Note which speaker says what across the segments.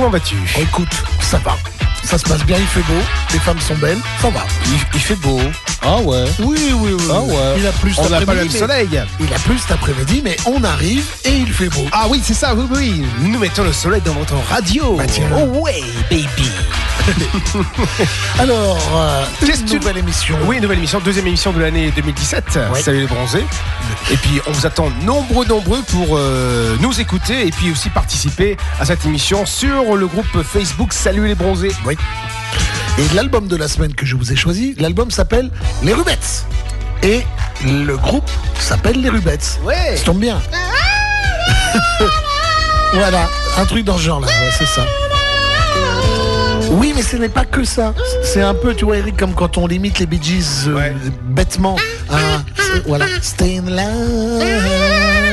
Speaker 1: comment vas-tu?
Speaker 2: Écoute, ça va. Ça se passe bien, il fait beau, les femmes sont belles, ça va.
Speaker 1: il, fait beau. Ah ouais.
Speaker 2: Oui, oui, oui.
Speaker 1: Ah ouais.
Speaker 2: Il a plus
Speaker 1: On n'a pas le soleil.
Speaker 2: Il a plus cet après-midi, mais on arrive et il fait beau.
Speaker 1: Ah oui, c'est ça, oui, oui. Nous mettons le soleil dans votre radio.
Speaker 2: Bah tiens.
Speaker 1: Oh ouais, baby.
Speaker 2: Alors, euh,
Speaker 1: Qu'est-ce
Speaker 2: une nouvelle émission.
Speaker 1: Oui, nouvelle émission, deuxième émission de l'année 2017.
Speaker 2: Ouais.
Speaker 1: Salut les bronzés. Et puis on vous attend nombreux, nombreux pour euh, nous écouter et puis aussi participer à cette émission sur le groupe Facebook Salut les bronzés.
Speaker 2: Oui. Et l'album de la semaine que je vous ai choisi, l'album s'appelle Les Rubettes. Et le groupe s'appelle Les Rubettes.
Speaker 1: Ouais.
Speaker 2: Ça tombe bien. voilà, un truc dans ce genre là, ouais, c'est ça. Oui, mais ce n'est pas que ça. C'est un peu, tu vois, Eric, comme quand on limite les Bee Gees euh,
Speaker 1: Ouais.
Speaker 2: bêtement. à- voilà, stay in love.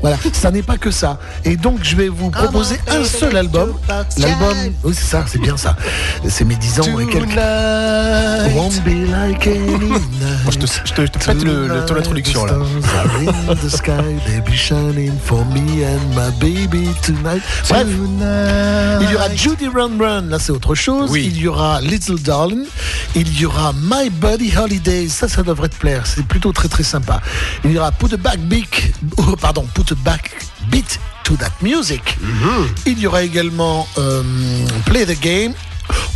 Speaker 2: Voilà, ça n'est pas que ça. Et donc, je vais vous proposer un seul album. L'album, oui, c'est ça, c'est bien ça. C'est mes 10 ans et quelques. Won't be like any night.
Speaker 1: Moi, je te, je te, je te pète le, le- ton introduction là.
Speaker 2: The. Bref, il y aura Judy Run Run, là c'est autre chose.
Speaker 1: Oui.
Speaker 2: Il y aura Little Darling. Il y aura My Buddy Holidays, ça, ça devrait te plaire. C'est plutôt très très sympa. Il y aura Put a Back Beat, oh, pardon, Put Back Beat to That Music. Il y aura également euh, Play the Game.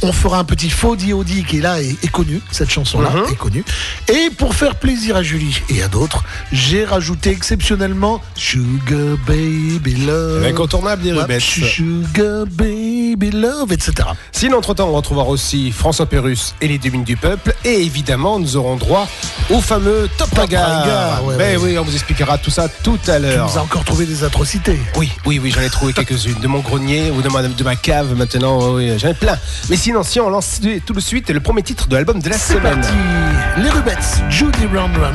Speaker 2: On fera un petit faux DOD qui est là et est connu, cette chanson-là est connue. Et pour faire plaisir à Julie et à d'autres, j'ai rajouté exceptionnellement Sugar Baby Love.
Speaker 1: L'incontournable des
Speaker 2: Ouais,
Speaker 1: Rubettes.
Speaker 2: Sugar Baby Love, etc.
Speaker 1: Sinon, entre-temps, on retrouvera aussi François Pérus et les deux minutes du peuple. Et évidemment, nous aurons droit au fameux Top
Speaker 2: Top ouais,
Speaker 1: Ben
Speaker 2: ouais.
Speaker 1: oui, on vous expliquera tout ça tout à
Speaker 2: Tu
Speaker 1: l'heure.
Speaker 2: nous as encore trouvé des atrocités.
Speaker 1: Oui, oui, oui, j'en ai trouvé quelques-unes. De mon grenier ou de ma, de ma cave maintenant, oui, j'en ai plein. Mais sinon, si on lance tout de suite le premier titre de l'album de la semaine.
Speaker 2: parti. Les Rubettes, Judy Run Run,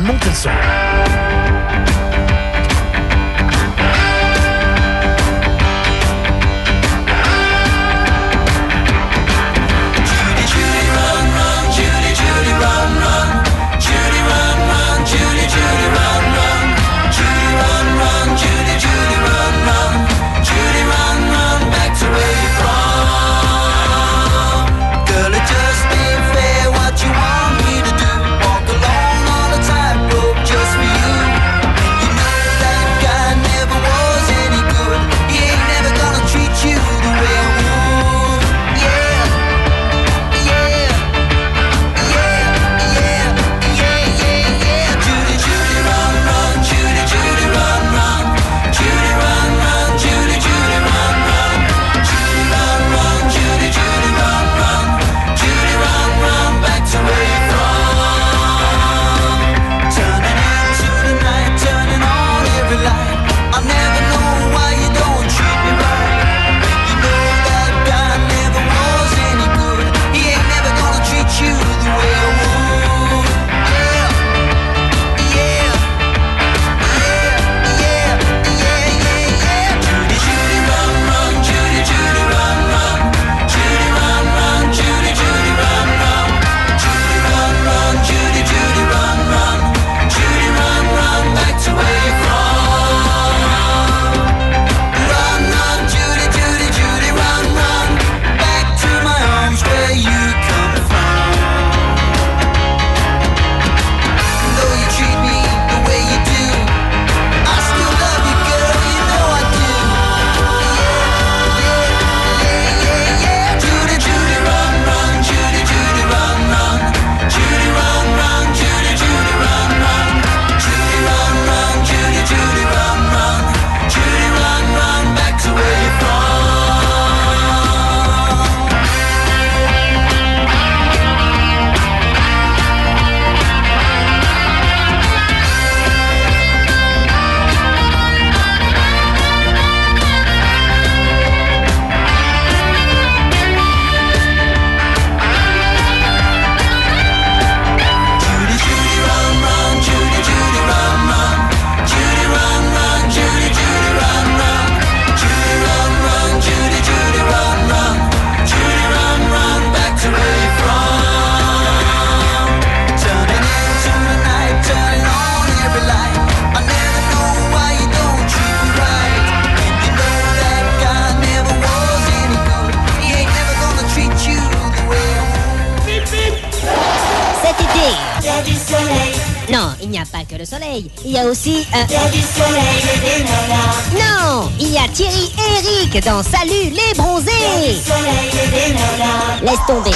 Speaker 3: soleil.
Speaker 4: Il y a aussi... euh,
Speaker 3: Il y a du soleil et des nanas.
Speaker 4: Non, il y a Thierry et Eric dans Salut les
Speaker 3: Il y a du
Speaker 4: bronzés.
Speaker 3: soleil et des nanas.
Speaker 4: Laisse tomber.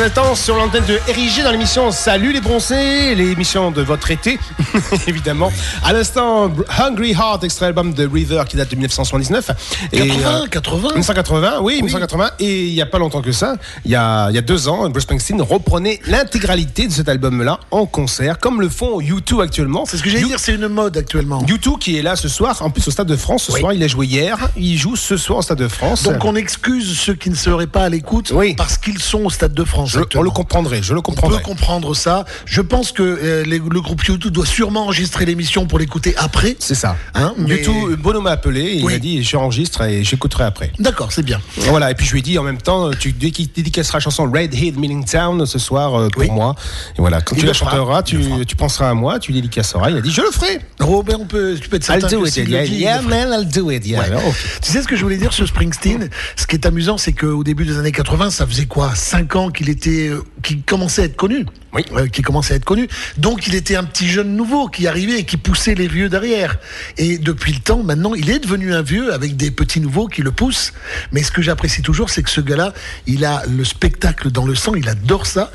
Speaker 1: Bruce Springsteen sur l'antenne de RIG dans l'émission Salut les bronzés, l'émission de votre été, évidemment. À l'instant, Hungry Heart, extrait album de River qui date de 1979. Et,
Speaker 2: 80,
Speaker 1: euh,
Speaker 2: 80.
Speaker 1: 1980, oui, 1980. Et il n'y a pas longtemps que ça, il y a, il y a deux ans, Bruce Springsteen reprenait l'intégralité de cet album-là en concert, comme le font U2 actuellement.
Speaker 2: C'est ce que j'allais dire, c'est une mode actuellement.
Speaker 1: U2 qui est là ce soir, en plus au Stade de France. Ce
Speaker 2: Oui.
Speaker 1: soir, il a joué hier. Il joue ce soir au Stade de France.
Speaker 2: Donc on excuse ceux qui ne seraient pas à l'écoute
Speaker 1: Oui.
Speaker 2: parce qu'ils sont au Stade de France.
Speaker 1: Je- on le comprendrait, je le
Speaker 2: On peut comprendre ça. Je pense que euh, les- le groupe YouTube doit sûrement enregistrer l'émission pour l'écouter après.
Speaker 1: C'est ça.
Speaker 2: Hein, mais-
Speaker 1: Du tout, Bono m'a appelé et il m'a dit j'enregistre et j'écouterai après.
Speaker 2: D'accord, c'est bien.
Speaker 1: Voilà, et puis je lui ai dit en même temps, tu dédicaceras la chanson Red Head Milling Town ce soir euh, pour
Speaker 2: Oui.
Speaker 1: moi. Et voilà, quand
Speaker 2: Il
Speaker 1: tu la
Speaker 2: fera,
Speaker 1: chanteras, tu, penseras à moi, tu dédicaceras. Il a dit je le ferai.
Speaker 2: Robert, on peut, tu peux être
Speaker 1: I'll
Speaker 2: certain
Speaker 1: do
Speaker 2: que
Speaker 1: it.
Speaker 2: s'il
Speaker 1: Yeah,
Speaker 2: dit,
Speaker 1: yeah, man, I'll do it. Yeah.
Speaker 2: Ouais.
Speaker 1: Oh.
Speaker 2: Tu sais ce que je voulais dire sur Springsteen? Ce qui est amusant, c'est qu'au début des années 80, ça faisait quoi? 5 ans qu'il était, euh, qu'il commençait à être connu.
Speaker 1: Oui.
Speaker 2: Euh, qui commençait à être connu. Donc il était un petit jeune nouveau qui arrivait et qui poussait les vieux derrière. Et depuis le temps, maintenant, il est devenu un vieux avec des petits nouveaux qui le poussent. Mais ce que j'apprécie toujours, c'est que ce gars-là, il a le spectacle dans le sang, il adore ça.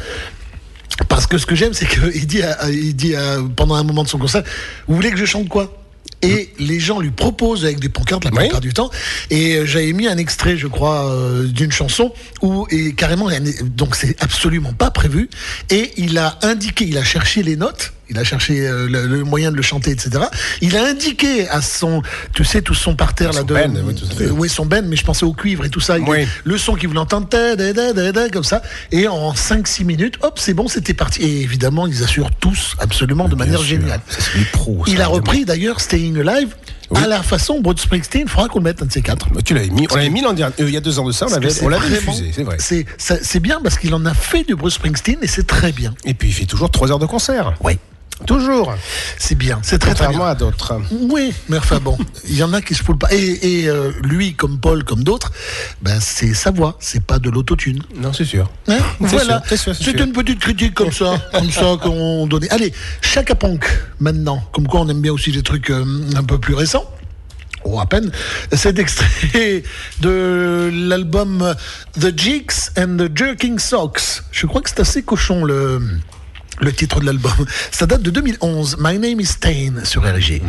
Speaker 2: Parce que ce que j'aime, c'est qu'il dit, à- il dit à- pendant un moment de son concert, vous voulez que je chante quoi? Et les gens lui proposent avec des pancartes la
Speaker 1: Oui.
Speaker 2: plupart du temps. Et euh, j'avais mis un extrait, je crois, euh, d'une chanson où et carrément, donc c'est absolument pas prévu. Et il a indiqué, il a cherché les notes Il a cherché euh, le, le moyen de le chanter, etc. Il a indiqué à son, tu sais, tout son parterre
Speaker 1: Son
Speaker 2: là de,
Speaker 1: ben, oui, tout.
Speaker 2: Euh, oui, son ben, mais je pensais au cuivre et tout ça. Il-
Speaker 1: Oui.
Speaker 2: Le son qu'il voulait entendre, comme ça. Et en 5-6 minutes, hop, c'est bon, c'était parti. Et évidemment, ils assurent tous absolument de manière
Speaker 1: sûr.
Speaker 2: géniale.
Speaker 1: Ça, pros, ça,
Speaker 2: Il a repris d'ailleurs Staying Alive
Speaker 1: Oui.
Speaker 2: à la façon Bruce Springsteen. Il faudra qu'on le mette un de ces quatre.
Speaker 1: Bah, Tu l'avais mis, on l'avait mis l'an dernier, euh, il y a deux ans de ça, on l'avait on l'avait diffusé, c'est vrai.
Speaker 2: C'est bien parce qu'il en a fait du Bruce Springsteen et c'est très bien.
Speaker 1: Et puis il fait toujours trois heures de concert.
Speaker 2: Oui.
Speaker 1: Toujours.
Speaker 2: C'est bien, c'est très très bien.
Speaker 1: à d'autres.
Speaker 2: Oui, mais enfin bon, il y en a qui se foulent pas. Et, et, euh, lui, comme Paul, comme d'autres, ben c'est sa voix, c'est pas de l'autotune.
Speaker 1: Non, c'est sûr.
Speaker 2: Hein voilà,
Speaker 1: c'est
Speaker 2: une petite critique comme ça, comme ça qu'on donnait. Allez, Chaka Punk maintenant, comme quoi on aime bien aussi des trucs euh, un peu plus récents. Oh, à peine. Cet extrait de l'album The Jigs and the Jerking Socks. Je crois que c'est assez cochon le, le titre de l'album. Ça date de 2011. My Name is Stain sur RG.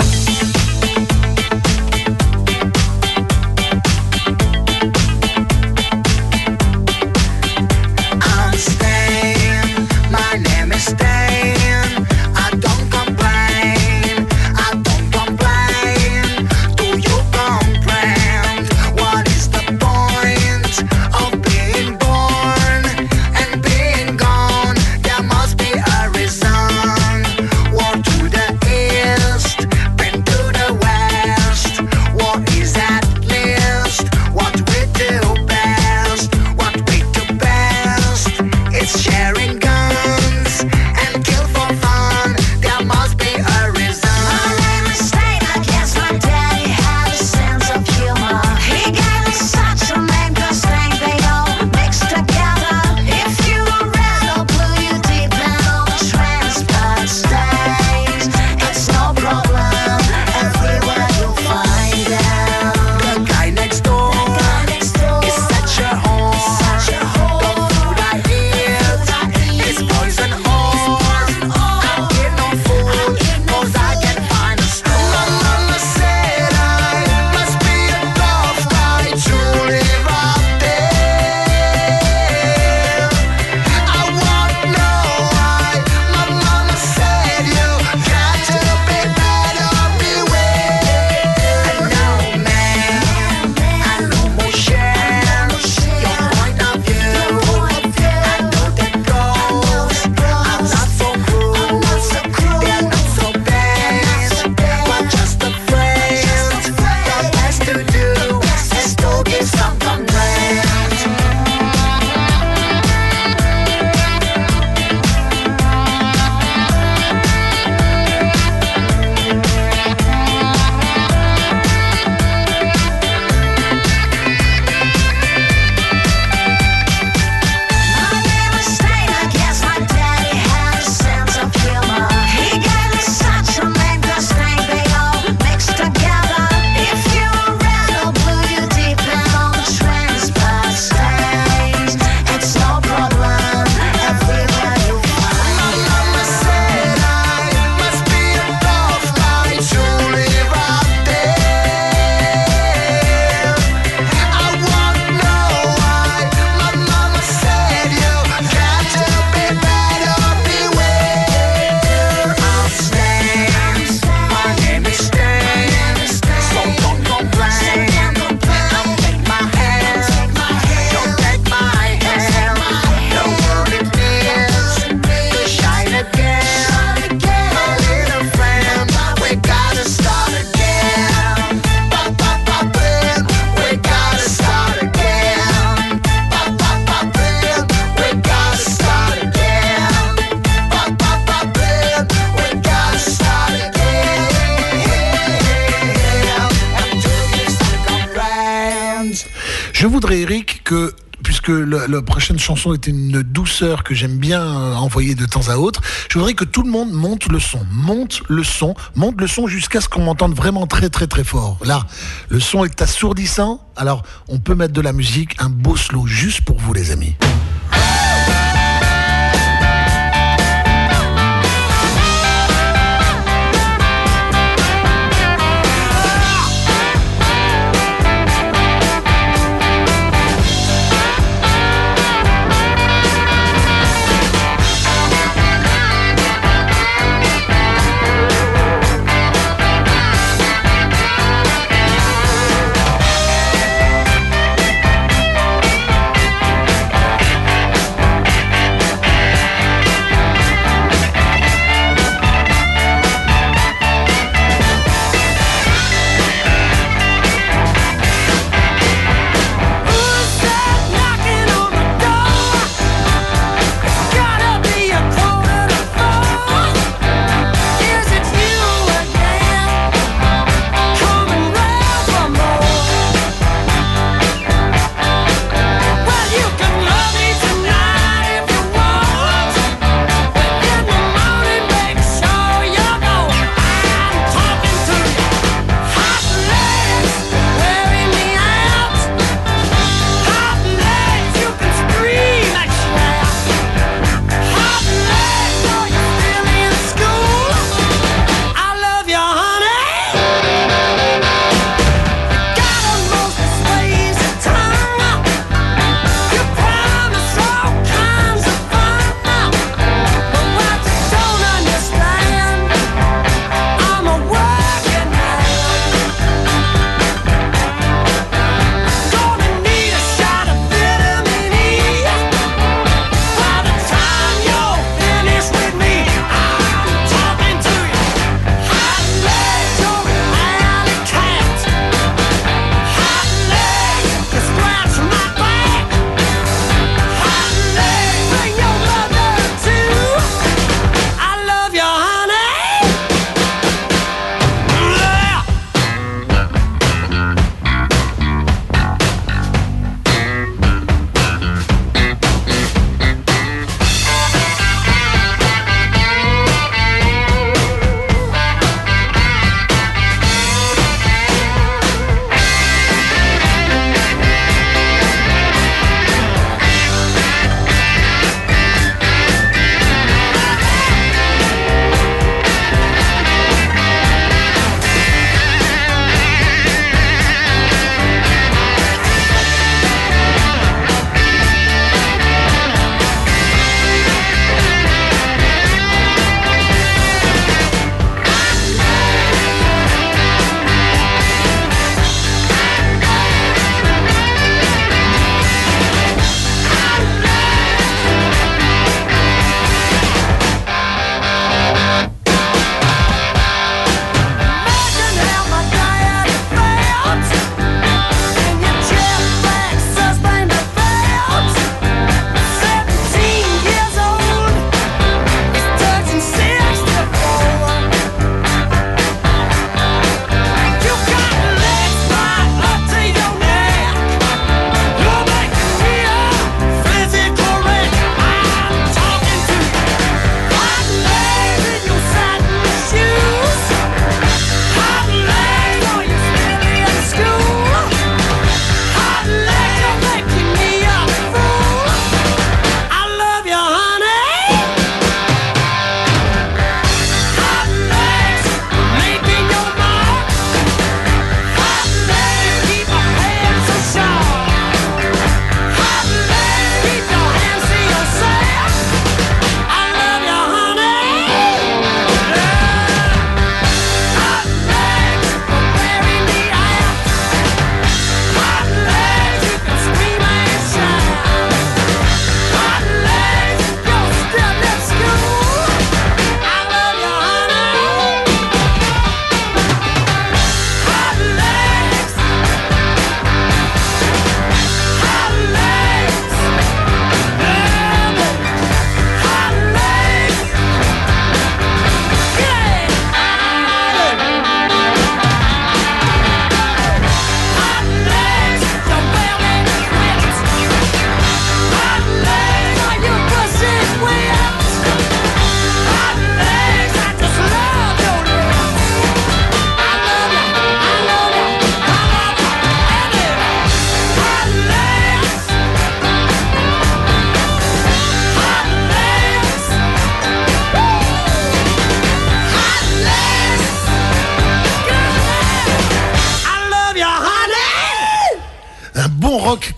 Speaker 2: Je voudrais, Eric, que puisque la prochaine chanson est une douceur que j'aime bien euh, envoyer de temps à autre, je voudrais que tout le monde monte le son, monte le son, monte le son jusqu'à ce qu'on m'entende vraiment très très très fort. Là, le son est assourdissant, alors on peut mettre de la musique, un beau slow juste pour vous les amis.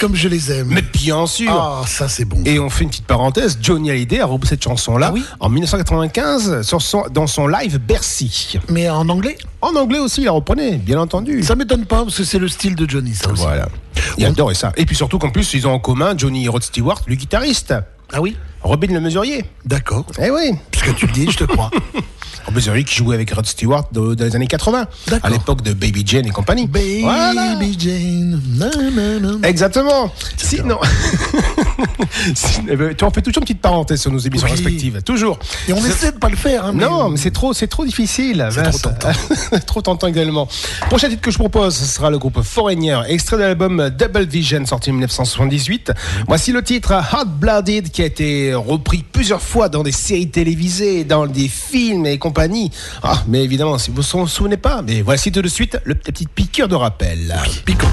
Speaker 2: Comme je les aime.
Speaker 1: Mais bien sûr.
Speaker 2: Ah, ça c'est bon.
Speaker 1: Et on fait une petite parenthèse, Johnny Hallyday a repris cette chanson-là
Speaker 2: Ah oui
Speaker 1: en 1995 sur son, dans son live Bercy.
Speaker 2: Mais en anglais,
Speaker 1: En anglais aussi, il la reprenait, bien entendu.
Speaker 2: ça m'étonne pas parce que c'est le style de Johnny, ça aussi.
Speaker 1: Voilà. Il adorait ça. Et puis surtout qu'en plus, ils ont en commun Johnny Rod Stewart, le guitariste.
Speaker 2: Ah oui?
Speaker 1: Robin le mesurier.
Speaker 2: D'accord.
Speaker 1: Eh oui.
Speaker 2: Puisque tu le dis, je te crois.
Speaker 1: Mesurier qui jouait avec Rod Stewart dans les années 80.
Speaker 2: D'accord.
Speaker 1: À l'époque de Baby Jane et compagnie.
Speaker 2: Baby
Speaker 1: Voilà.
Speaker 2: Jane. na, na, na.
Speaker 1: Exactement. Sinon, Si- tu en fais toujours une petite parenthèse sur nos émissions
Speaker 2: Oui.
Speaker 1: respectives. Toujours.
Speaker 2: Et on essaie de pas le faire. Hein, mais-
Speaker 1: Non, mais c'est trop, c'est trop difficile.
Speaker 2: C'est trop tentant.
Speaker 1: trop tentant également. Prochain titre que je propose, ce sera le groupe Foreigner, extrait de l'album Double Vision, sorti en 1978. Voici le titre Hot Blooded, qui a été repris plusieurs fois dans des séries télévisées, dans des films et compagnie. Ah, mais évidemment, si vous ne vous souvenez pas, mais voici tout de suite le petit piqûre de rappel.
Speaker 2: Piquant.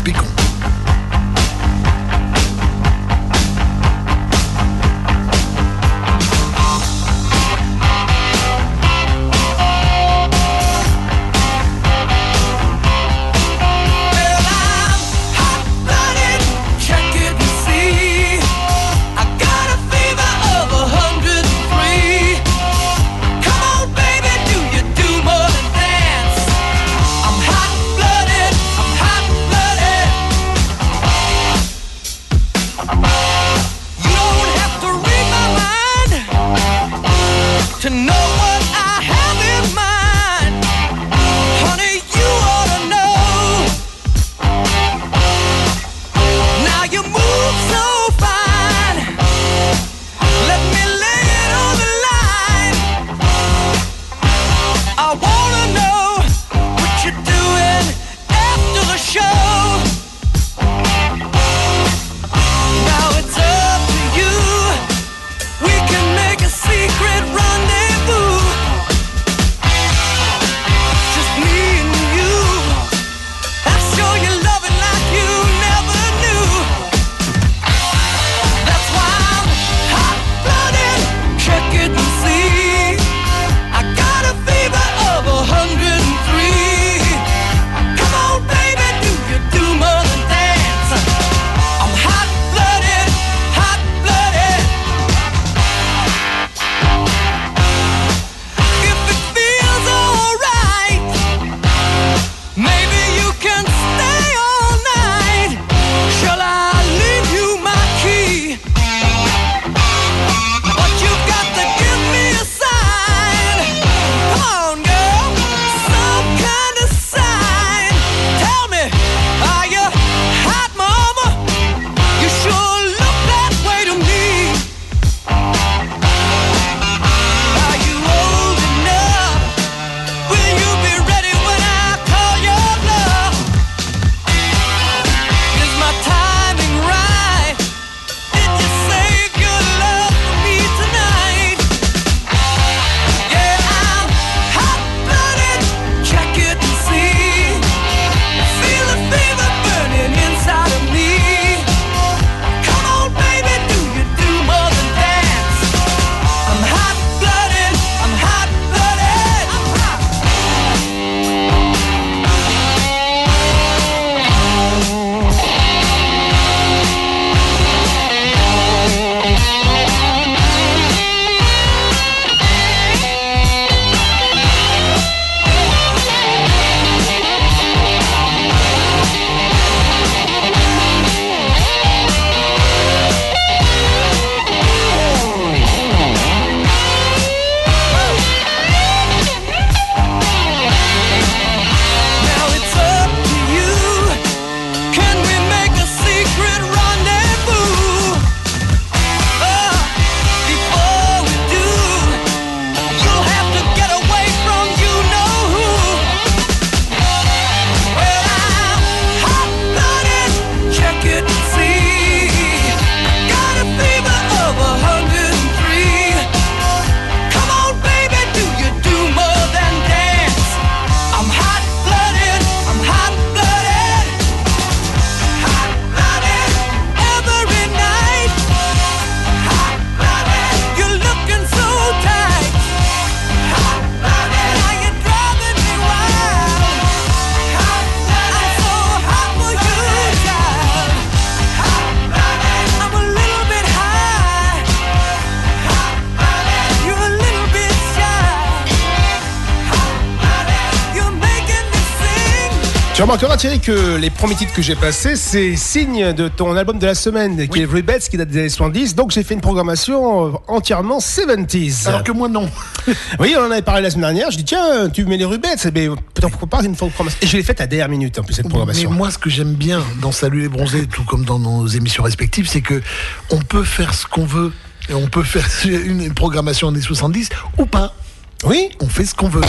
Speaker 1: Que les premiers titres que j'ai passés, c'est signe de ton album de la semaine, qui est Rebets, qui date des années 70. Donc j'ai fait une programmation euh, entièrement 70s.
Speaker 2: Alors que moi, non.
Speaker 1: Oui, on en avait parlé la semaine dernière. Je dis tiens, tu mets les Rubettes, mais peut-être pourquoi pas une programmation. Et je l'ai faite à dernière minute en plus cette
Speaker 2: Mais
Speaker 1: programmation.
Speaker 2: moi, ce que j'aime bien dans Salut les bronzés, tout comme dans nos émissions respectives, c'est que on peut faire ce qu'on veut. Et on peut faire une, programmation des 70 ou pas.
Speaker 1: Oui,
Speaker 2: On fait ce qu'on veut.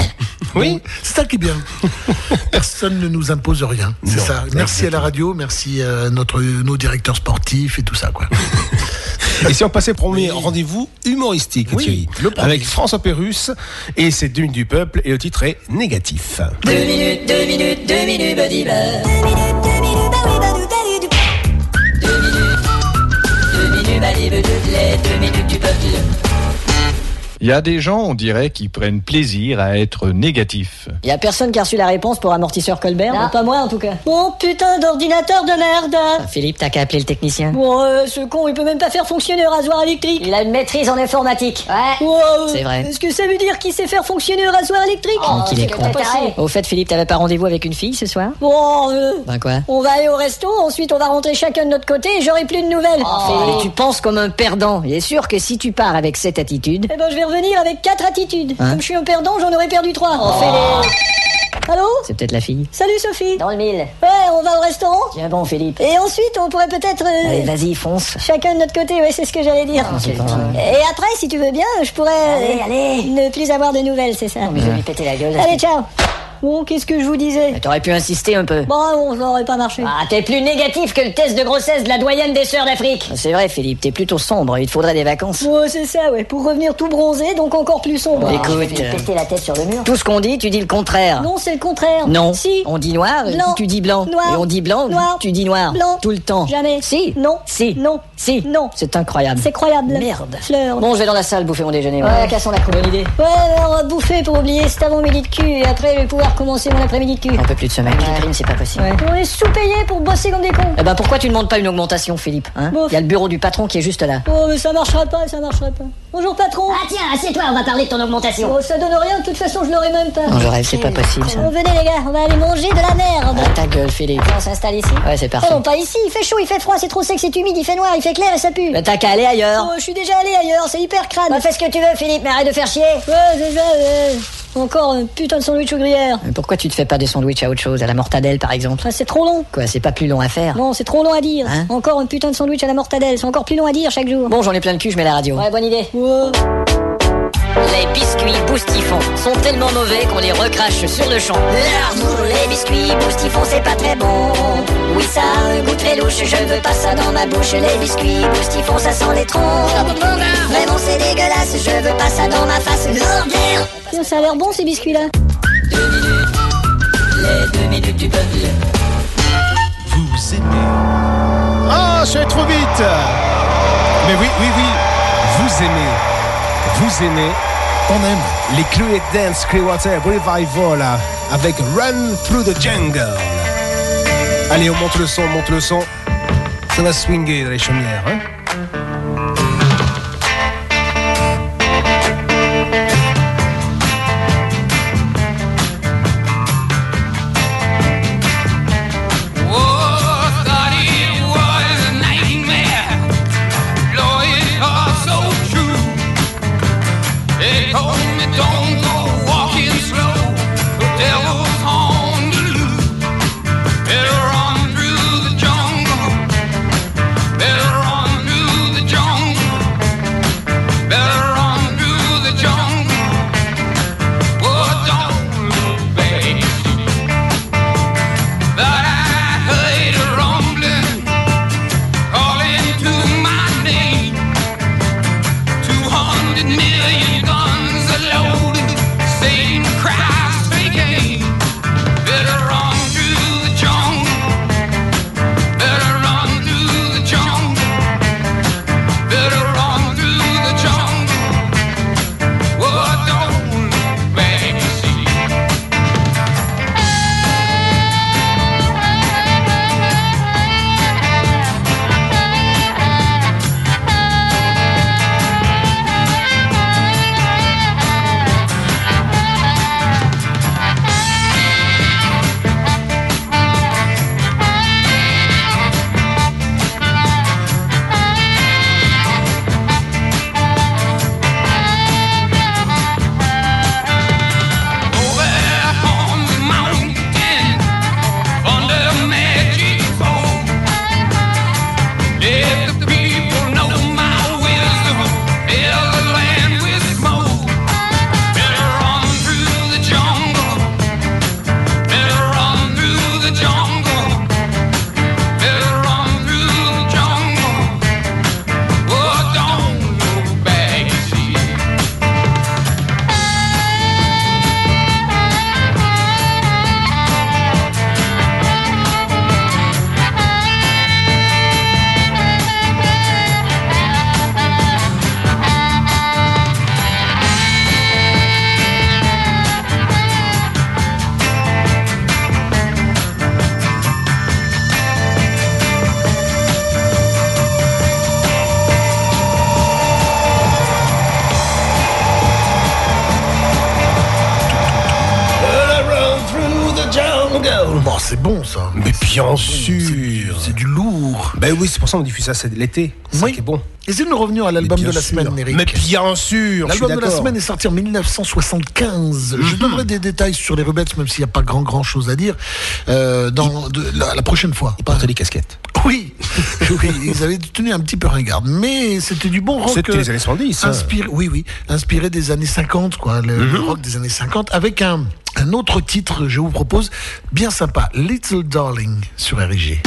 Speaker 1: Oui.
Speaker 2: C'est ça qui est bien. Personne ne nous impose rien. C'est ça. Merci à la radio, merci à notre, nos directeurs sportifs et tout ça, quoi.
Speaker 1: Et si on passait au premier rendez-vous humoristique,
Speaker 2: Oui,
Speaker 1: Thierry,
Speaker 2: le premier.
Speaker 1: avec François Pérus, et c'est Dune du peuple, et le titre est Négatif.
Speaker 5: Deux minutes, deux minutes, deux minutes, Buddy. Deux minutes, deux minutes, deux minutes du peuple.
Speaker 6: Il y a des gens, on dirait, qui prennent plaisir à être négatifs.
Speaker 7: Y a personne qui a reçu la réponse pour amortisseur Colbert
Speaker 4: Non.
Speaker 7: Pas moi en tout cas.
Speaker 4: Bon putain d'ordinateur de merde
Speaker 7: Philippe, t'as qu'à appeler le technicien.
Speaker 4: Bon, euh, ce con, il peut même pas faire fonctionner un rasoir électrique
Speaker 7: Il a une maîtrise en informatique.
Speaker 4: Ouais.
Speaker 7: Oh, C'est vrai.
Speaker 4: Est-ce que ça veut dire qu'il sait faire fonctionner un rasoir électrique
Speaker 7: Oh, qu'il est con. Au fait, Philippe, t'avais pas rendez-vous avec une fille ce soir?
Speaker 4: Bon, euh,
Speaker 7: Ben quoi?
Speaker 4: on va aller au resto, ensuite on va rentrer chacun de notre côté et j'aurai plus de nouvelles.
Speaker 7: Oh, Tu penses comme un perdant. Il est sûr que si tu pars avec cette attitude,
Speaker 4: Eh ben, je vais revenir avec quatre attitudes.
Speaker 7: Hein?
Speaker 4: Comme je suis un perdant, j'en aurais perdu trois. On fait les... Allô
Speaker 7: c'est peut-être la fille.
Speaker 4: Salut Sophie.
Speaker 7: Dans le mille.
Speaker 4: Ouais, on va au restaurant
Speaker 7: Tiens bon, Philippe.
Speaker 4: Et ensuite, on pourrait peut-être... euh,
Speaker 7: Allez, vas-y, fonce.
Speaker 4: Chacun de notre côté, ouais, c'est ce que j'allais dire.
Speaker 7: c'est pas vrai.
Speaker 4: Et après, si tu veux bien, je pourrais
Speaker 7: Allez,
Speaker 4: euh,
Speaker 7: allez.
Speaker 4: ne plus avoir de nouvelles, c'est ça.
Speaker 7: Mais je vais lui péter la gueule.
Speaker 4: Allez, ciao. Bon, qu'est-ce que je vous disais
Speaker 7: T'aurais pu insister un peu.
Speaker 4: Bon, bon, ça aurait pas marché.
Speaker 7: Ah, t'es plus négatif que le test de grossesse de la doyenne des sœurs d'Afrique. C'est vrai, Philippe, t'es plutôt sombre. Il te faudrait des vacances.
Speaker 4: Ouais, c'est ça, ouais. Pour revenir tout bronzé, donc encore plus sombre.
Speaker 7: Écoute,
Speaker 4: Je vais te
Speaker 7: euh,
Speaker 4: péter la tête sur le mur.
Speaker 7: Tout ce qu'on dit, tu dis le contraire.
Speaker 4: Non, c'est le contraire.
Speaker 7: Non.
Speaker 4: Si.
Speaker 7: On dit noir, tu dis blanc.
Speaker 4: Noir.
Speaker 7: Et on dit blanc,
Speaker 4: Noir.
Speaker 7: tu dis noir.
Speaker 4: Blanc.
Speaker 7: Tout le temps.
Speaker 4: Jamais.
Speaker 7: Si.
Speaker 4: Non.
Speaker 7: Si.
Speaker 4: Non.
Speaker 7: Si.
Speaker 4: Non.
Speaker 7: C'est incroyable.
Speaker 4: C'est croyable.
Speaker 7: Merde.
Speaker 4: Fleur.
Speaker 7: Bon, je vais dans la salle bouffer mon déjeuner.
Speaker 4: Ouais, cassons la
Speaker 7: Bonne idée.
Speaker 4: Ouais, alors, on va bouffer pour oublier cet avant-midi de cul et après, je vais pouvoir commencer mon après-midi de cul.
Speaker 7: Un peu plus de crime, c'est pas possible.
Speaker 4: Ouais. On est sous-payés pour bosser comme des cons.
Speaker 7: Eh ben pourquoi tu demandes pas une augmentation, Philippe hein?
Speaker 4: Bon.
Speaker 7: Il y a le bureau du patron qui est juste là.
Speaker 4: Oh, mais ça marchera pas, ça marchera pas. Bonjour, patron.
Speaker 7: Ah tiens, assieds-toi, on va parler de ton augmentation.
Speaker 4: Oh, ça donne rien, de toute façon, je l'aurai même pas.
Speaker 7: Non, je rêve, c'est pas possible ça.
Speaker 4: Venez, les gars, on va aller manger de la merde.
Speaker 7: Ah, ta gueule, Philippe.
Speaker 4: On s'installe ici?
Speaker 7: Ouais, c'est
Speaker 4: Oh
Speaker 7: parfait.
Speaker 4: non, pas ici, il fait chaud, il fait froid, c'est trop sec, c'est humide, il fait noir, il fait clair et ça pue.
Speaker 7: Mais t'as qu'à aller ailleurs.
Speaker 4: Oh, je suis déjà allé ailleurs, c'est hyper crade.
Speaker 7: Bah, fais ce que tu veux, Philippe, mais arrête de faire chier.
Speaker 4: Ouais, c'est ça, Encore un putain de sandwich aux gruyères.
Speaker 7: Mais pourquoi tu te fais pas des sandwichs à autre chose, à la mortadelle par exemple?
Speaker 4: Ah, c'est trop long.
Speaker 7: Quoi, c'est pas plus long à faire?
Speaker 4: Non, c'est trop long à dire.
Speaker 7: Hein?
Speaker 4: Encore un putain de sandwich à la mortadelle, c'est encore plus long à dire chaque jour.
Speaker 7: Bon, j'en ai plein le cul, je mets la radio.
Speaker 4: Ouais, bonne idée.
Speaker 7: Les biscuits boustifons sont tellement mauvais qu'on les recrache sur le champ.
Speaker 4: L'amour, les biscuits boustifons, c'est pas très bon. Oui, ça a un goût très louche, je veux pas ça dans ma bouche. Les biscuits boustifons, ça sent les troncs. Vraiment, c'est dégueulasse, je veux pas ça dans ma face. Tiens, ça a l'air bon ces biscuits-là.
Speaker 5: Deux minutes, les deux minutes du peuple.
Speaker 1: Vous aimez. Ah, je trop vite Mais oui, oui, oui, vous aimez. Vous aimez.
Speaker 2: On aime.
Speaker 1: Les Chloé Dance Clearwater Revival là, avec Run Through the Jungle. Allez, on monte le son, on monte le son. Ça va swinguer dans les chaumières. Hein pour ça qu'on diffuse ça c'est l'été. C'est
Speaker 2: Oui.
Speaker 1: qui est bon.
Speaker 2: Et si nous revenions à l'album de la semaine. Eric
Speaker 1: Mais bien sûr.
Speaker 2: L'album de la semaine est sorti en 1975. Je donnerai des détails sur les Rubettes, même s'il n'y a pas grand grand chose à dire, euh, dans de- la, la prochaine fois.
Speaker 1: Il portait des casquettes.
Speaker 2: Oui, oui, ils avaient tenu un petit peu ringard, mais c'était du bon rock.
Speaker 1: C'était
Speaker 2: euh,
Speaker 1: les années 70. hein.
Speaker 2: Inspiré, oui, oui, inspiré des années 50, quoi, le, le rock des années 50, avec un, un autre titre, je vous propose, bien sympa, Little Darling sur RG.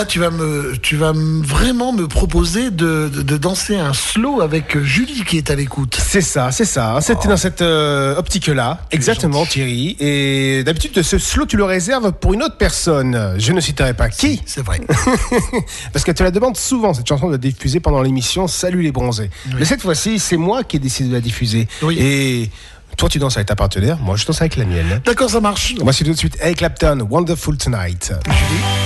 Speaker 2: Là, tu vas me, tu vas me- vraiment me proposer de, de- de danser un slow avec Julie qui est à l'écoute.
Speaker 1: C'est ça, c'est ça. C'était dans cette euh, optique-là. Exactement, Thierry. Et d'habitude, ce slow, tu le réserves pour une autre personne. Je ne citerai pas qui.
Speaker 2: C'est vrai.
Speaker 1: Parce que tu la demandes souvent, cette chanson, de la diffuser pendant l'émission Salut les bronzés. Mais cette fois-ci, c'est moi qui ai décidé de la diffuser.
Speaker 2: Oui.
Speaker 1: Et toi, tu danses avec ta partenaire. Moi, je danse avec la mienne.
Speaker 2: D'accord, ça marche.
Speaker 1: Voici tout de suite Eric Clapton, Wonderful Tonight.
Speaker 5: It's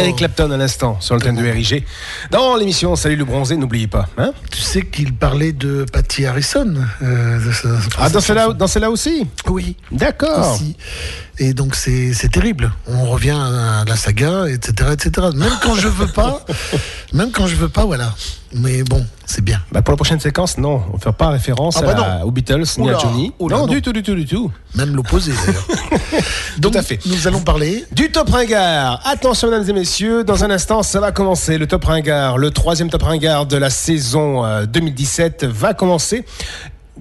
Speaker 1: Eric Clapton à l'instant sur le thème de RIG. Dans l'émission Salut le bronzé, n'oubliez pas. Hein
Speaker 2: Tu sais qu'il parlait de Patty Harrison. euh, de sa-
Speaker 1: ah, dans celle-là
Speaker 2: chanson.
Speaker 1: dans celle-là aussi?
Speaker 2: Oui.
Speaker 1: D'accord.
Speaker 2: Et donc c'est c'est terrible. On revient à la saga, etc., etc. Même quand je veux pas, même quand je veux pas, voilà. Mais bon, c'est bien.
Speaker 1: Bah pour la prochaine séquence, non, on ne fait pas référence
Speaker 2: Ah bah
Speaker 1: à la- aux Beatles ni
Speaker 2: Oula,
Speaker 1: à Johnny.
Speaker 2: oula,
Speaker 1: non,
Speaker 2: non.
Speaker 1: du tout, du tout, du tout.
Speaker 2: Même l'opposé d'ailleurs. donc
Speaker 1: à fait.
Speaker 2: nous allons parler.
Speaker 1: Du top ringard. Attention, mesdames et messieurs, dans un instant, ça va commencer. Le top ringard, le troisième top ringard de la saison euh, 2017 va commencer.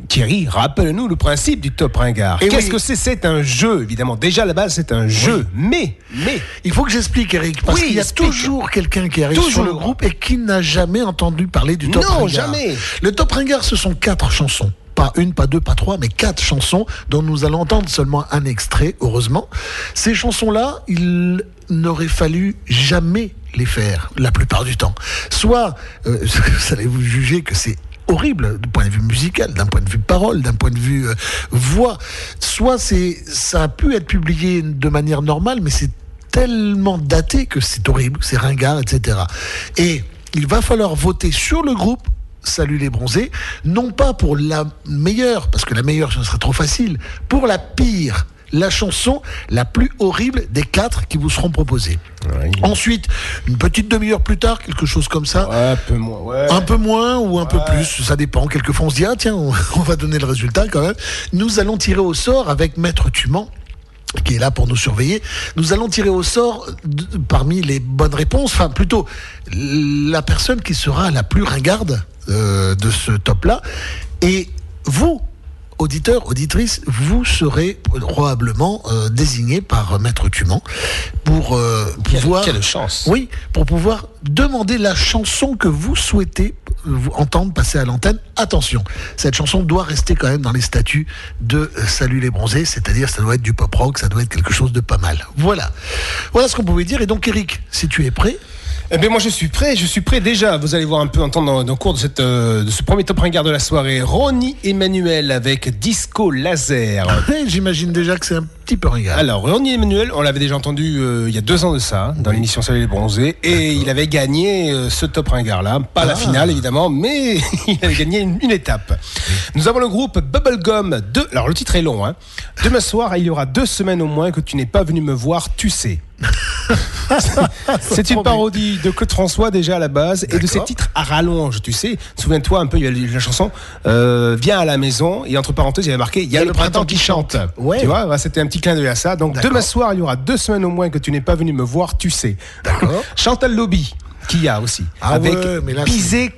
Speaker 1: Thierry, rappelle-nous le principe du top ringard.
Speaker 2: Eh
Speaker 1: Qu'est-ce
Speaker 2: oui.
Speaker 1: que c'est? C'est un jeu, évidemment. Déjà, à la base, c'est un jeu. Mais, mais,
Speaker 2: Il faut que j'explique, Eric, parce
Speaker 1: Oui,
Speaker 2: qu'il y a toujours quelqu'un qui arrive
Speaker 1: Toujours.
Speaker 2: sur le groupe et qui n'a jamais entendu parler du top
Speaker 1: Non,
Speaker 2: ringard.
Speaker 1: jamais.
Speaker 2: Le top ringard, ce sont quatre chansons. Une, pas deux, pas trois, mais quatre chansons dont nous allons entendre seulement un extrait, heureusement. Ces chansons-là, il n'aurait fallu jamais les faire, la plupart du temps. Soit, euh, vous allez vous juger que c'est horrible du point de vue musical, d'un point de vue parole, d'un point de vue euh, voix. Soit c'est, ça a pu être publié de manière normale, mais c'est tellement daté que c'est horrible, c'est ringard, etc. Et il va falloir voter sur le groupe. Salut les bronzés, non pas pour la meilleure, parce que la meilleure ce serait trop facile, pour la pire, la chanson la plus horrible des quatre qui vous seront proposées. Ensuite, une petite demi-heure plus tard, quelque chose comme ça,
Speaker 1: un peu moins. Ouais.
Speaker 2: un peu moins ou un peu plus, ça dépend. Quelquefois, on se dit, ah tiens, on, on va donner le résultat quand même. Nous allons tirer au sort avec Maître Tuman qui est là pour nous surveiller. Nous allons tirer au sort de- parmi les bonnes réponses, enfin plutôt la personne qui sera la plus ringarde euh, de ce top-là. Et vous, auditeurs, auditrices, vous serez probablement euh, désigné par euh, Maître Tuman pour euh,
Speaker 1: Quelle-
Speaker 2: pouvoir...
Speaker 1: quelle chance.
Speaker 2: Oui, pour pouvoir demander la chanson que vous souhaitez vous entendre passer à l'antenne. Attention, cette chanson doit rester quand même dans les statuts de Salut les bronzés, c'est-à-dire ça doit être du pop rock, ça doit être quelque chose de pas mal. Voilà. Voilà ce qu'on pouvait dire. Et donc Eric, si tu es prêt,
Speaker 1: Eh bien, moi, je suis prêt. Je suis prêt déjà. Vous allez voir un peu entendre dans, dans le cours de, cette, euh, de ce premier top ringard de la soirée. Ronnie Emmanuel avec Disco Laser.
Speaker 2: j'imagine déjà que c'est un petit peu ringard.
Speaker 1: Alors, Ronnie Emmanuel, on l'avait déjà entendu euh, il y a deux ans de ça, dans l'émission Salut les Bronzés, et il avait gagné euh, ce top ringard-là. Pas la
Speaker 2: Ah.
Speaker 1: finale, évidemment, mais il avait gagné une, une étape. Nous avons le groupe Bubblegum 2. Alors, le titre est long. Hein. Demain soir, il y aura deux semaines au moins que tu n'es pas venu me voir, tu sais. C'est une parodie de Claude François déjà à la base et de ses titres à rallonge, tu sais. Souviens-toi un peu, il y a la chanson euh, Viens à la maison et entre parenthèses, il y avait marqué Il y a le printemps qui chante.
Speaker 2: Ouais.
Speaker 1: Tu vois, c'était un petit clin d'œil à ça. Donc demain soir, il y aura deux semaines au moins que tu n'es pas venu me voir, tu sais.
Speaker 2: D'accord.
Speaker 1: Chantal Lobby, qui a aussi.
Speaker 2: Ah
Speaker 1: avec
Speaker 2: ouais, mais là,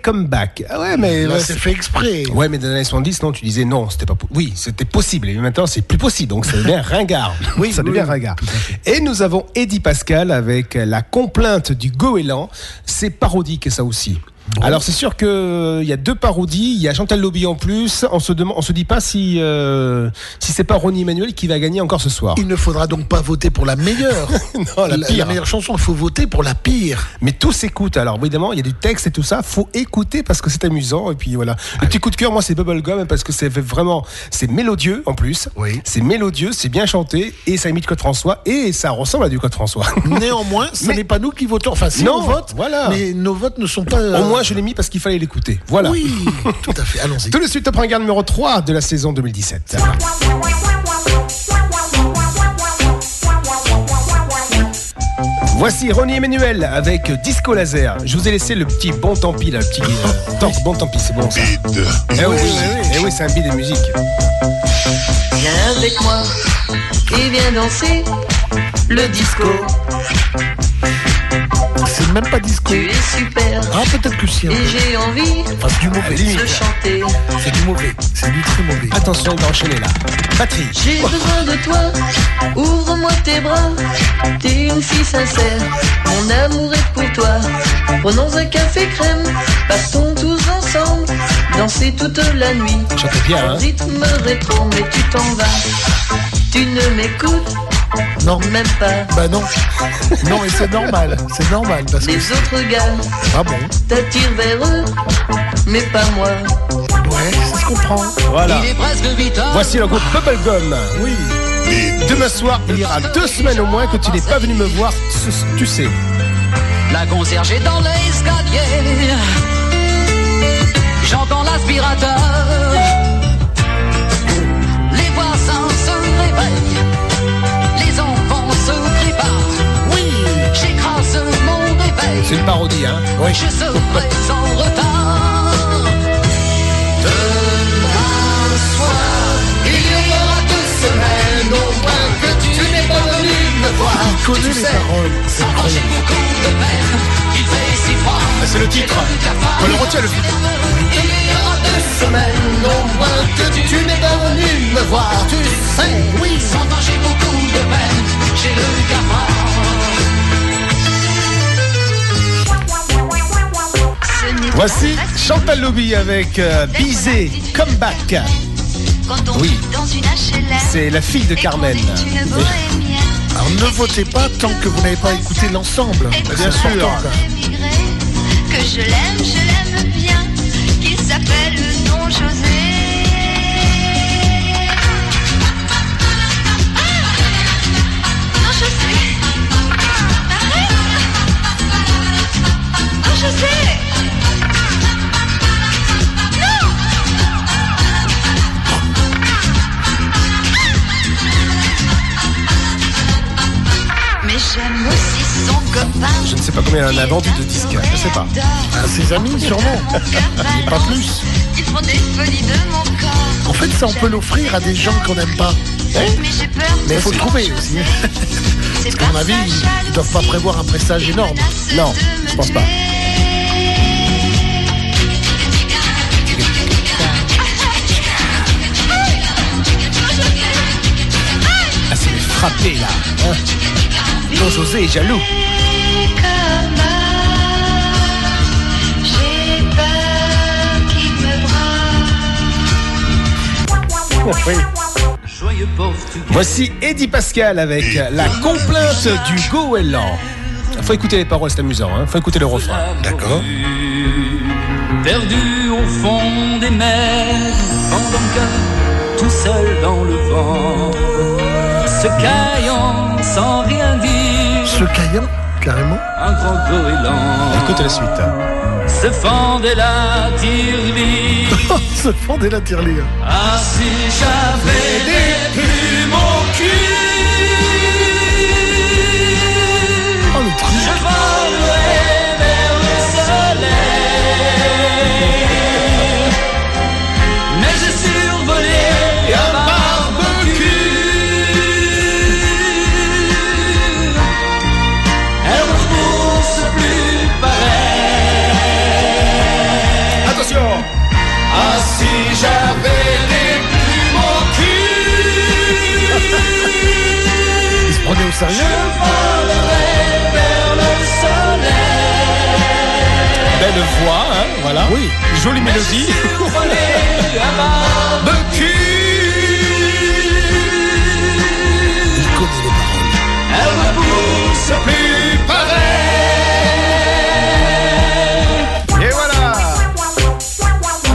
Speaker 1: Comeback. Ah ouais, mais.
Speaker 2: Là, c'est fait exprès.
Speaker 1: Ouais, mais dans les années 70, non, tu disais non, c'était pas. Oui, c'était possible. Et maintenant, c'est plus possible. Donc, ça devient ringard.
Speaker 2: Oui,
Speaker 1: ça devient
Speaker 2: oui,
Speaker 1: ringard. Et nous avons Eddie Pascal avec la complainte du goéland. C'est parodique, ça aussi? Alors c'est sûr que il y a deux parodies, il y a Chantal Lobby en plus. On se demande, on se dit pas si euh, si c'est pas Ronnie Emmanuel qui va gagner encore ce soir.
Speaker 2: Il ne faudra donc pas voter pour la meilleure.
Speaker 1: Non, la
Speaker 2: la,
Speaker 1: pire.
Speaker 2: meilleure chanson, il faut voter pour la pire.
Speaker 1: Mais tout s'écoute. Alors évidemment, il y a du texte et tout ça. Faut écouter parce que c'est amusant. Et puis voilà. Le petit coup de cœur, moi, c'est Bubblegum parce que c'est vraiment, c'est mélodieux en plus.
Speaker 2: Oui.
Speaker 1: C'est mélodieux, c'est bien chanté et ça imite Code François et ça ressemble à du Code François.
Speaker 2: Néanmoins, ce
Speaker 1: Mais-
Speaker 2: n'est pas nous qui votons. Enfin, si
Speaker 1: Non,
Speaker 2: on vote,
Speaker 1: voilà.
Speaker 2: mais nos votes ne sont pas. euh,
Speaker 1: Au moins, je l'ai mis parce qu'il fallait l'écouter. Voilà.
Speaker 2: Oui, tout à fait. Allons-y.
Speaker 1: Tout de suite, top regard numéro 3 de la saison 2017. Voici Ronnie Emmanuel avec Disco Laser. Je vous ai laissé le petit bon tant pis là, le petit euh, tant- bon tant pis, c'est bon ça. Eh oui, eh oui, c'est un beat de musique.
Speaker 8: Viens avec moi et viens danser le disco?
Speaker 2: C'est même pas disco.
Speaker 8: Tu es super
Speaker 2: Ah, peut-être que si. un
Speaker 8: et
Speaker 2: peu.
Speaker 8: j'ai envie
Speaker 2: Enfin, c'est du mauvais.
Speaker 8: de chanter.
Speaker 2: C'est du mauvais. C'est du très mauvais.
Speaker 1: Attention, va enchaîner là. Batterie.
Speaker 8: J'ai besoin de toi, ouvre-moi tes bras. T'es une fille sincère, mon amour est pour toi. Prenons un café crème, passons tous ensemble, danser toute la nuit.
Speaker 1: Chantez bien, hein.
Speaker 8: Rythme rétro, mais tu t'en vas. Tu ne m'écoutes
Speaker 2: Non.
Speaker 8: même pas.
Speaker 2: Bah non. Non, et c'est normal. C'est normal parce que.
Speaker 8: Les autres gars
Speaker 2: Ah bon
Speaker 8: t'attirent vers eux, mais pas moi.
Speaker 2: Ouais, ça se comprend.
Speaker 1: Voilà.
Speaker 8: Il est presque 8 heures.
Speaker 1: Voici le groupe Bubblegum.
Speaker 2: Oui.
Speaker 1: Demain soir, il y aura deux semaines au moins que tu n'es pas venu me voir, ce- tu sais.
Speaker 8: La concierge est dans l'escalier. Oui. Je serai en retard. Demain soir, il y aura deux semaines au moins que tu n'es pas venu me voir.
Speaker 2: Connaît les paroles. C'est
Speaker 8: J'ai
Speaker 2: incroyable.
Speaker 8: beaucoup de peine, il fait si froid.
Speaker 1: Ah, c'est le titre. On le retient le titre.
Speaker 8: Il y aura deux semaines au moins que tu n'es pas venu me voir. Tu sais, oui, sans j'ai beaucoup de peine. J'ai le cafard.
Speaker 1: Voici Chantal Lobby avec euh, Bizet, Comeback. Oui, c'est la fille de Carmen.
Speaker 2: Alors ne votez pas tant que vous n'avez pas écouté l'ensemble.
Speaker 1: Bien sûr.
Speaker 2: important, quand même.
Speaker 9: Que je l'aime, je l'aime bien, qu'il s'appelle Don José. Non, Je
Speaker 1: ne sais pas combien elle en a vendu de disques, je sais pas.
Speaker 2: À ses amis, sûrement. Mais pas plus.
Speaker 9: Ils font des folies de mon corps.
Speaker 2: En fait, ça, on peut l'offrir à des gens qu'on n'aime pas.
Speaker 9: Mais j'ai peur.
Speaker 2: Mais il faut le trouver aussi. Parce qu'à mon avis, ils ne doivent pas prévoir un prestage énorme.
Speaker 1: Non, je pense pas. Ah, c'est frappé là. Hein Don José est jaloux. Oui. Voici Eddie Pascal avec la complainte du goéland. Faut écouter les paroles, c'est amusant. Hein Faut écouter le refrain. D'accord.
Speaker 10: Perdu au fond des mers, pendant que tout seul dans le vent, se caillant sans rien dire,
Speaker 2: Ce caillant, carrément.
Speaker 10: un grand goéland
Speaker 1: Écoute la suite.
Speaker 10: se fendait la tirelire.
Speaker 2: Se fendait la tirelire.
Speaker 10: Ah si j'avais des
Speaker 1: Belle voix, hein Voilà.
Speaker 2: Oui.
Speaker 1: Jolie mélodie.
Speaker 2: Il connaît les paroles.
Speaker 5: Elle ne pousse plus pareil.
Speaker 1: Et voilà.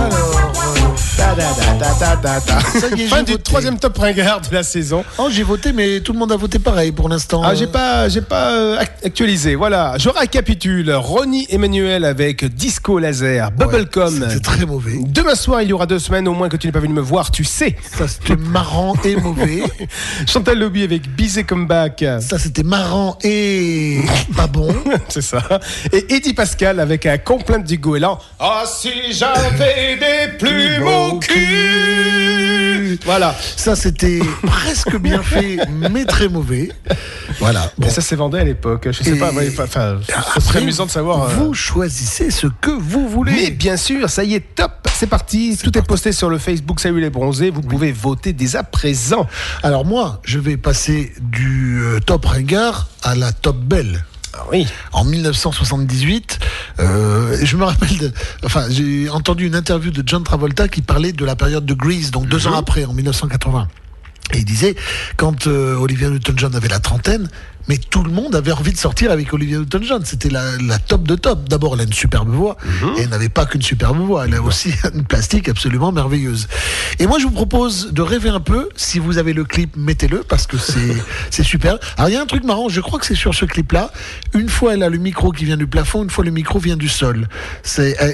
Speaker 2: Alors,
Speaker 1: Ta, ta, ta, ta, ta, ta.
Speaker 2: Ça y est,
Speaker 1: Fin
Speaker 2: j'ai
Speaker 1: du
Speaker 2: voté.
Speaker 1: troisième top ringard de la saison.
Speaker 2: oh, j'ai voté, mais tout le monde a voté pareil pour l'instant.
Speaker 1: Ah, j'ai pas, j'ai pas euh, act- actualisé. Voilà, je récapitule. Ronnie Emmanuel avec Disco Laser, Bubblegum.
Speaker 2: C'était très mauvais.
Speaker 1: Demain soir, il y aura deux semaines au moins que tu n'es pas venu me voir, tu sais.
Speaker 2: Ça, c'était marrant et mauvais.
Speaker 1: Chantal Lobby avec Bizet Comeback.
Speaker 2: Ça, c'était marrant et pas bon.
Speaker 1: C'est ça. Et Eddie Pascal avec un complainte du goéland. Ah, si j'avais des plumes au cul. Voilà.
Speaker 2: Ça, c'était presque bien fait, mais très mauvais. Voilà. Bon.
Speaker 1: Et ça s'est vendu à l'époque. Je sais
Speaker 2: Et-
Speaker 1: pas. ouais, Enfin, serait amusant de savoir. euh,
Speaker 2: Vous choisissez ce que vous voulez.
Speaker 1: Mais bien sûr, ça y est, top, c'est parti. Tout est posté sur le Facebook Salut les bronzés. Vous pouvez voter dès à présent.
Speaker 2: Alors moi, je vais passer du euh, top ringard à la top belle.
Speaker 1: Ah oui.
Speaker 2: En 1978, euh, je me rappelle, de- enfin, j'ai entendu une interview de John Travolta qui parlait de la période de Grease, donc deux ans après, en 1980. Et il disait, quand euh, Olivia Newton-John avait la trentaine, mais tout le monde avait envie de sortir avec Olivia Newton-John. C'était la, la top de top. D'abord, elle a une superbe voix, et elle n'avait pas qu'une superbe voix, elle a aussi une plastique absolument merveilleuse. Et moi, je vous propose de rêver un peu. Si vous avez le clip, mettez-le, parce que c'est super. Alors, il y a un truc marrant, je crois que c'est sur ce clip-là. Une fois, elle a le micro qui vient du plafond, une fois, le micro vient du sol.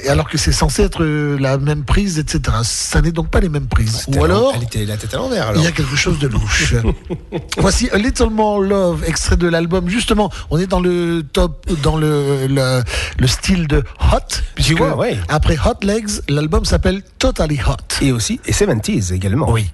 Speaker 2: Alors que c'est censé être euh, la même prise, etc. Ça n'est donc pas les mêmes prises. Ou alors...
Speaker 1: Elle était la tête à l'envers
Speaker 2: Il y a quelque chose de louche. Voici A Little More Love, extrait de l'album. Justement, on est dans le top, dans le, le, le style de Hot. puisque
Speaker 1: vois, ouais.
Speaker 2: Après Hot Legs, l'album s'appelle Totally Hot.
Speaker 1: Et aussi, et 70s également.
Speaker 2: Oui.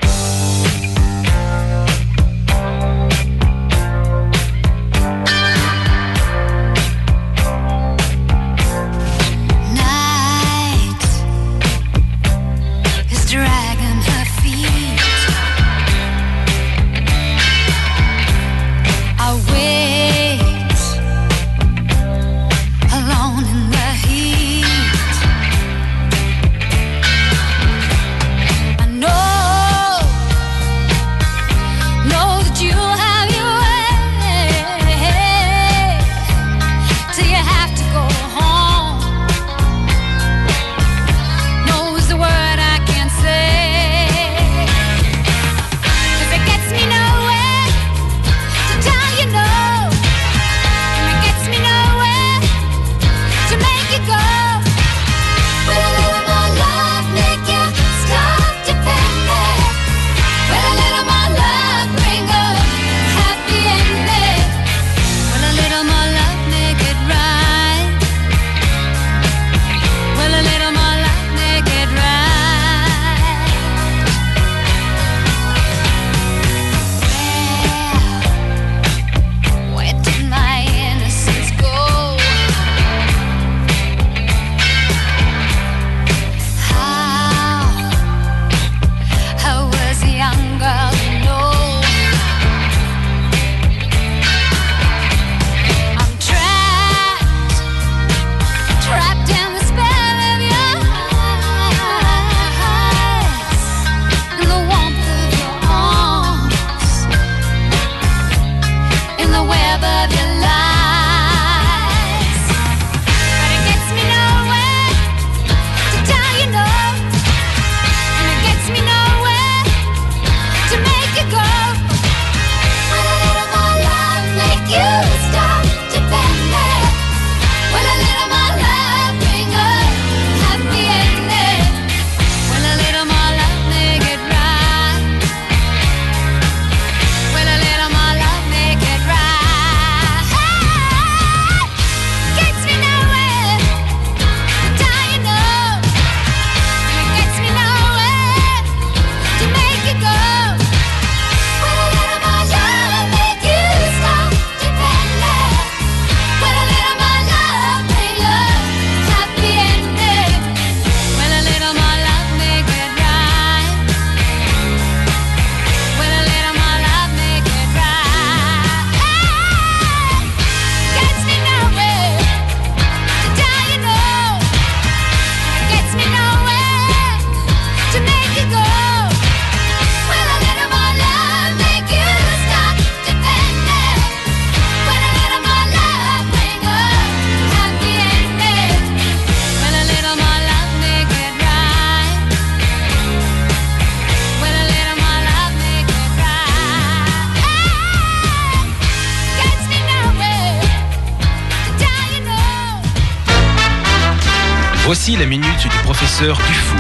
Speaker 11: Voici la minute du professeur Dufou.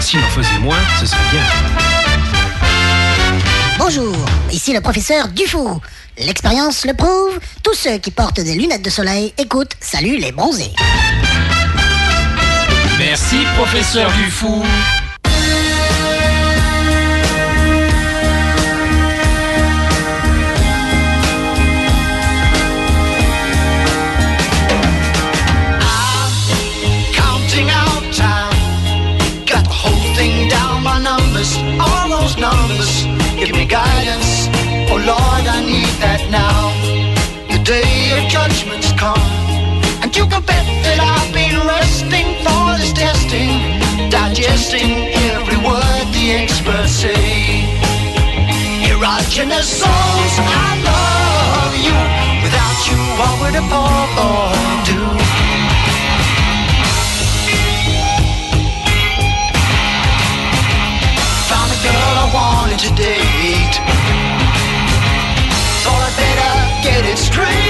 Speaker 11: S'il en faisait moins, ce serait bien.
Speaker 12: Bonjour, ici le professeur Dufou. L'expérience le prouve, tous ceux qui portent des lunettes de soleil écoutent Salut les bronzés.
Speaker 11: Merci, professeur Dufou.
Speaker 13: Day of judgment's come, and you can bet that I've been resting for this testing, digesting every word the experts say. Erogenous souls, I love you. Without you, what would a poor boy do? Found a girl I wanted to Crazy.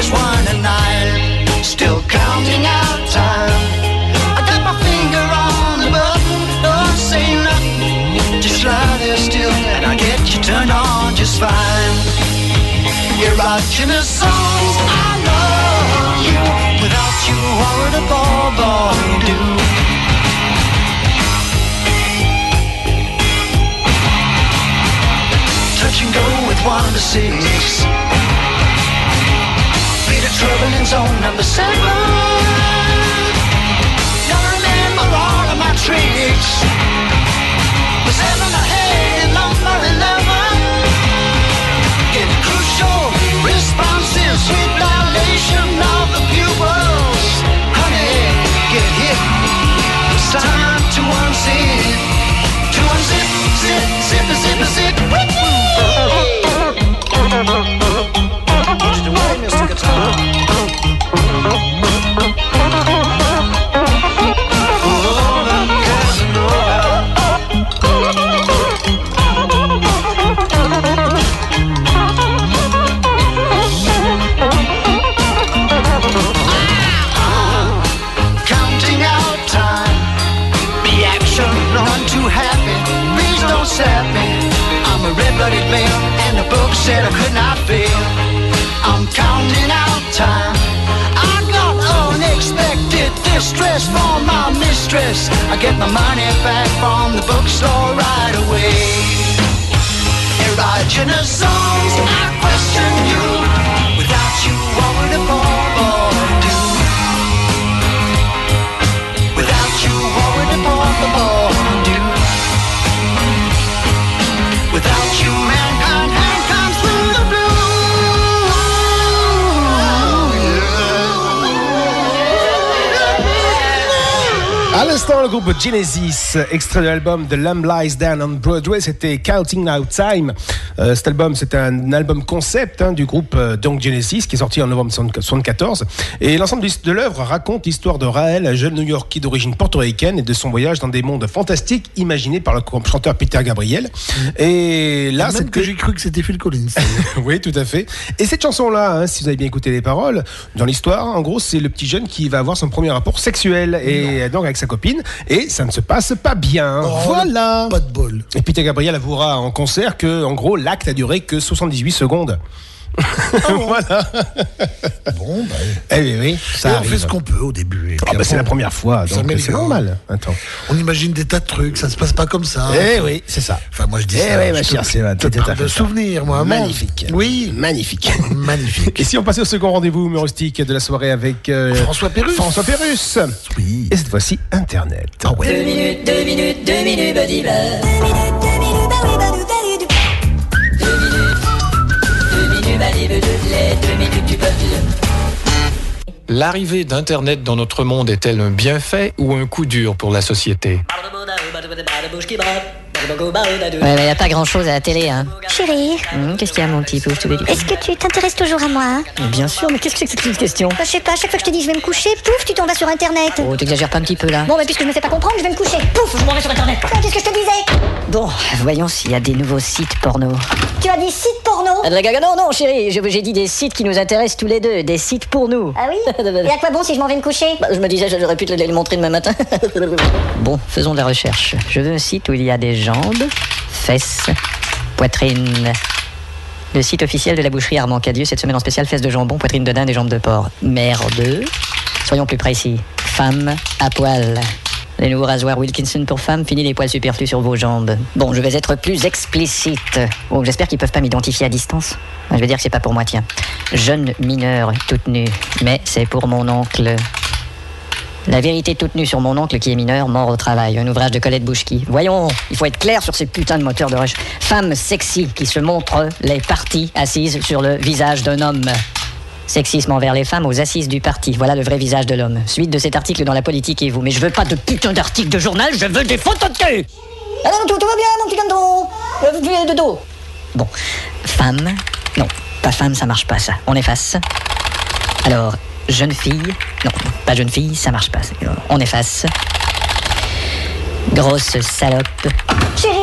Speaker 13: Figures one and nine. Still counting out time. I got my finger on the button. Don't say nothing. Just lie there still, and I get you turned on just fine. Erogenous songs, I love you. Without you, what would a poor boy do? Touch and go with one to six. In zone number seven. Now remember all of my tricks. The seven said I could not fail. I'm counting out time. I got unexpected distress from my mistress. I get my money back from the bookstore right away. Erogenous songs, I question you.
Speaker 1: Le groupe Genesis, extrait de l'album The Lamb Lies Down on Broadway, c'était Counting Out Time. Euh, cet album, c'est un album concept hein, du groupe euh, donc Genesis, qui est sorti en novembre 1974. Et l'ensemble de- l'œuvre raconte l'histoire de Raël, un jeune New-Yorkais d'origine portoricaine, et de son voyage dans des mondes fantastiques imaginés par le chanteur Peter Gabriel. Et là, c'est
Speaker 2: que j'ai cru que c'était Phil Collins.
Speaker 1: oui, tout à fait. Et cette chanson-là, hein, si vous avez bien écouté les paroles, dans l'histoire, en gros, c'est le petit jeune qui va avoir son premier rapport sexuel et donc avec sa copine, et ça ne se passe pas bien. voilà.
Speaker 2: Pas de bol.
Speaker 1: Et Peter Gabriel avouera en concert que, en gros, l'acte a duré que 78 secondes. voilà.
Speaker 2: Bon, bah.
Speaker 1: Eh oui, oui, ça
Speaker 2: Et on
Speaker 1: arrive.
Speaker 2: fait ce qu'on peut au début.
Speaker 1: Ah bah, c'est la première fois, donc c'est normal. Attends.
Speaker 2: On imagine des tas de trucs, ça se passe pas comme ça.
Speaker 1: Eh oui, c'est ça.
Speaker 2: Enfin, moi je dis
Speaker 1: Eh
Speaker 2: ça.
Speaker 1: oui, ma chère, c'est
Speaker 2: de souvenirs, moi.
Speaker 1: Magnifique.
Speaker 2: Oui.
Speaker 1: Magnifique.
Speaker 2: Magnifique.
Speaker 1: Et si on passait au second rendez-vous humoristique de la soirée avec euh,
Speaker 2: François Pérus.
Speaker 1: François Pérus.
Speaker 2: Oui.
Speaker 1: Et cette fois-ci, Internet.
Speaker 2: Ah ouais.
Speaker 7: Deux minutes, deux minutes, deux minutes, Buddy Bear. Deux minutes, deux minutes, Deux minutes.
Speaker 6: L'arrivée d'Internet dans notre monde est-elle un bienfait ou un coup dur pour la société
Speaker 7: Ouais, mais y a pas grand chose à la télé, hein.
Speaker 12: Chérie,
Speaker 7: Hum, Qu'est-ce qu'il y a, mon petit pouf tout
Speaker 12: est-ce que tu t'intéresses toujours à moi
Speaker 7: Mais Bien sûr, mais qu'est-ce que c'est que cette question?
Speaker 12: Bah, Je sais pas, chaque fois que je te dis je vais me coucher, pouf, tu t'en vas sur internet.
Speaker 7: Oh, t'exagères pas un petit peu là
Speaker 12: Bon, mais puisque je me fais pas comprendre, je vais me coucher. Pouf, je m'en vais sur internet. Ah, Qu'est-ce que je te disais?
Speaker 7: Bon, voyons s'il y a des nouveaux sites porno.
Speaker 12: Tu as dit site porno?
Speaker 7: Ah, de- Non, non, chérie, je- j'ai dit des sites qui nous intéressent tous les deux, des sites pour nous.
Speaker 12: Ah oui? Et à quoi bon si je m'en vais me coucher?
Speaker 7: Bah, je me disais, j'aurais pu te les montrer demain matin. bon, faisons de la recherche. Je veux un site où il y a des jambes, fesses, poitrine. Le site officiel de la boucherie Armand Cadieux cette semaine en spécial fesses de jambon, poitrine de dinde et jambes de porc. Merde. Soyons plus précis. Femme à poil. Les nouveaux rasoirs Wilkinson pour femmes, fini les poils superflus sur vos jambes. Bon, je vais être plus explicite. Oh, j'espère qu'ils peuvent pas m'identifier à distance. Je vais dire que c'est pas pour moi, tiens. Jeune mineure, toute nue. Mais c'est pour mon oncle. La vérité toute nue sur mon oncle qui est mineur, mort au travail. Un ouvrage de Colette Bouchki. Voyons, il faut être clair sur ces putains de moteurs de rush. Femme sexy qui se montre les parties assises sur le visage d'un homme. Sexisme envers les femmes aux assises du parti. Voilà le vrai visage de l'homme. Suite de cet article dans La Politique et vous. Mais je veux pas de putain d'article de journal, je veux des photos de cul non, tout, tout va bien, mon petit canton Euh, Tu es de dos. Bon, femme? Non, pas femme, ça marche pas ça. On efface. Alors, jeune fille. Non, pas jeune fille, ça marche pas. ça. On efface. Grosse salope.
Speaker 12: Chérie,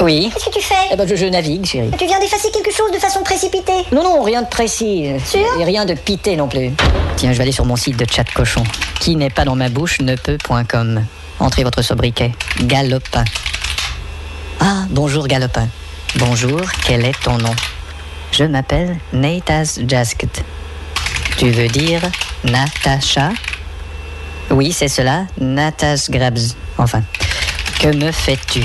Speaker 7: Oui.
Speaker 12: qu'est-ce que tu fais?
Speaker 7: Eh ben, je, je navigue, chérie.
Speaker 12: Tu viens d'effacer quelque chose de façon précipitée?
Speaker 7: Non, non, rien de précis.
Speaker 12: Sûr?
Speaker 7: Et rien de pité non plus. Tiens, je vais aller sur mon site de chat cochon. Qui n'est pas dans ma bouche ne peut.com. Entrez votre sobriquet. Galopin. Ah, bonjour Galopin. Bonjour, quel est ton nom? Je m'appelle Natas Jasket. Tu veux dire Natacha? Oui, c'est cela, Natas Grabs. Enfin, que me fais-tu?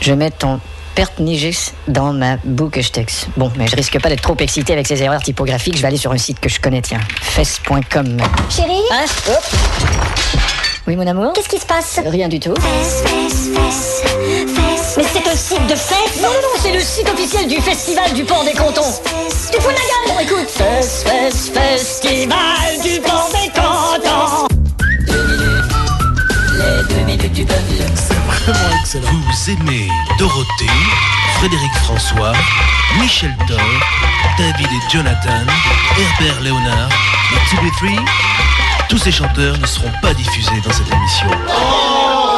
Speaker 7: Je mets ton pertnigus dans ma bouquestex. Bon, mais je risque pas d'être trop excité avec ces erreurs typographiques. Je vais aller sur un site que je connais, tiens. Fesse.com.
Speaker 12: Chérie?
Speaker 7: Hein? Hop. Oui, mon amour?
Speaker 12: Qu'est-ce qui se passe?
Speaker 7: Rien du tout.
Speaker 12: Fesses, fesses, fesses, fesses.
Speaker 7: Mais c'est un site de fête Non, non, non, c'est le site officiel du Festival du Port des Cantons.
Speaker 12: Tu fous de la gueule
Speaker 7: Bon, écoute. Fest, fest, festival du Port des Cantons. Deux minutes. Les deux minutes du.
Speaker 2: Vraiment excellent.
Speaker 11: Vous aimez Dorothée, Frédéric François, Michel Thor, David et Jonathan, Herbert Léonard Be Free Tous ces chanteurs ne seront pas diffusés dans cette émission.
Speaker 1: Ah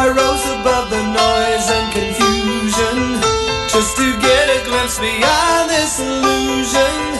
Speaker 5: I rose above the noise and confusion Just to get a glimpse beyond this illusion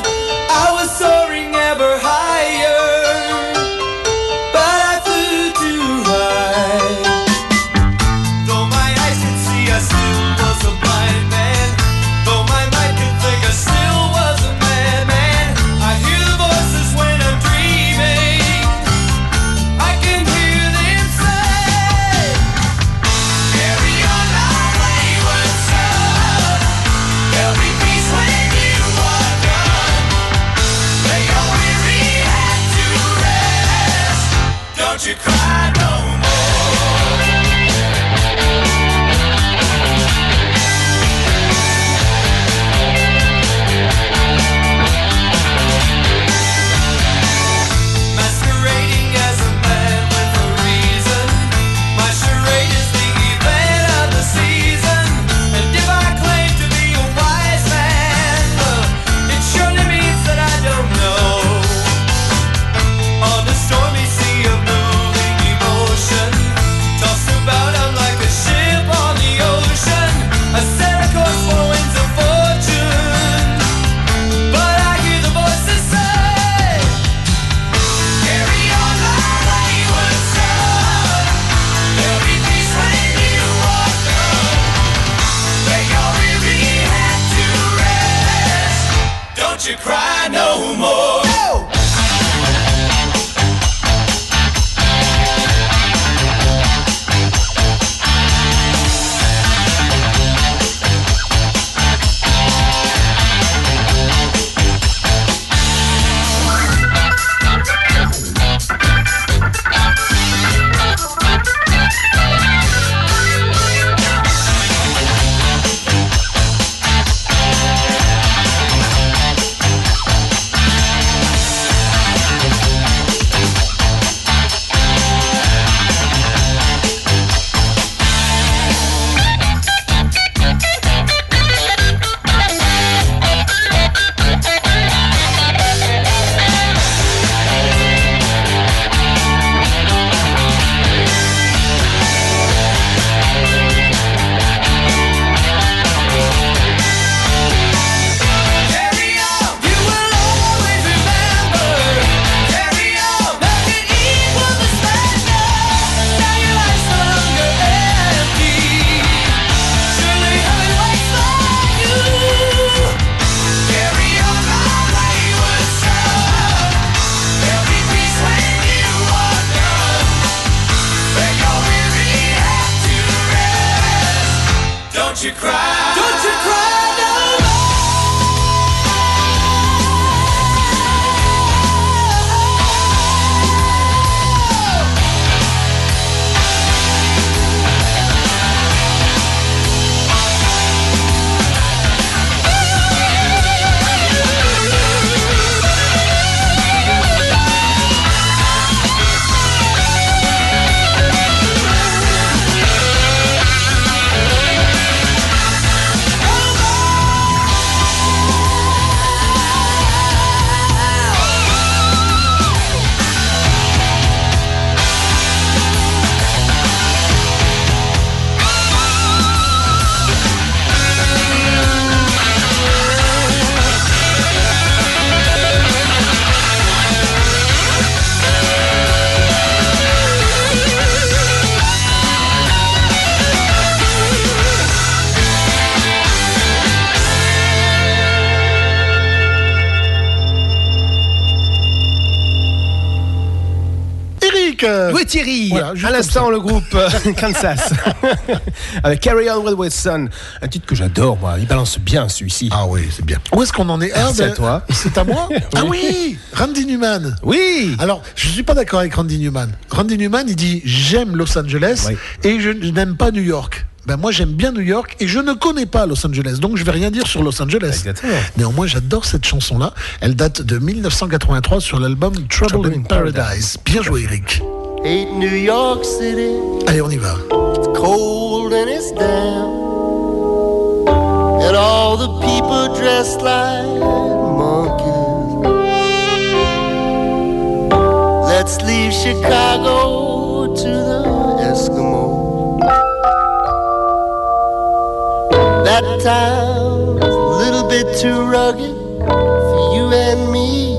Speaker 1: Thierry,
Speaker 2: Voilà,
Speaker 1: à l'instant le groupe euh, Kansas avec Carry On With Son, un titre que j'adore moi, il balance bien celui-ci.
Speaker 2: Ah oui, c'est bien. Où est-ce qu'on en est? Ah,
Speaker 1: C'est à
Speaker 2: ben,
Speaker 1: toi.
Speaker 2: C'est à moi? Ah oui Randy Newman.
Speaker 1: Oui
Speaker 2: Alors, je suis pas d'accord avec Randy Newman. Randy Newman, il dit j'aime Los Angeles
Speaker 1: Oui.
Speaker 2: et je, je n'aime pas New York. Ben moi j'aime bien New York et je ne connais pas Los Angeles, donc je vais rien dire sur Los Angeles.
Speaker 1: Exactement.
Speaker 2: Néanmoins, j'adore cette chanson-là. Elle date de 1983 sur l'album Trouble,
Speaker 1: Trouble
Speaker 2: in
Speaker 1: in
Speaker 2: Paradise.
Speaker 1: Paradise.
Speaker 2: Bien joué, Eric.
Speaker 14: Hate New York City.
Speaker 2: Allez, on y va.
Speaker 14: It's cold and it's damp. And all the people dressed like monkeys. Let's leave Chicago to the Eskimos. That town's a little bit too rugged for you and me,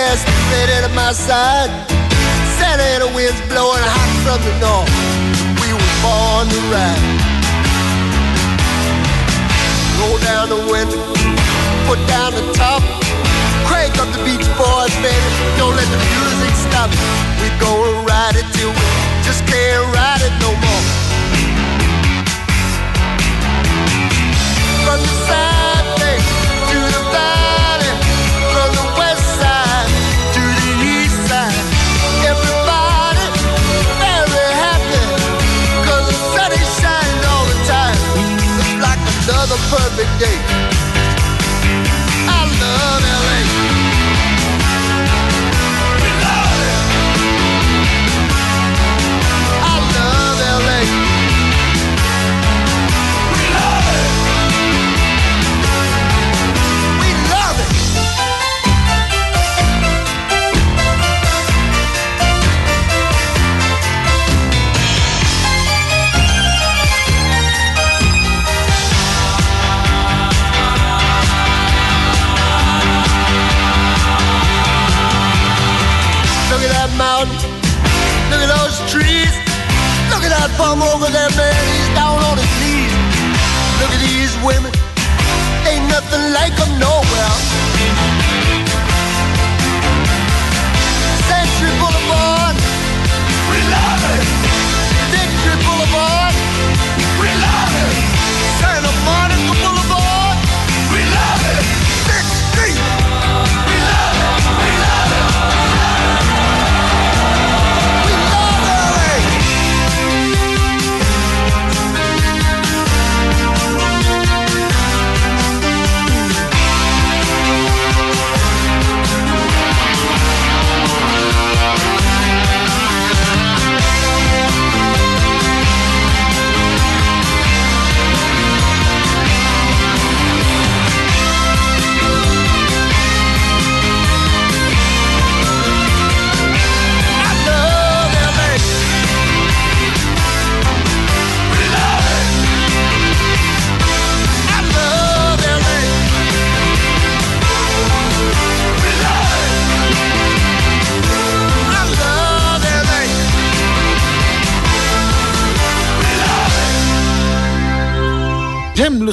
Speaker 14: nasty red at my side. Santa winds blowing hot from the north. We were born to ride. Roll down the window, put down the top. Crank up the Beach Boys, baby. Don't let the music stop. We gonna ride it till we just can't ride it no more. the gate. That over there, man. He's down on his knees. Look at these women. Ain't nothing like them nowhere. Century Boulevard. We love it. Victory Boulevard.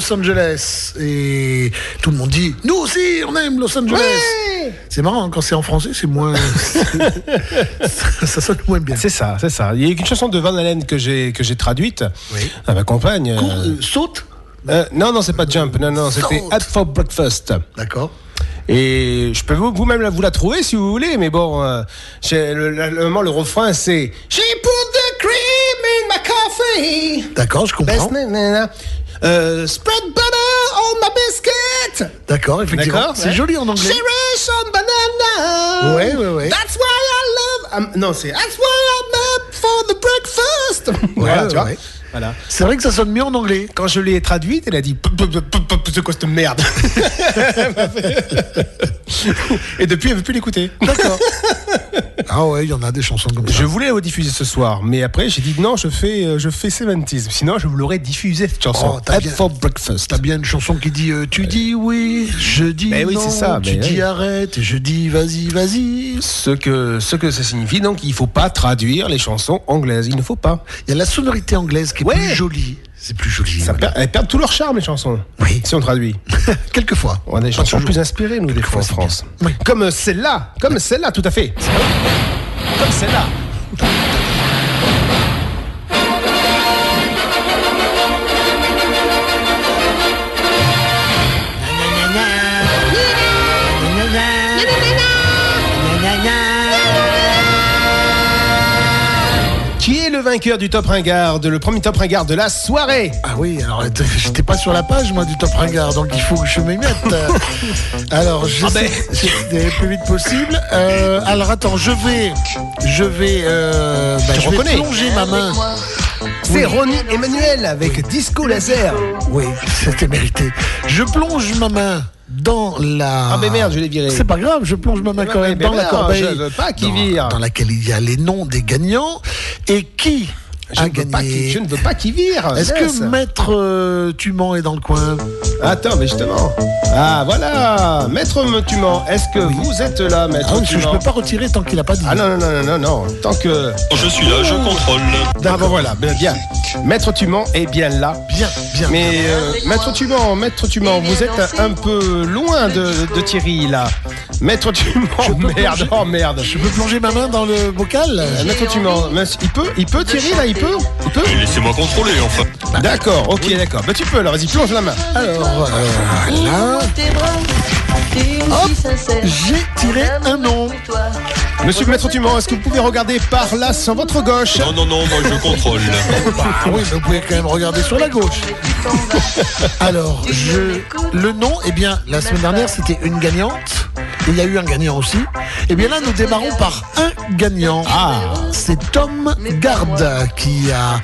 Speaker 2: Los Angeles et tout le monde dit nous aussi on aime Los Angeles. C'est marrant hein, quand c'est en français c'est moins ça, ça sonne moins bien.
Speaker 1: C'est ça, c'est ça. Il y a une chanson de Van Halen que j'ai que j'ai traduite à ma compagne.
Speaker 2: Cours, euh, saute
Speaker 1: Euh, non, non, c'est pas Jump. Non, non, c'était. Hat for Breakfast.
Speaker 2: D'accord.
Speaker 1: Et je peux vous- vous-même vous la trouver si vous voulez, mais bon, euh, le, le, le moment, le refrain, c'est She put the cream in my coffee.
Speaker 2: D'accord, je comprends.
Speaker 1: Euh, spread butter on my biscuit.
Speaker 2: D'accord, effectivement.
Speaker 1: D'accord,
Speaker 2: C'est
Speaker 1: ouais.
Speaker 2: joli en anglais.
Speaker 1: Cherish on banana.
Speaker 2: Ouais, ouais, ouais.
Speaker 1: That's why I love. um, non, c'est That's why I'm up for the breakfast. voilà,
Speaker 2: ouais,
Speaker 1: tu vois.
Speaker 2: ouais.
Speaker 1: Voilà.
Speaker 2: C'est vrai que ça sonne mieux en anglais.
Speaker 1: Quand je l'ai traduite, elle a dit C'est quoi cette merde Et depuis, elle veut plus l'écouter.
Speaker 2: D'accord. ah ouais, il y en a des chansons comme ça.
Speaker 1: Je voulais la diffuser ce soir, mais après j'ai dit non, je fais, euh, je fais 70s. Sinon, je vous l'aurais diffusé cette chanson.
Speaker 2: Oh, t'as bien-
Speaker 1: for breakfast.
Speaker 2: T'as bien une chanson qui dit euh, tu dis oui, je dis
Speaker 1: Mais oui,
Speaker 2: non,
Speaker 1: c'est ça,
Speaker 2: tu
Speaker 1: mais
Speaker 2: dis
Speaker 1: oui.
Speaker 2: arrête, je dis vas-y, vas-y.
Speaker 1: Ce que, ce que ça signifie, donc, il faut pas traduire les chansons anglaises. Il ne faut pas.
Speaker 2: Il y a la sonorité anglaise qui est
Speaker 1: Ouais.
Speaker 2: plus jolie. C'est plus joli.
Speaker 1: Ça
Speaker 2: voilà.
Speaker 1: perd- elles perdent tout leur charme, les chansons.
Speaker 2: Oui.
Speaker 1: Si on traduit.
Speaker 2: Quelquefois.
Speaker 1: On a des chansons
Speaker 2: toujours.
Speaker 1: plus inspirées, nous, des fois, en France.
Speaker 2: Oui.
Speaker 1: Comme celle-là. Comme celle-là, tout à fait. Comme celle-là. Le vainqueur du top ringard, le premier top ringard de la soirée
Speaker 2: Ah oui, alors j'étais pas sur la page moi du top ringard, donc il faut que je m'y mette. Alors j'essaie
Speaker 1: ben.
Speaker 2: d'aller le plus vite possible. Euh, alors attends, je vais, je vais, euh, bah,
Speaker 1: Je
Speaker 2: je vais
Speaker 1: reconnais.
Speaker 2: plonger ma main.
Speaker 1: C'est Ronnie Emmanuel avec Disco Laser.
Speaker 2: Oui, c'était mérité. Je plonge ma main dans la.
Speaker 1: Ah mais merde, je l'ai viré.
Speaker 2: C'est pas grave, je plonge ma main quand même dans la corbeille.
Speaker 1: je veux pas qu'il vire.
Speaker 2: Dans laquelle il y a les noms des gagnants et qui
Speaker 1: Je ne, veux pas qu'il-
Speaker 2: gagné.
Speaker 1: je ne veux pas qu'il vire.
Speaker 2: Est-ce que Maître euh, Tuman est dans le coin
Speaker 1: Attends, mais justement. Ah voilà, Maître Tuman, est-ce que vous êtes là, Maître
Speaker 2: Ah parce que je
Speaker 1: Tuman
Speaker 2: peux pas retirer tant qu'il a pas dit.
Speaker 1: Ah non, non, non, non, non, non. Tant que.
Speaker 15: Je suis là, je contrôle.
Speaker 1: Ah bon voilà, bien. bien. Maître Tuman est bien là.
Speaker 2: Bien, bien.
Speaker 1: Mais euh, Maître Tuman, Maître Tuman, vous êtes un peu loin de, de Thierry là. Maître Tuman, merde, oh merde.
Speaker 2: Je peux plonger ma main dans le bocal
Speaker 1: Euh, Maître Tuman, mince, il peut, il peut Thierry là, il il peut.
Speaker 15: Mais Laissez-moi contrôler, enfin.
Speaker 1: D'accord, ok, d'accord. Bah tu peux alors, vas-y, plonge la main.
Speaker 2: Alors, euh, là, Hop, j'ai tiré un nom.
Speaker 1: Monsieur Maître Tuman, est-ce que vous pouvez regarder par là sur votre gauche?
Speaker 15: Non, non, non, moi je contrôle.
Speaker 2: Ah oui, mais vous pouvez quand même regarder sur la gauche. Alors, je, le nom, eh bien, la semaine dernière, c'était une gagnante. Il y a eu un gagnant aussi. Eh bien là, nous démarrons par un gagnant.
Speaker 1: Ah.
Speaker 2: C'est Tom Garde qui a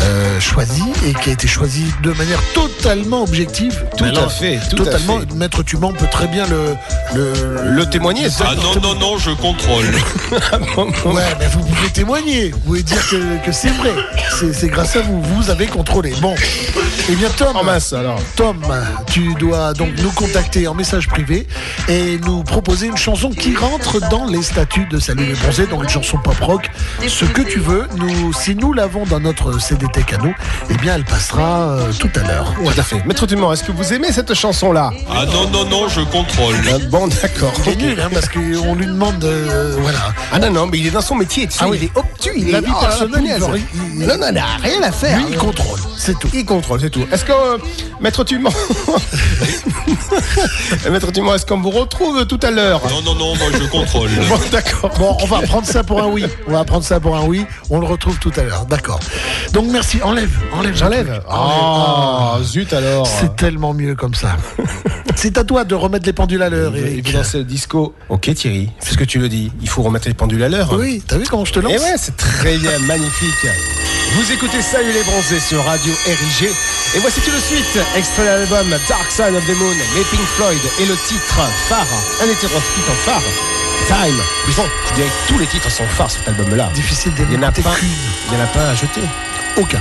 Speaker 2: euh, choisi et qui a été choisi de manière totalement objective.
Speaker 1: Tout à fait, tout à
Speaker 2: totalement.
Speaker 1: fait.
Speaker 2: Maître Tuman peut très bien le le,
Speaker 1: Le témoigner, ça.
Speaker 15: Ah non, non, non, je contrôle.
Speaker 2: Ouais, mais vous pouvez témoigner. Vous pouvez dire que, que c'est vrai. C'est- C'est grâce à vous. Vous avez contrôlé. Bon. Eh bien, Tom.
Speaker 1: En masse, alors.
Speaker 2: Tom, tu dois donc nous contacter en message privé et nous proposer une chanson qui rentre dans les statuts de Salut les bronzés, donc une chanson pop rock, ce que tu veux. Nous, si nous l'avons dans notre CD Tech à nous, eh bien, elle passera euh, tout à l'heure.
Speaker 1: Tout à fait. Maître Dumont, est-ce que vous aimez cette chanson-là?
Speaker 15: Ah non, non, non, je contrôle.
Speaker 1: Euh, Bon, d'accord.
Speaker 2: Il est nul, hein, parce qu'on lui demande, euh, voilà.
Speaker 1: Ah non, non, mais il est dans son métier, tu sais,
Speaker 2: Ah oui.
Speaker 1: il est obtus, il est
Speaker 2: La vie
Speaker 1: oh, la
Speaker 2: personnelle, il
Speaker 1: Non, non, il n'a rien à faire.
Speaker 2: Lui, il contrôle, c'est tout.
Speaker 1: Il contrôle, c'est tout. Est-ce que, euh, Maître Dumont, Maître Dumont, est-ce qu'on vous retrouve tout à l'heure?
Speaker 15: Non, non, non, moi je contrôle.
Speaker 1: Bon, d'accord.
Speaker 2: Bon, on va prendre ça pour un oui. On va prendre ça pour un oui. On le retrouve tout à l'heure. D'accord. Donc merci. Enlève, enlève.
Speaker 1: J'enlève. Ah,
Speaker 2: Enlève.
Speaker 1: zut alors.
Speaker 2: C'est tellement mieux comme ça. C'est à toi de remettre les pendules à l'heure,
Speaker 1: Et puis dans ce disco. Ok Thierry, c'est ce que tu le dis. Il faut remettre les pendules à l'heure.
Speaker 2: Oui, t'as vu comment je te lance
Speaker 1: Et ouais, c'est très bien, magnifique. Vous écoutez Salut les bronzés sur Radio RIG. Et voici tout de suite, extrait de l'album Dark Side of the Moon, les Pink Floyd et le titre phare, un des titres titres phares, Time. Puis bon, je dirais que tous les titres sont phares cet album-là.
Speaker 2: Difficile
Speaker 1: Il y en a
Speaker 2: d'écouter
Speaker 1: pas,
Speaker 2: qu'une.
Speaker 1: il y en a pas à jeter.
Speaker 2: Aucun.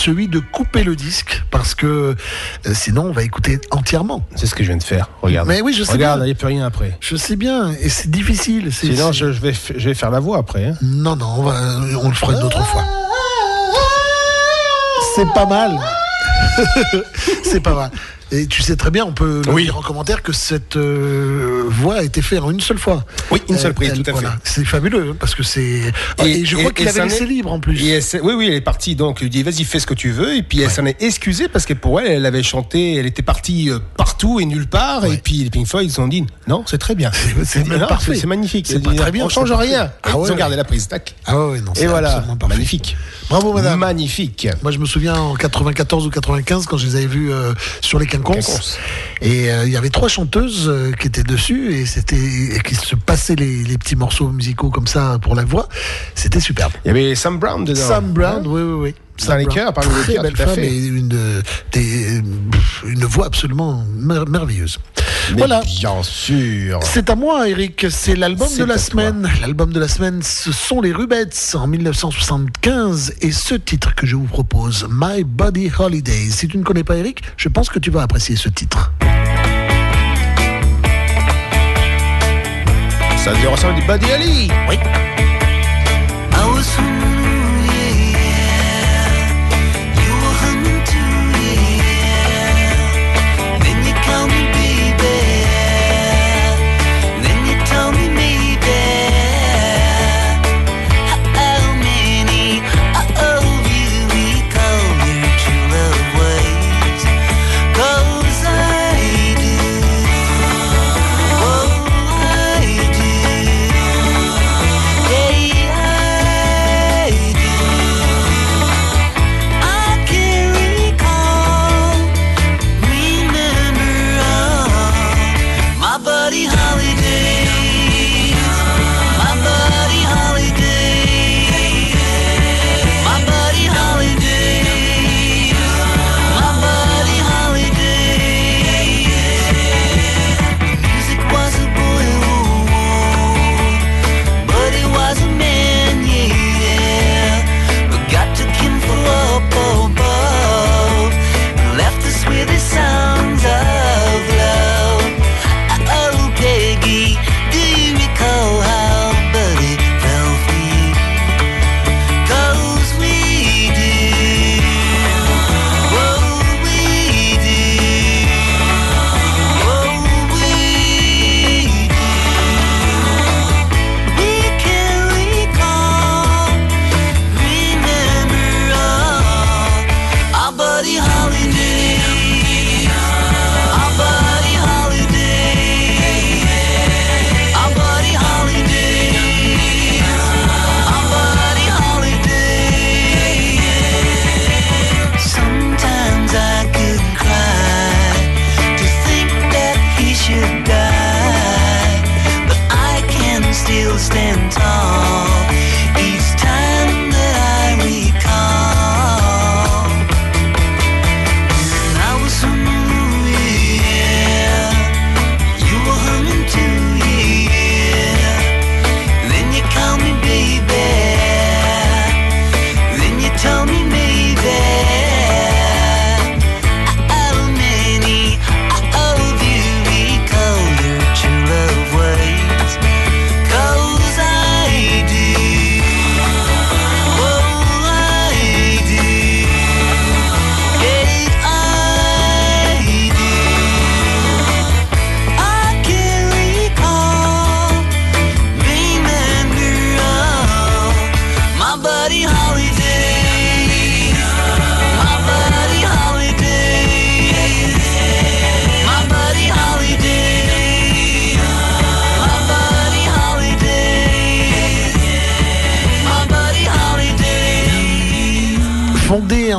Speaker 2: Celui de couper le disque, parce que euh, sinon on va écouter entièrement.
Speaker 1: C'est ce que je viens de faire. Regarde.
Speaker 2: Mais oui, je sais
Speaker 1: Regarde, il n'y a plus rien après.
Speaker 2: Je sais bien, et c'est difficile.
Speaker 1: Sinon, je, je vais, f- je vais faire la voix après. hein.
Speaker 2: Non, non, on, va- on le fera une autre fois. C'est pas mal. c'est pas mal. Et tu sais très bien, on peut le
Speaker 1: Oui.
Speaker 2: dire en commentaire que cette euh, voix a été faite en une seule fois.
Speaker 1: Oui, une seule prise,
Speaker 2: elle-
Speaker 1: tout à
Speaker 2: voilà.
Speaker 1: fait.
Speaker 2: C'est fabuleux hein, parce que c'est. Et, je crois qu'il avait laissé
Speaker 1: n'est-
Speaker 2: libre en plus.
Speaker 1: Et oui, oui, elle est partie. Donc, il dit vas-y, fais ce que tu veux. Et puis, elle s'en est excusée parce que pour elle, elle avait chanté, elle était partie euh, partout et nulle part. Et puis, les Pink Floyd, ils se sont dit non, c'est très bien.
Speaker 2: c'est parfait.
Speaker 1: C'est magnifique.
Speaker 2: C'est pas très bien,
Speaker 1: On change rien.
Speaker 2: Ah
Speaker 1: ils
Speaker 2: ouais,
Speaker 1: ont gardé la prise. Tac.
Speaker 2: Ah ouais, non,
Speaker 1: Et voilà. Magnifique.
Speaker 2: Bravo madame.
Speaker 1: Magnifique.
Speaker 2: Moi je me souviens en 94 ou 95 quand je les avais vus euh, sur les Et euh, il y avait trois chanteuses euh, qui étaient dessus et c'était qui se passaient les, les petits morceaux musicaux comme ça pour la voix. C'était superbe.
Speaker 1: Il y avait Sam Brown dedans.
Speaker 2: Sam Brown,
Speaker 1: Hein
Speaker 2: oui, oui, oui.
Speaker 1: Dans les cœurs, parmi les
Speaker 2: très
Speaker 1: cœurs,
Speaker 2: belle
Speaker 1: tout à
Speaker 2: femme
Speaker 1: fait.
Speaker 2: et une, euh, des- une voix absolument mer- merveilleuse.
Speaker 1: Mais
Speaker 2: voilà.
Speaker 1: Bien sûr.
Speaker 2: C'est à moi, Eric. C'est l'album de la semaine. L'album de la semaine, ce sont les Rubettes en 1975. Et ce titre que je vous propose, My Body Holidays. Si tu ne connais pas Eric, je pense que tu vas apprécier ce titre.
Speaker 1: Ça lui ressemble du Buddy Ali.
Speaker 2: Oui.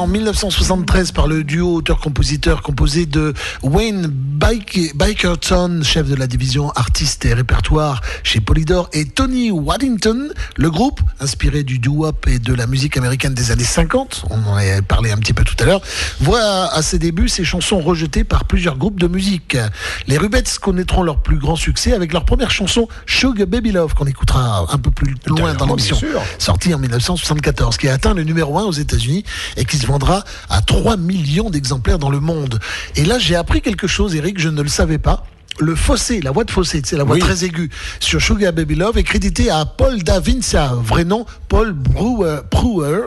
Speaker 2: En 1973 par le duo auteur-compositeur composé de Wayne Bike- Bikerton, chef de la division artistes et répertoire chez Polydor, et Tony Waddington, le groupe, inspiré du doo-wop et de la musique américaine des années 50, on en a parlé un petit peu tout à l'heure, voit à ses débuts ses chansons rejetées par plusieurs groupes de musique. Les Rubettes connaîtront leur plus grand succès avec leur première chanson Sugar Baby Love, qu'on écoutera un peu plus loin dans l'émission, sortie en 1974, qui a atteint le numéro 1 aux États-Unis et qui se vendra à 3 millions d'exemplaires dans le monde. Et là, j'ai appris quelque chose, Eric, je ne le savais pas. Le fossé, la voix de fossé, c'est la voix
Speaker 1: Oui.
Speaker 2: très aiguë sur Sugar Baby Love est crédité à Paul Davincia, vrai nom Paul Brewer, Brewer,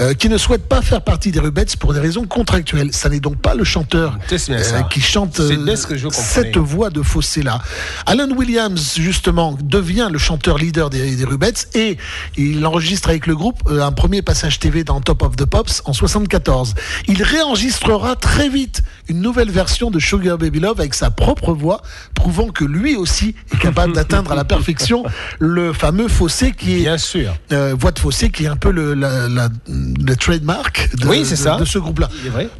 Speaker 2: euh, qui ne souhaite pas faire partie des Rubettes pour des raisons contractuelles. Ça n'est donc pas le chanteur
Speaker 1: C'est
Speaker 2: euh, qui chante
Speaker 1: C'est
Speaker 2: euh, cette voix de fossé là. Alan Williams justement devient le chanteur leader des, des Rubettes et il enregistre avec le groupe un premier passage TV dans Top of the Pops en 74. Il réenregistrera très vite une nouvelle version de Sugar Baby Love avec sa propre voix, prouvant que lui aussi est capable d'atteindre à la perfection le fameux fossé qui est
Speaker 1: Bien sûr.
Speaker 2: euh, voix de fossé qui est un peu le, la- la- le trademark de,
Speaker 1: Oui,
Speaker 2: de-
Speaker 1: ça.
Speaker 2: de ce groupe-là.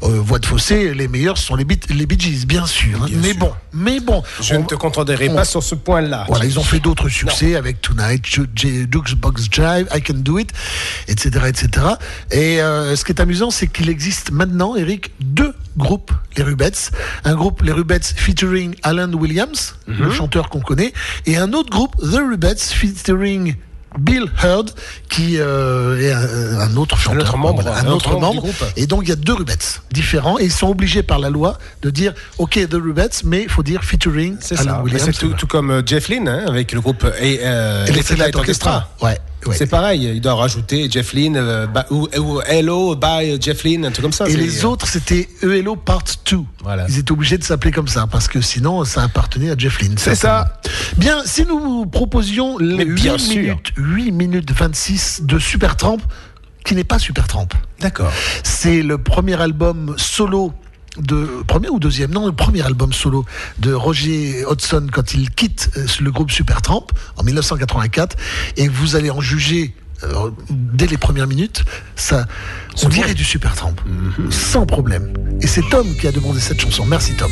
Speaker 2: Euh, voix de fossé, les meilleurs sont les, Beat- les Bee Gees, bien sûr. hein.
Speaker 1: Bien
Speaker 2: mais
Speaker 1: sûr.
Speaker 2: bon, mais bon.
Speaker 1: Je
Speaker 2: on-
Speaker 1: ne te contrederai
Speaker 2: on-
Speaker 1: pas sur ce point-là.
Speaker 2: voilà, ils ont fait d'autres succès avec Tonight, Jukebox Jive, I Can Do It, etc., etc. Et euh, ce qui est amusant, c'est qu'il existe maintenant, Eric, deux groupes, les Rubettes. Un groupe, les Rubettes, featuring Alan Williams, le chanteur qu'on connaît, et un autre groupe, The Rubettes, featuring Bill Hurd, qui euh, est un, un autre chanteur,
Speaker 1: autre membre, un
Speaker 2: un
Speaker 1: autre
Speaker 2: autre
Speaker 1: membre.
Speaker 2: Et donc il y a deux Rubettes différents, et ils sont obligés par la loi de dire, ok, The Rubettes, mais il faut dire featuring Alan
Speaker 1: ça.
Speaker 2: Williams.
Speaker 1: C'est tout, tout comme euh, Jeff Lynne hein, avec le groupe et, euh,
Speaker 2: Electric
Speaker 1: Light
Speaker 2: Light Orchestra. Ouais, ouais.
Speaker 1: C'est pareil, il doit rajouter Jeff Lynne euh, ou, ou Hello by Jeff Lynne, un truc comme ça.
Speaker 2: Et les autres, c'était ELO Part 2.
Speaker 1: Voilà.
Speaker 2: Ils étaient obligés de s'appeler comme ça, parce que sinon, ça appartenait à Jeff Lynne.
Speaker 1: C'est ça.
Speaker 2: Bien, si nous proposions les
Speaker 1: Mais
Speaker 2: 8
Speaker 1: bien sûr.
Speaker 2: minutes, 8 minutes 26 de Supertramp, qui n'est pas Supertramp.
Speaker 1: D'accord.
Speaker 2: C'est le premier album solo de premier ou deuxième non le premier album solo de Roger Hodgson quand il quitte euh, le groupe Supertramp en 1984 et vous allez en juger euh, dès les premières minutes ça on dirait du Supertramp. Sans problème. Et c'est Tom qui a demandé cette chanson. Merci Tom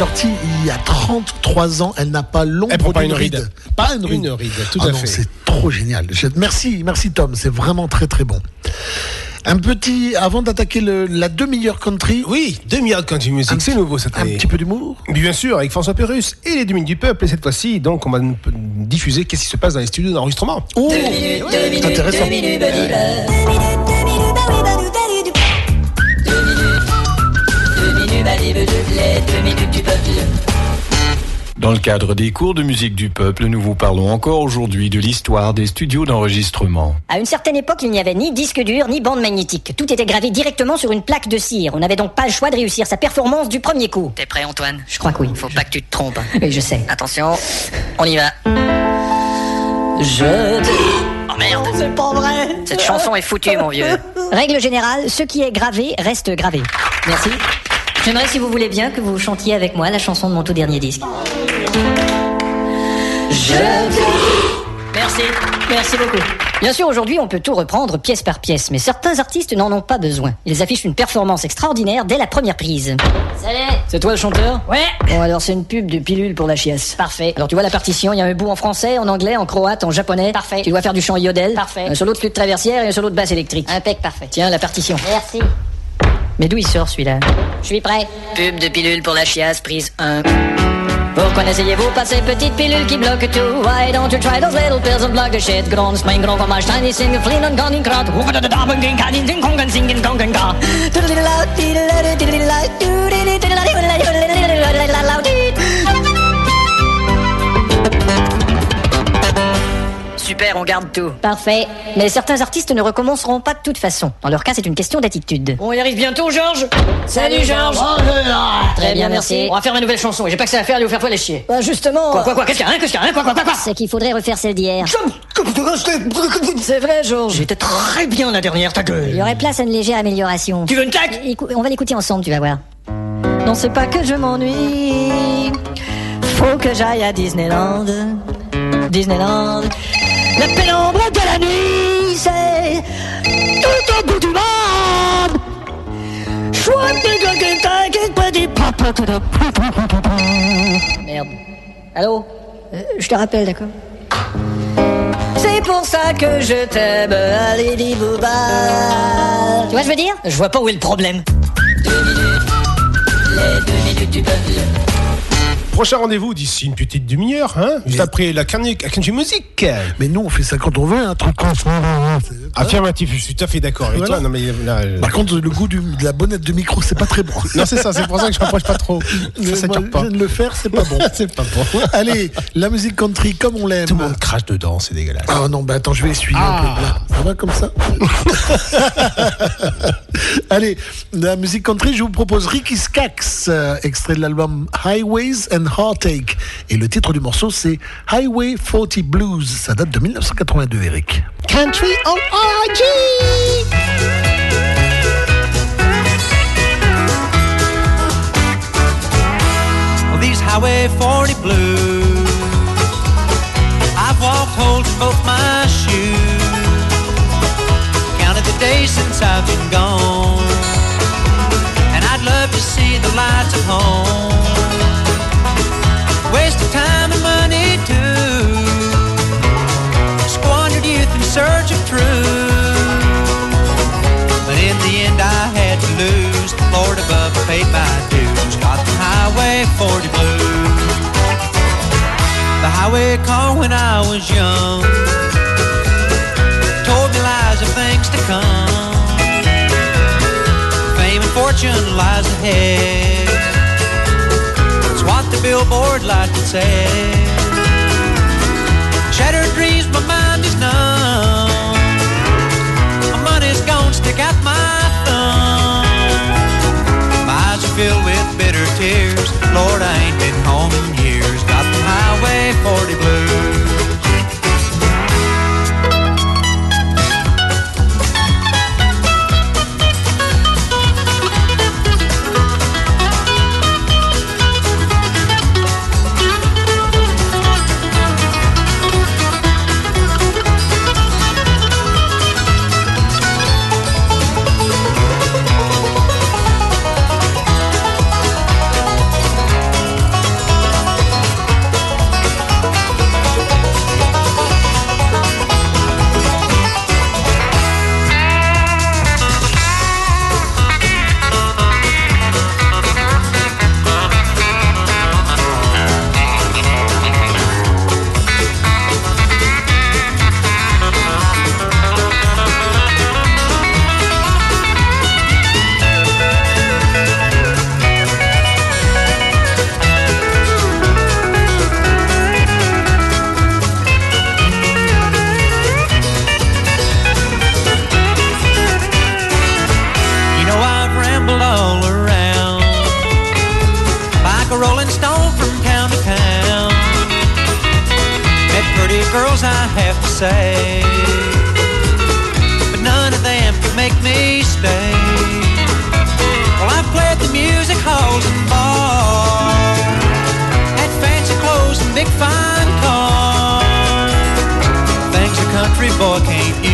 Speaker 2: sortie il y a 33 ans. Elle n'a pas l'ombre
Speaker 1: Elle prend pas
Speaker 2: d'une
Speaker 1: une ride.
Speaker 2: Pas une ride.
Speaker 1: Une ride, tout
Speaker 2: Ah
Speaker 1: à
Speaker 2: non,
Speaker 1: fait.
Speaker 2: C'est trop génial. Merci, merci Tom. C'est vraiment très très bon. Un petit, avant d'attaquer le- la demi-heure country.
Speaker 1: Oui, demi-heure de country music, c'est nouveau cette
Speaker 2: Un
Speaker 1: année.
Speaker 2: petit peu d'humour.
Speaker 1: Bien sûr, avec François Pérus et les deux minutes du peuple. Et cette fois-ci, donc, on va nous diffuser qu'est-ce qui se passe dans les studios d'enregistrement.
Speaker 2: Oh, intéressant.
Speaker 6: Dans le cadre des cours de musique du peuple, nous vous parlons encore aujourd'hui de l'histoire des studios d'enregistrement.
Speaker 7: À une certaine époque, il n'y avait ni disque dur, ni bande magnétique. Tout était gravé directement sur une plaque de cire. On n'avait donc pas le choix de réussir sa performance du premier coup.
Speaker 4: T'es prêt, Antoine?
Speaker 7: Je crois que oui.
Speaker 4: Faut pas que tu te trompes.
Speaker 7: Oui, je sais.
Speaker 4: Attention, on y va.
Speaker 7: Je
Speaker 4: Oh merde
Speaker 7: C'est pas vrai
Speaker 4: Cette chanson est foutue, mon vieux.
Speaker 7: Règle générale, ce qui est gravé reste gravé. Merci. J'aimerais, si vous voulez bien, que vous chantiez avec moi la chanson de mon tout dernier disque. Je Merci, merci beaucoup. Bien sûr, aujourd'hui, on peut tout reprendre pièce par pièce, mais certains artistes n'en ont pas besoin. Ils affichent une performance extraordinaire dès la première prise.
Speaker 4: Salut
Speaker 7: C'est toi le chanteur? Ouais Bon, alors c'est une pub de pilule pour la chiasse. Parfait. Alors tu vois la partition, il y a un bout en français, en anglais, en croate, en japonais. Parfait. Tu dois faire du chant yodel. Parfait. Un solo de flûte traversière et un solo de basse électrique.
Speaker 4: Impec, parfait.
Speaker 7: Tiens, la partition.
Speaker 4: Merci.
Speaker 7: Mais d'où il sort celui-là
Speaker 4: Je suis prêt. Pub de pilule pour la chiasse, prise 1.
Speaker 7: Pourquoi n'essayez-vous pas ces petites pilules qui bloquent tout. Why don't you try those little pills and block the shit? Spring, comme tiny sing, and kong, and kong, and
Speaker 4: Super, on garde tout.
Speaker 7: Parfait. Mais certains artistes ne recommenceront pas de toute façon. Dans leur cas, c'est une question d'attitude.
Speaker 4: On y arrive bientôt, Georges
Speaker 7: Salut, Georges.
Speaker 4: Très bien, merci. On va faire ma nouvelle chanson et j'ai pas que ça à faire de vous faire les chier.
Speaker 7: Bah justement.
Speaker 4: Quoi, quoi, quoi Qu'est-ce qu'il y a hein Qu'est-ce qu'il y a hein Quoi, quoi, quoi, quoi
Speaker 7: C'est qu'il faudrait refaire celle d'hier.
Speaker 4: C'est vrai, Georges. J'étais très bien la dernière, ta
Speaker 7: Il y
Speaker 4: gueule.
Speaker 7: aurait place à une légère amélioration.
Speaker 4: Tu veux une claque?
Speaker 7: Écou- On va l'écouter ensemble, tu vas voir. Non, c'est pas que je m'ennuie. Faut que j'aille à Disneyland. Disneyland. La pénombre de la nuit, c'est tout au bout du monde. Chouette, petit, petit, petit, papa, tout au- Merde. Allô? Euh, Je te rappelle, d'accord? C'est pour ça que je t'aime, allez, dis bouba. Tu vois, ce que je veux dire?
Speaker 4: Je vois pas où est le problème.
Speaker 1: Prochain rendez-vous d'ici une petite demi-heure, hein, juste après la la country music.
Speaker 2: Mais nous, on fait ça quand on veut, un truc comme ça.
Speaker 1: Affirmatif, je suis tout à fait d'accord avec
Speaker 2: Voilà.
Speaker 1: toi. Non, mais là, euh,
Speaker 2: Par contre, le goût du- de la bonnette de micro, c'est pas très bon.
Speaker 1: non, c'est ça, c'est pour ça que je m'approche pas trop. Ça, ça
Speaker 2: Moi,
Speaker 1: pas.
Speaker 2: le faire, c'est pas bon.
Speaker 1: c'est pas bon.
Speaker 2: Allez, la musique country comme on l'aime.
Speaker 1: Tout le monde crache dedans, c'est dégueulasse.
Speaker 2: Ah non, bah attends, je vais essuyer un peu. Là. Ça va comme ça Allez, la musique country, je vous propose Ricky Skax, euh, extrait de l'album Highways and Heartache. Et le titre du morceau, c'est Highway 40 Blues. Ça date de 1982, Eric.
Speaker 1: Country on RG
Speaker 16: these Highway 40 blues. I've walked holes in both my shoes. Counted the days since I've been gone. And I'd love to see the lights of home. Time and money too. Squandered youth in search of truth. But in the end I had to lose. The Lord above paid my dues. Got the Highway 40 blues. The highway car when I was young. Told me lies of things to come. Fame and fortune lies ahead. Billboard lights would say. Shattered dreams, my mind is numb. My money's gone, stick out my thumb. My eyes are filled with bitter tears. Lord, I ain't been home in years. Got the highway 40 blues. say. But none of them could make me stay. Well, I've played the music halls and bars, had fancy clothes and big fine cars, things a country boy can't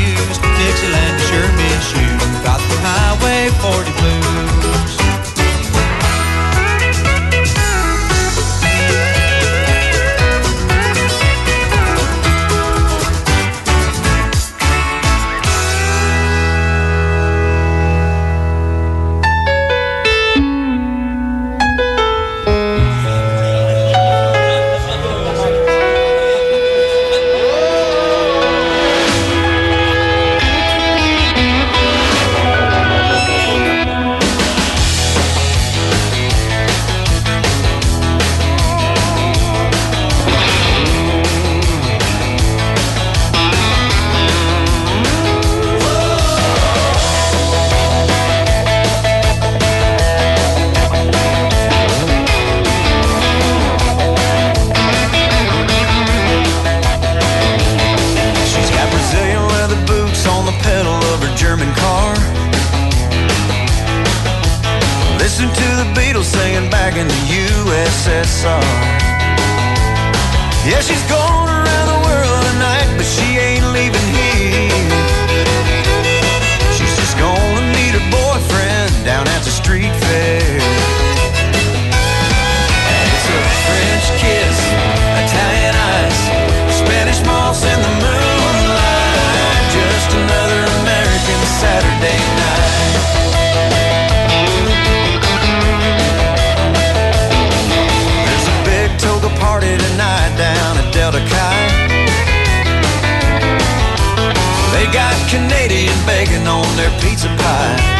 Speaker 17: begging on their pizza pie.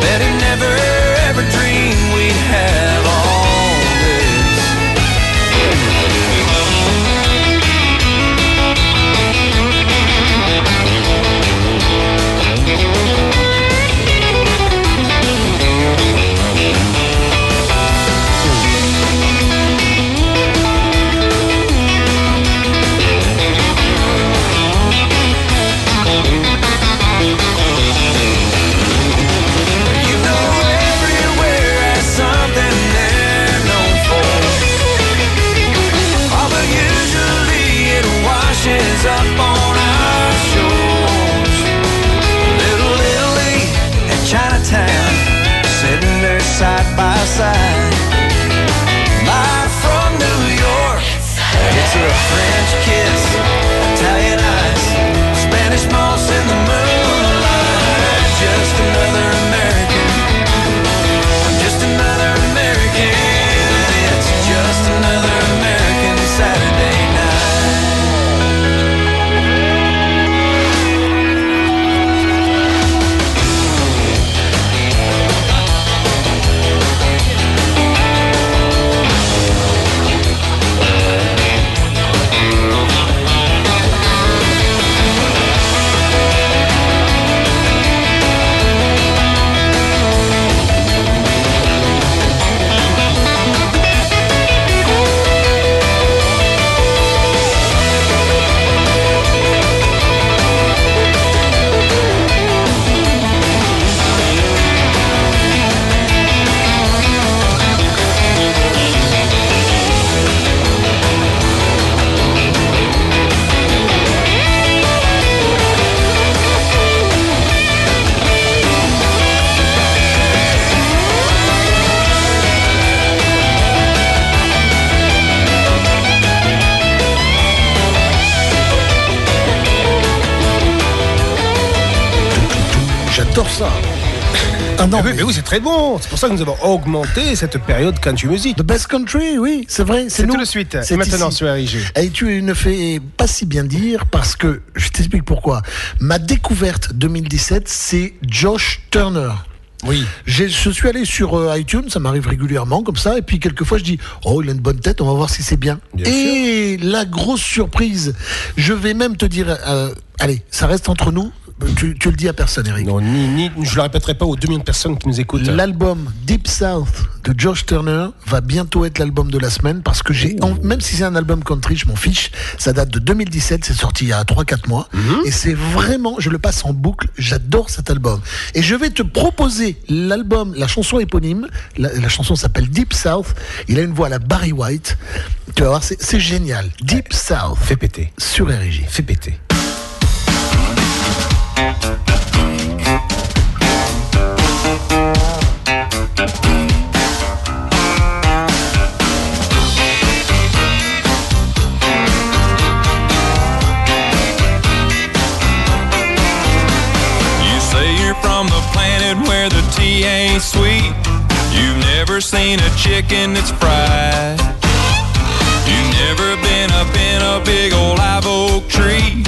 Speaker 17: bet he
Speaker 1: ça.
Speaker 2: Ah non,
Speaker 1: mais, oui, mais oui, c'est très bon. C'est pour ça que nous avons augmenté cette période country music.
Speaker 2: The best country, oui, c'est vrai.
Speaker 1: C'est tout de suite.
Speaker 2: C'est
Speaker 1: maintenant
Speaker 2: ici.
Speaker 1: sur RIG.
Speaker 2: Et tu ne fais pas si bien dire parce que je t'explique pourquoi. Ma découverte 2017, c'est Josh Turner.
Speaker 1: Oui.
Speaker 2: Je suis allé sur euh, iTunes, ça m'arrive régulièrement comme ça, et puis quelquefois je dis oh il a une bonne tête, on va voir si c'est bien.
Speaker 1: Bien
Speaker 2: et la grosse surprise, je vais même te dire, euh, allez, ça reste entre nous. Tu, tu le dis à personne, Eric.
Speaker 1: Non, ni, ni, je le répéterai pas aux 2 millions de personnes qui nous écoutent.
Speaker 2: L'album Deep South de Josh Turner va bientôt être l'album de la semaine parce que j'ai, même si c'est un album country, je m'en fiche. Ça date de 2017, c'est sorti il y a 3-4 mois. Et c'est vraiment, je le passe en boucle, j'adore cet album. Et je vais te proposer l'album, la chanson éponyme. La, la chanson s'appelle Deep South. Il a une voix à la Barry White. Tu vas voir, c'est génial. Deep South.
Speaker 1: Fais péter.
Speaker 2: Sur RJ.
Speaker 1: Fais péter.
Speaker 18: Never seen a chicken that's fried. You've never been up in a big old live oak tree.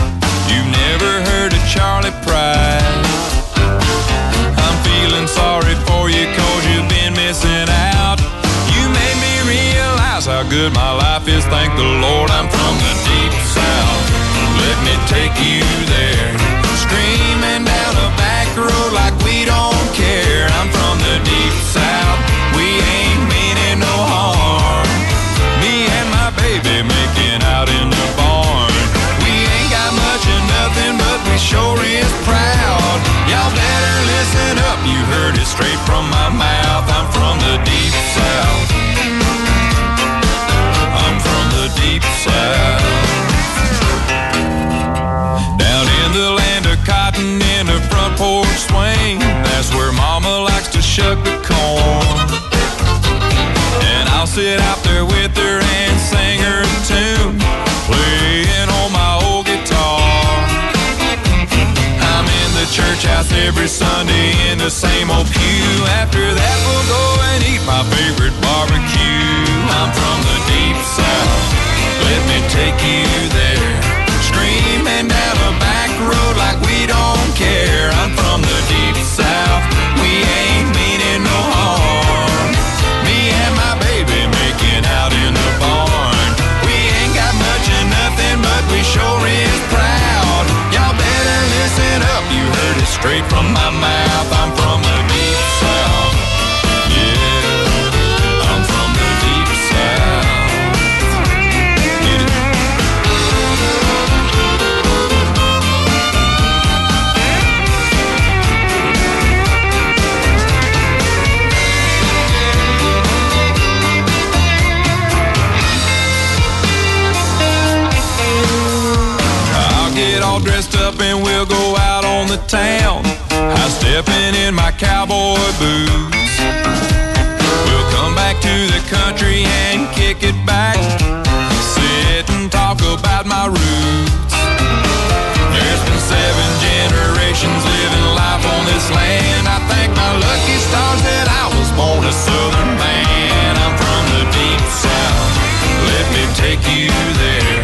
Speaker 18: You've never heard of Charlie Pride. I'm feeling sorry for you cause you've been missing out. You made me realize how good my life is. Thank the Lord I'm from the deep south. Let me take you sit out there with her and sing her a tune, playing on my old guitar. I'm in the church house every Sunday in the same old pew. After that, we'll go and eat my favorite barbecue. I'm from the deep south. Let me take you there. Straight from the town. I'm stepping in my cowboy boots. We'll come back to the country and kick it back. Sit and talk about my roots. There's been seven generations living life on this land. I thank my lucky stars that I was born a southern man. I'm from the deep south. Let me take you there.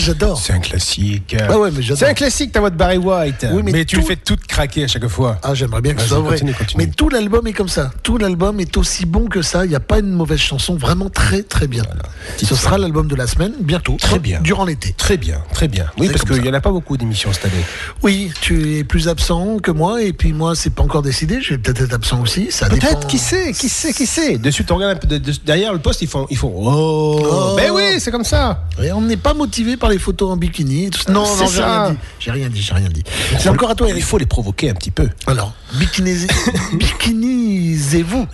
Speaker 2: J'adore.
Speaker 19: C'est un classique.
Speaker 2: Ah ouais, mais j'adore.
Speaker 19: C'est un classique, ta voix de Barry White.
Speaker 2: Oui, mais
Speaker 19: tu
Speaker 2: tout-
Speaker 19: le fais toute craquer à chaque fois.
Speaker 2: Ah, j'aimerais bien que ce
Speaker 19: Vas-y,
Speaker 2: soit vrai.
Speaker 19: continue, continue.
Speaker 2: Mais tout l'album est comme ça. Tout l'album est aussi bon que ça. Il n'y a pas une mauvaise chanson. Vraiment très, très bien. Ce sera l'album de la semaine, bientôt.
Speaker 19: Très bien.
Speaker 2: Durant l'été.
Speaker 19: Très bien, très bien. Oui, parce qu'il n'y en a pas beaucoup d'émissions cette année.
Speaker 2: Oui, tu es plus absent que moi. Et puis moi, c'est pas encore décidé. Je vais peut-être être absent aussi. Ça dépend.
Speaker 19: Peut-être, qui sait, qui sait, qui sait. Dessus, tu regardes un peu de- de- derrière le poste, ils font, ils font Oh,
Speaker 2: Oh.
Speaker 19: Ben oui, c'est comme ça.
Speaker 2: Et on n'est pas motivé par les poses en bikini. tout. Non, non, j'ai rien dit. J'ai rien dit, j'ai rien dit. C'est encore à toi,
Speaker 19: Il faut les provoquer un petit peu.
Speaker 2: Alors, bikinisez- bikinisez-vous.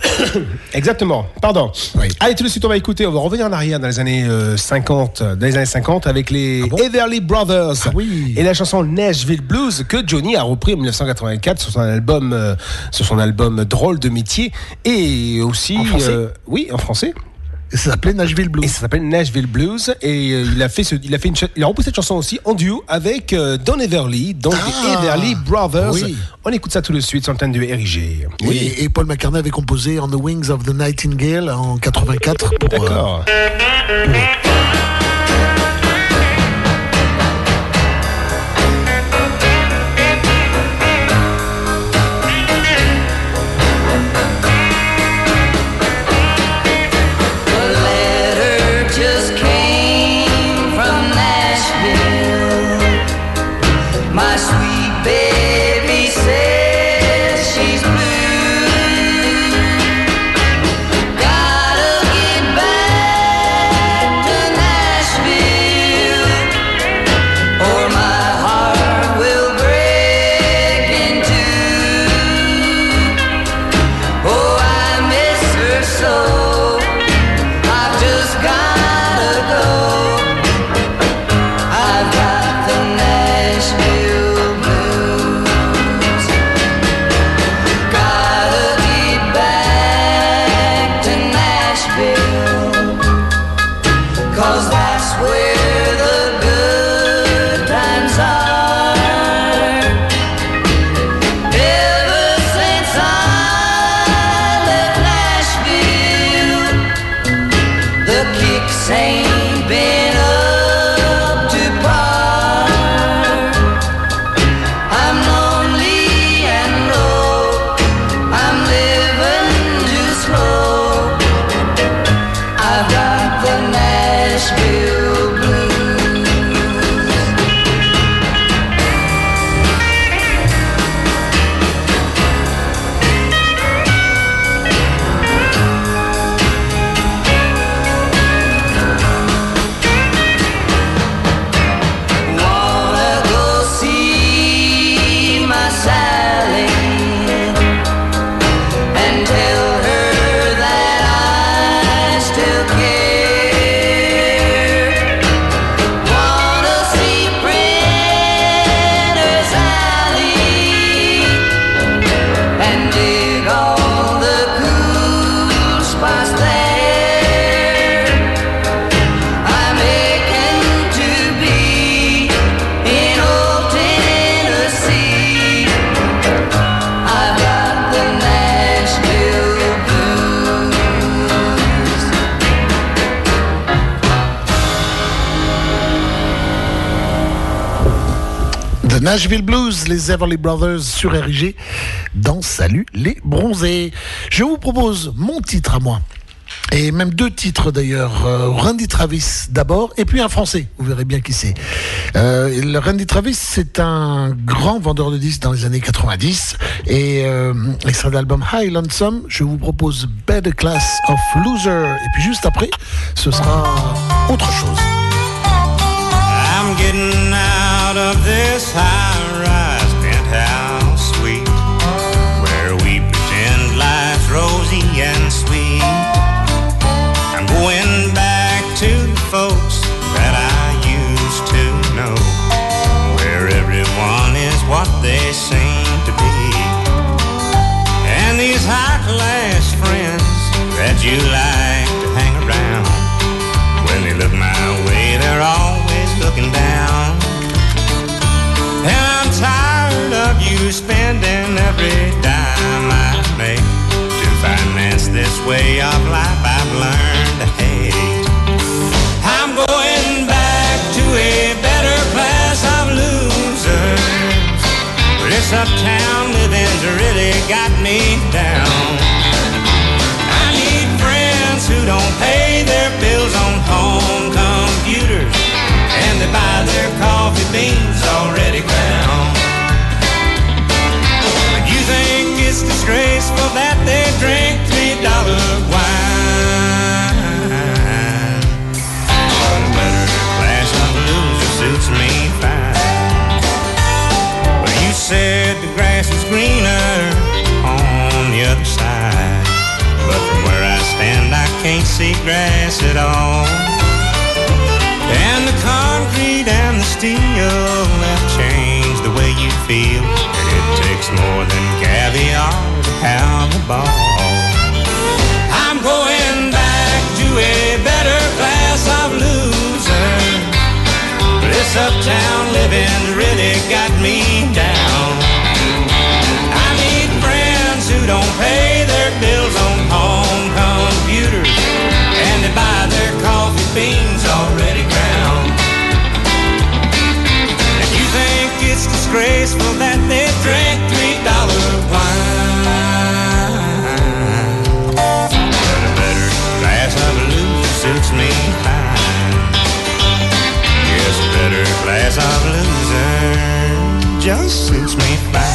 Speaker 19: Exactement, pardon.
Speaker 2: Oui.
Speaker 19: Allez, tout de suite, on va écouter, on va revenir en arrière dans les années euh, 50, dans les années 50 avec les Everly Brothers
Speaker 2: Ah oui.
Speaker 19: et la chanson Nashville Blues que Johnny a repris en 1984 sur son album, euh, sur son album Drôle de métier et aussi,
Speaker 2: En français
Speaker 19: euh, oui, en français.
Speaker 2: Et ça s'appelait Nashville Blues.
Speaker 19: Et ça s'appelle Nashville Blues et euh, il a fait ce, il a fait une, il a repris cette chanson aussi en duo avec euh, Don Everly, donc les
Speaker 2: Ah,
Speaker 19: Everly Brothers.
Speaker 2: oui.
Speaker 19: On écoute ça tout de suite sur l'antenne de RIG.
Speaker 2: Et, et Paul McCartney avait composé On the Wings of the Nightingale en 84 pour. euh,
Speaker 19: D'accord.
Speaker 20: Nashville Blues,
Speaker 2: les Everly Brothers sur RIG dans Salut les bronzés. Je vous propose mon titre à moi. Et même deux titres d'ailleurs, Euh, Randy Travis d'abord, et puis un français, vous verrez bien qui c'est. Euh, le Randy Travis, c'est un grand vendeur de disques dans les années 90, et euh, extrait de l'album High Lonesome, je vous propose Better Class of Loser, et puis juste après, ce sera autre chose.
Speaker 21: This high-rise penthouse suite where we pretend life's rosy and sweet. I'm going back to the folks that I used to know, where everyone is what they seem to be. And these high-class friends that you like to hang around, when they look my way, they're always looking down. way of life I've learned to hate. I'm going back to a better class of losers. This
Speaker 22: uptown living's really got me down. I need friends who don't pay their bills on home computers and they buy their coffee beans already ground. But you think it's disgraceful that they drink? Dollar wine? But a better glass of loser suits me fine. Well, you said the grass is greener on the other side. But from where I stand, I can't see grass at all. And the concrete and the steel have changed the way you feel. And it takes more than caviar uptown living really got me down. I need friends who don't pay their bills on home computers and they buy their coffee beans already ground. If you think it's disgraceful that just suits me fine.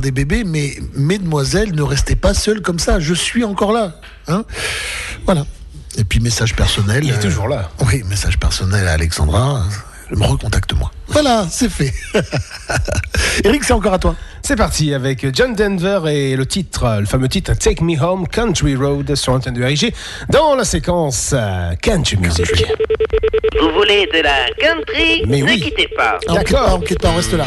Speaker 5: des
Speaker 2: bébés, mais mesdemoiselles, ne restez pas seules comme ça. Je suis encore là. Hein. Voilà. Et puis message personnel.
Speaker 5: Il est euh, toujours là.
Speaker 2: Oui, message personnel à Alexandra. Euh, recontacte-moi. Voilà, c'est fait. Eric, c'est encore à toi.
Speaker 5: C'est parti avec John Denver et le titre, le fameux titre Take Me Home Country Road sur l'antenne de RIG dans la séquence euh, Country Music.
Speaker 23: Vous voulez de la country
Speaker 5: Mais
Speaker 23: Ne
Speaker 5: oui.
Speaker 23: quittez pas.
Speaker 2: Ah, D'accord, on quitte pas, on reste là.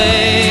Speaker 5: LA.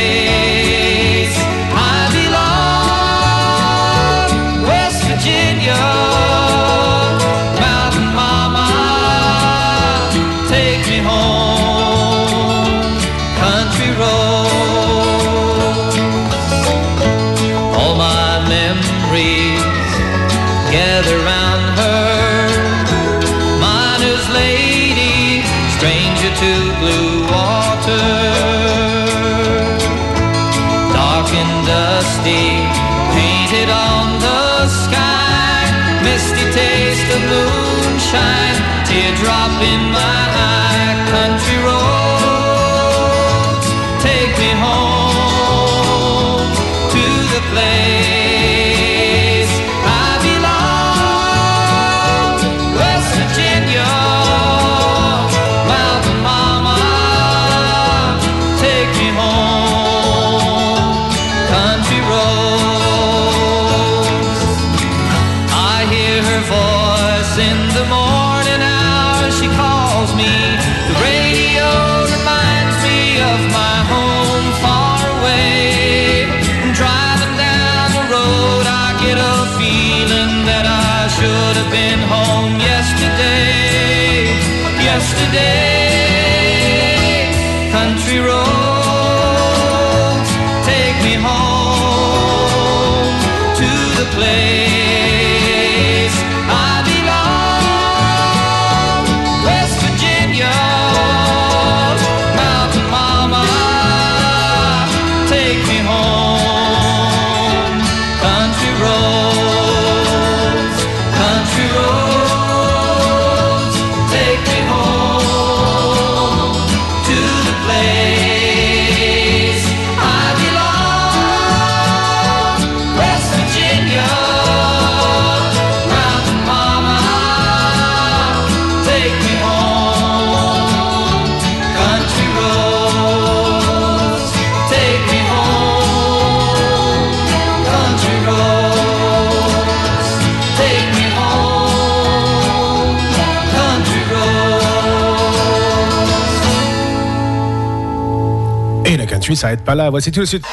Speaker 5: Ça être pas là. Voici tout de suite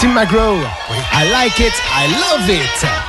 Speaker 5: Tim McGraw. I like it, I love it.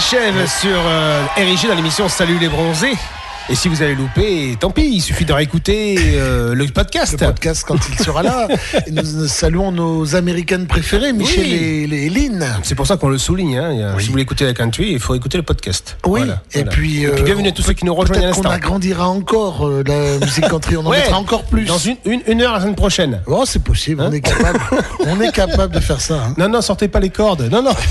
Speaker 1: S'achève sur euh, RIG dans l'émission Salut les bronzés. Et si vous avez loupé, tant pis, il suffit de réécouter euh, le podcast.
Speaker 2: Le podcast quand il sera là. Et nous, nous saluons nos américaines préférées, Michel
Speaker 1: Oui.
Speaker 2: et, et Lynn.
Speaker 1: C'est pour ça qu'on le souligne. hein. Si vous voulez écouter la country, il faut écouter le podcast.
Speaker 2: Oui,
Speaker 1: Voilà,
Speaker 2: et
Speaker 1: voilà.
Speaker 2: puis, euh,
Speaker 1: bienvenue à tous ceux qui nous rejoignent à l'instant.
Speaker 2: agrandira encore euh, la musique country, on en
Speaker 1: Ouais,
Speaker 2: mettra encore plus.
Speaker 1: Dans une, une, une heure la semaine prochaine.
Speaker 2: Oh, c'est possible, on est capable. on est capable de faire ça. hein.
Speaker 1: Non, non, sortez pas les cordes. Non, non.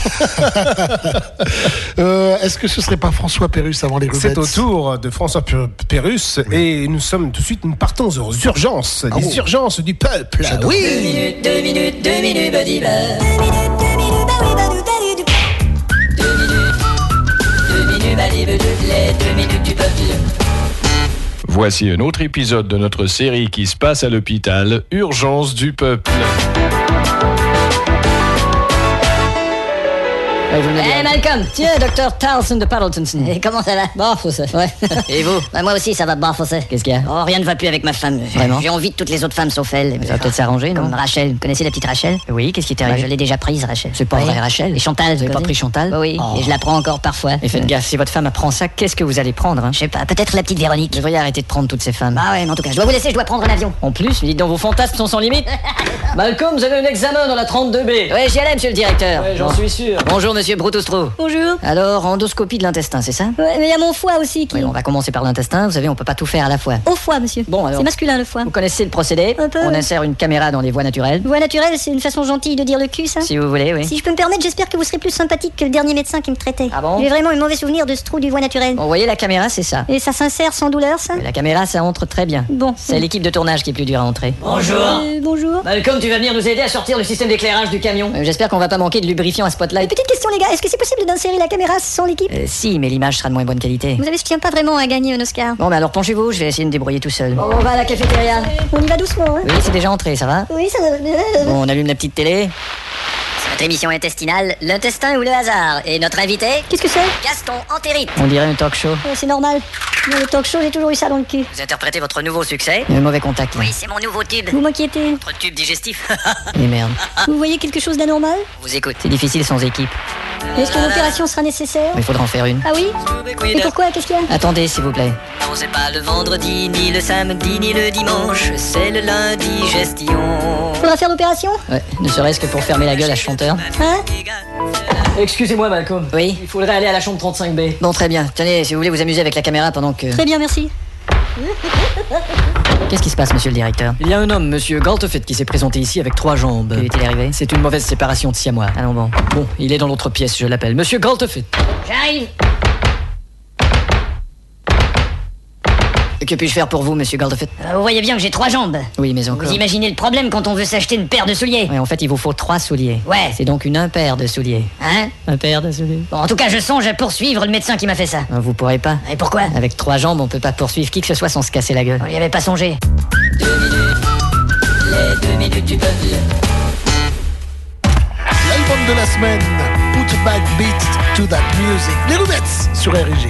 Speaker 2: Euh, Est-ce que ce serait pas François Pérus avant les rubettes
Speaker 1: C'est au tour de François Pérus et nous sommes tout de suite, nous partons aux urgences, les
Speaker 2: oh.
Speaker 1: urgences du peuple. Oui.
Speaker 7: minutes, deux minutes, deux minutes, Buddy Bear. Deux minutes, deux minutes, Buddy Bear, les deux minutes du peuple.
Speaker 6: Voici un autre épisode de notre série qui se passe à l'hôpital, Urgence du peuple.
Speaker 7: Eh Malcolm, tiens, docteur Tarleton de Paddleton. Et comment ça va? Ça. Ouais. Et vous?
Speaker 24: Bah, moi aussi, ça va pas, Fossé.
Speaker 7: Qu'est-ce qu'il y a?
Speaker 24: Oh, rien ne va plus avec ma femme.
Speaker 7: Vraiment
Speaker 24: J'ai envie de toutes les autres femmes sauf elle.
Speaker 7: Ça va peut-être s'arranger, non?
Speaker 24: Comme Rachel. Vous connaissez la petite Rachel?
Speaker 7: Oui, qu'est-ce qui t'est
Speaker 24: Bah,
Speaker 7: arrivé?
Speaker 24: Je l'ai déjà prise, Rachel.
Speaker 7: C'est pas
Speaker 24: Oui.
Speaker 7: vrai, Rachel
Speaker 24: Et Chantal?
Speaker 7: Vous avez pas pris Chantal?
Speaker 24: Oui,
Speaker 7: Oh.
Speaker 24: et je la prends encore parfois.
Speaker 7: Et faites gaffe, si votre femme apprend ça, qu'est-ce que vous allez prendre hein?
Speaker 24: Je sais pas, peut-être la petite Véronique.
Speaker 7: Vous devriez arrêter de prendre toutes ces femmes.
Speaker 24: Bah ouais, mais en tout cas, je dois vous laisser, je dois prendre un avion.
Speaker 7: En plus, dites donc, vos fantasmes sont sans limite Malcolm, vous avez un examen dans la 32B. Oui, j'y allais, monsieur le directeur.
Speaker 4: Ouais, j'en suis sûr.
Speaker 7: Bonjour, monsieur Broutostro.
Speaker 4: Bonjour.
Speaker 7: Alors, endoscopie de l'intestin, c'est ça?
Speaker 4: Ouais, mais il y a mon foie aussi qui.
Speaker 7: Oui, on va commencer par l'intestin. Vous savez, on peut pas tout faire à la fois.
Speaker 4: Au foie, monsieur.
Speaker 7: Bon, alors.
Speaker 4: C'est masculin le foie.
Speaker 7: Vous connaissez le procédé?
Speaker 4: Un peu,
Speaker 7: On
Speaker 4: oui.
Speaker 7: insère une caméra dans les voies naturelles.
Speaker 4: Voie naturelle, c'est une façon gentille de dire le cul, ça?
Speaker 7: Si vous voulez, oui.
Speaker 4: Si je peux me permettre, j'espère que vous serez plus sympathique que le dernier médecin qui me traitait.
Speaker 7: Ah bon?
Speaker 4: J'ai vraiment un mauvais souvenir de ce trou du voie naturelle.
Speaker 7: Bon, vous voyez, la caméra, c'est ça.
Speaker 4: Et ça s'insère sans douleur, ça?
Speaker 7: La caméra, ça entre très bien.
Speaker 4: Bon.
Speaker 7: C'est l'équipe de tournage qui est plus dure à entrer.
Speaker 4: Bonjour. Euh, bonjour.
Speaker 7: Malcolm, tu vas venir nous aider à sortir le système d'éclairage du camion. Euh, J'espère qu'on va pas manquer de lubrifiant à spotlight.
Speaker 4: Petite question, les gars, est-ce que c'est possible d'insérer la caméra sans l'équipe
Speaker 7: Euh, si, mais l'image sera de moins bonne qualité.
Speaker 4: Vous savez, je tiens pas vraiment à gagner un Oscar.
Speaker 7: Bon, bah alors penchez-vous, je vais essayer de me débrouiller tout seul.
Speaker 4: Bon, on va à la cafétéria. On y va doucement, hein
Speaker 7: Oui, c'est déjà entré, ça va
Speaker 4: Oui, ça va.
Speaker 7: Bon, on allume la petite télé.
Speaker 24: Notre émission intestinale, l'intestin ou le hasard. Et notre invité
Speaker 4: Qu'est-ce que c'est?
Speaker 24: Gaston Antérite.
Speaker 7: On dirait un talk show.
Speaker 4: Ouais, C'est normal. Dans le talk show, j'ai toujours eu ça dans le cul.
Speaker 24: Vous interprétez votre nouveau succès
Speaker 7: Il y a un mauvais contact. là.
Speaker 24: Oui, c'est mon nouveau tube.
Speaker 4: Vous m'inquiétez.
Speaker 24: Votre tube digestif.
Speaker 7: Et merde.
Speaker 4: Vous voyez quelque chose d'anormal?
Speaker 24: On vous écoute.
Speaker 7: C'est difficile sans équipe.
Speaker 4: Est-ce qu'une opération sera nécessaire?
Speaker 7: Mais il faudra en faire une.
Speaker 4: Ah oui? Et pourquoi? Qu'est-ce qu'il y a?
Speaker 7: Attendez, s'il vous plaît.
Speaker 24: Non, c'est pas le vendredi, ni le samedi, ni le dimanche. C'est le lundi gestion.
Speaker 4: Faudra faire l'opération?
Speaker 7: Ouais, ne serait-ce que pour fermer la gueule à ce
Speaker 4: Hein Excusez-moi, Malcolm.
Speaker 7: Oui
Speaker 4: Il faudrait aller à la chambre 35B.
Speaker 7: Bon, très bien. Tenez, si vous voulez vous amuser avec la caméra pendant que...
Speaker 4: Très bien, merci.
Speaker 7: Qu'est-ce qui se passe, monsieur le directeur?
Speaker 4: Il y a un homme, monsieur Galtefett, qui s'est présenté ici avec trois jambes.
Speaker 7: Que est-il arrivé?
Speaker 4: C'est une mauvaise séparation de siamois.
Speaker 7: Allons bon.
Speaker 4: Bon, il est dans l'autre pièce, je l'appelle. Monsieur Galtefett.
Speaker 24: J'arrive.
Speaker 7: Que puis-je faire pour vous, monsieur Galtefett
Speaker 24: Euh, Vous voyez bien que j'ai trois jambes.
Speaker 7: Oui, mais encore.
Speaker 24: Vous imaginez le problème quand on veut s'acheter une paire de souliers
Speaker 7: Ouais, en fait, il vous faut trois souliers.
Speaker 24: Ouais.
Speaker 7: C'est donc une impaire de souliers.
Speaker 24: Hein
Speaker 7: Un paire de souliers
Speaker 24: Bon, en tout cas, je songe à poursuivre le médecin qui m'a fait ça.
Speaker 7: Ah, Vous pourrez pas.
Speaker 24: Et pourquoi
Speaker 7: Avec trois jambes, on peut pas poursuivre qui que ce soit sans se casser la gueule.
Speaker 24: On n'y avait pas songé.
Speaker 7: Les deux minutes du peuple.
Speaker 2: L'album de la semaine, Put a Back Beat to That Music. Les Rubettes sur RG.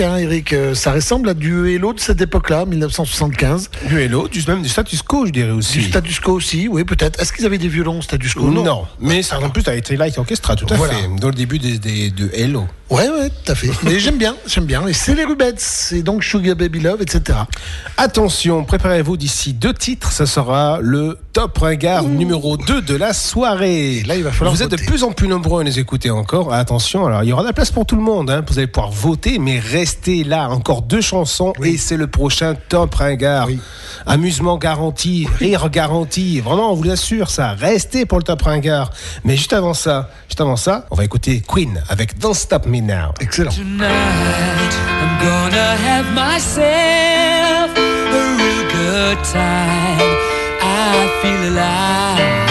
Speaker 2: Hein, Eric. Euh, Ça ressemble à du Hello de cette époque-là, 1975.
Speaker 1: Du Hello, du, même du status quo, je dirais aussi.
Speaker 2: Du status quo aussi, oui, peut-être. Est-ce qu'ils avaient des violons status quo?
Speaker 1: Non, mais ça en plus a été like orchestra, tout à
Speaker 2: Voilà.
Speaker 1: fait, dans le début des, des- de Hello.
Speaker 2: Ouais, ouais, tout à fait. Mais j'aime bien, j'aime bien. Et c'est les Rubettes, c'est donc Sugar Baby Love, etc.
Speaker 1: Attention, préparez-vous d'ici deux titres, ça sera le top ringard numéro 2 de la soirée.
Speaker 2: Là, il va falloir
Speaker 1: Vous êtes de plus en plus nombreux à nous écouter encore. Attention, alors il y aura de la place pour tout le monde. hein. Vous allez pouvoir voter, mais restez là. Encore deux chansons et c'est le prochain top ringard. Amusement garanti, rire garanti. Vraiment, on vous l'assure ça. Restez pour le top ringard. Mais juste avant ça, juste avant ça, on va écouter Queen avec Don't Stop Me Now.
Speaker 2: Excellent.
Speaker 5: Tonight, I'm gonna have myself a real good time. I feel alive.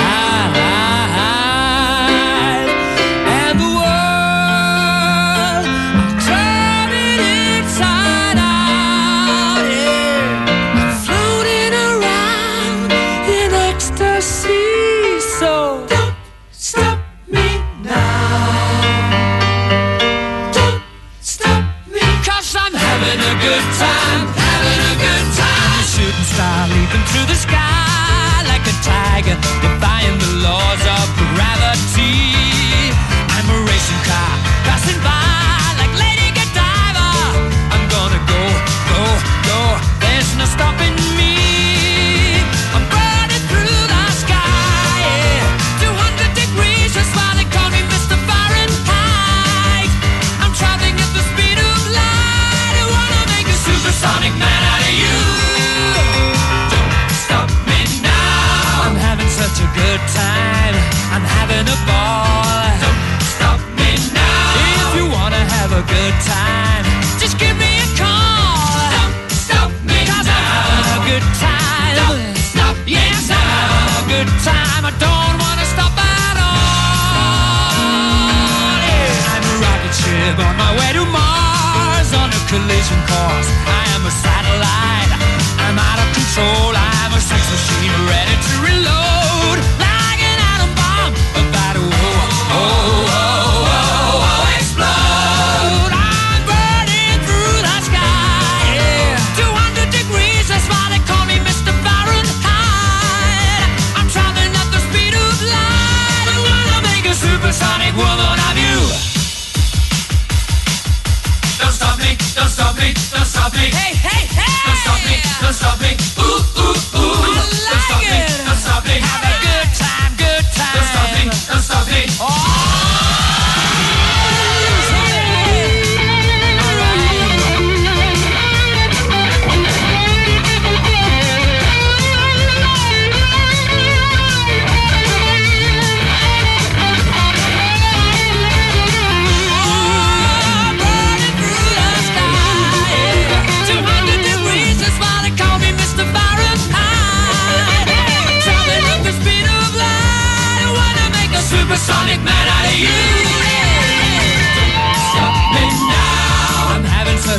Speaker 5: Star leaping through the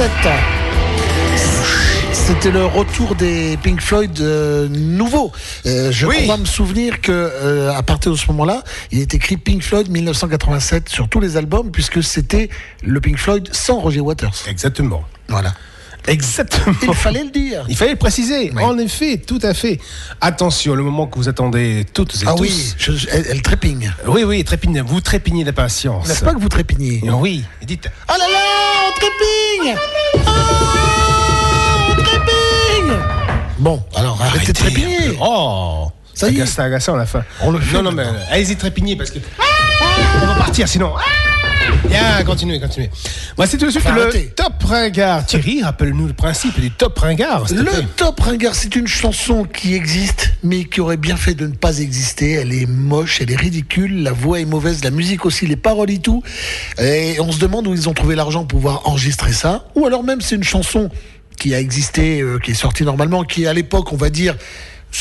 Speaker 2: 1987. C'était le retour des Pink Floyd euh, nouveaux. Euh, je
Speaker 1: Oui.
Speaker 2: crois me souvenir que euh, à partir de ce moment-là, il est écrit Pink Floyd 1987 sur tous les albums puisque c'était le Pink Floyd sans Roger Waters.
Speaker 1: Exactement.
Speaker 2: Voilà.
Speaker 1: Exactement.
Speaker 2: Il fallait le dire.
Speaker 1: Il fallait le préciser. En effet, tout à fait. Attention, le moment que vous attendez toutes et
Speaker 2: Ah
Speaker 1: tous.
Speaker 2: oui, je- elle, elle trépigne.
Speaker 1: Oui, oui, trépigne. Vous trépignez d'impatience.
Speaker 2: N'est-ce pas que vous trépignez
Speaker 1: Oui. Dites.
Speaker 2: Oh Oh, Bon, alors arrêtez, de trépigner.
Speaker 1: Oh
Speaker 2: Ça y est.
Speaker 1: C'est agaçant à la fin.
Speaker 2: On le fait
Speaker 1: Non, non, mais euh, allez-y trépigner parce que. On va partir sinon. Ah Bien, continuez, continuez. Moi, c'est tout de suite le top ringard. Thierry, rappelle-nous le principe du top ringard.
Speaker 2: Le. Top Ringard, c'est une chanson qui existe, mais qui aurait bien fait de ne pas exister. Elle est moche, elle est ridicule, la voix est mauvaise, la musique aussi, les paroles et tout. Et on se demande où ils ont trouvé l'argent pour pouvoir enregistrer ça. Ou alors même c'est une chanson qui a existé, euh, qui est sortie normalement, qui à l'époque, on va dire,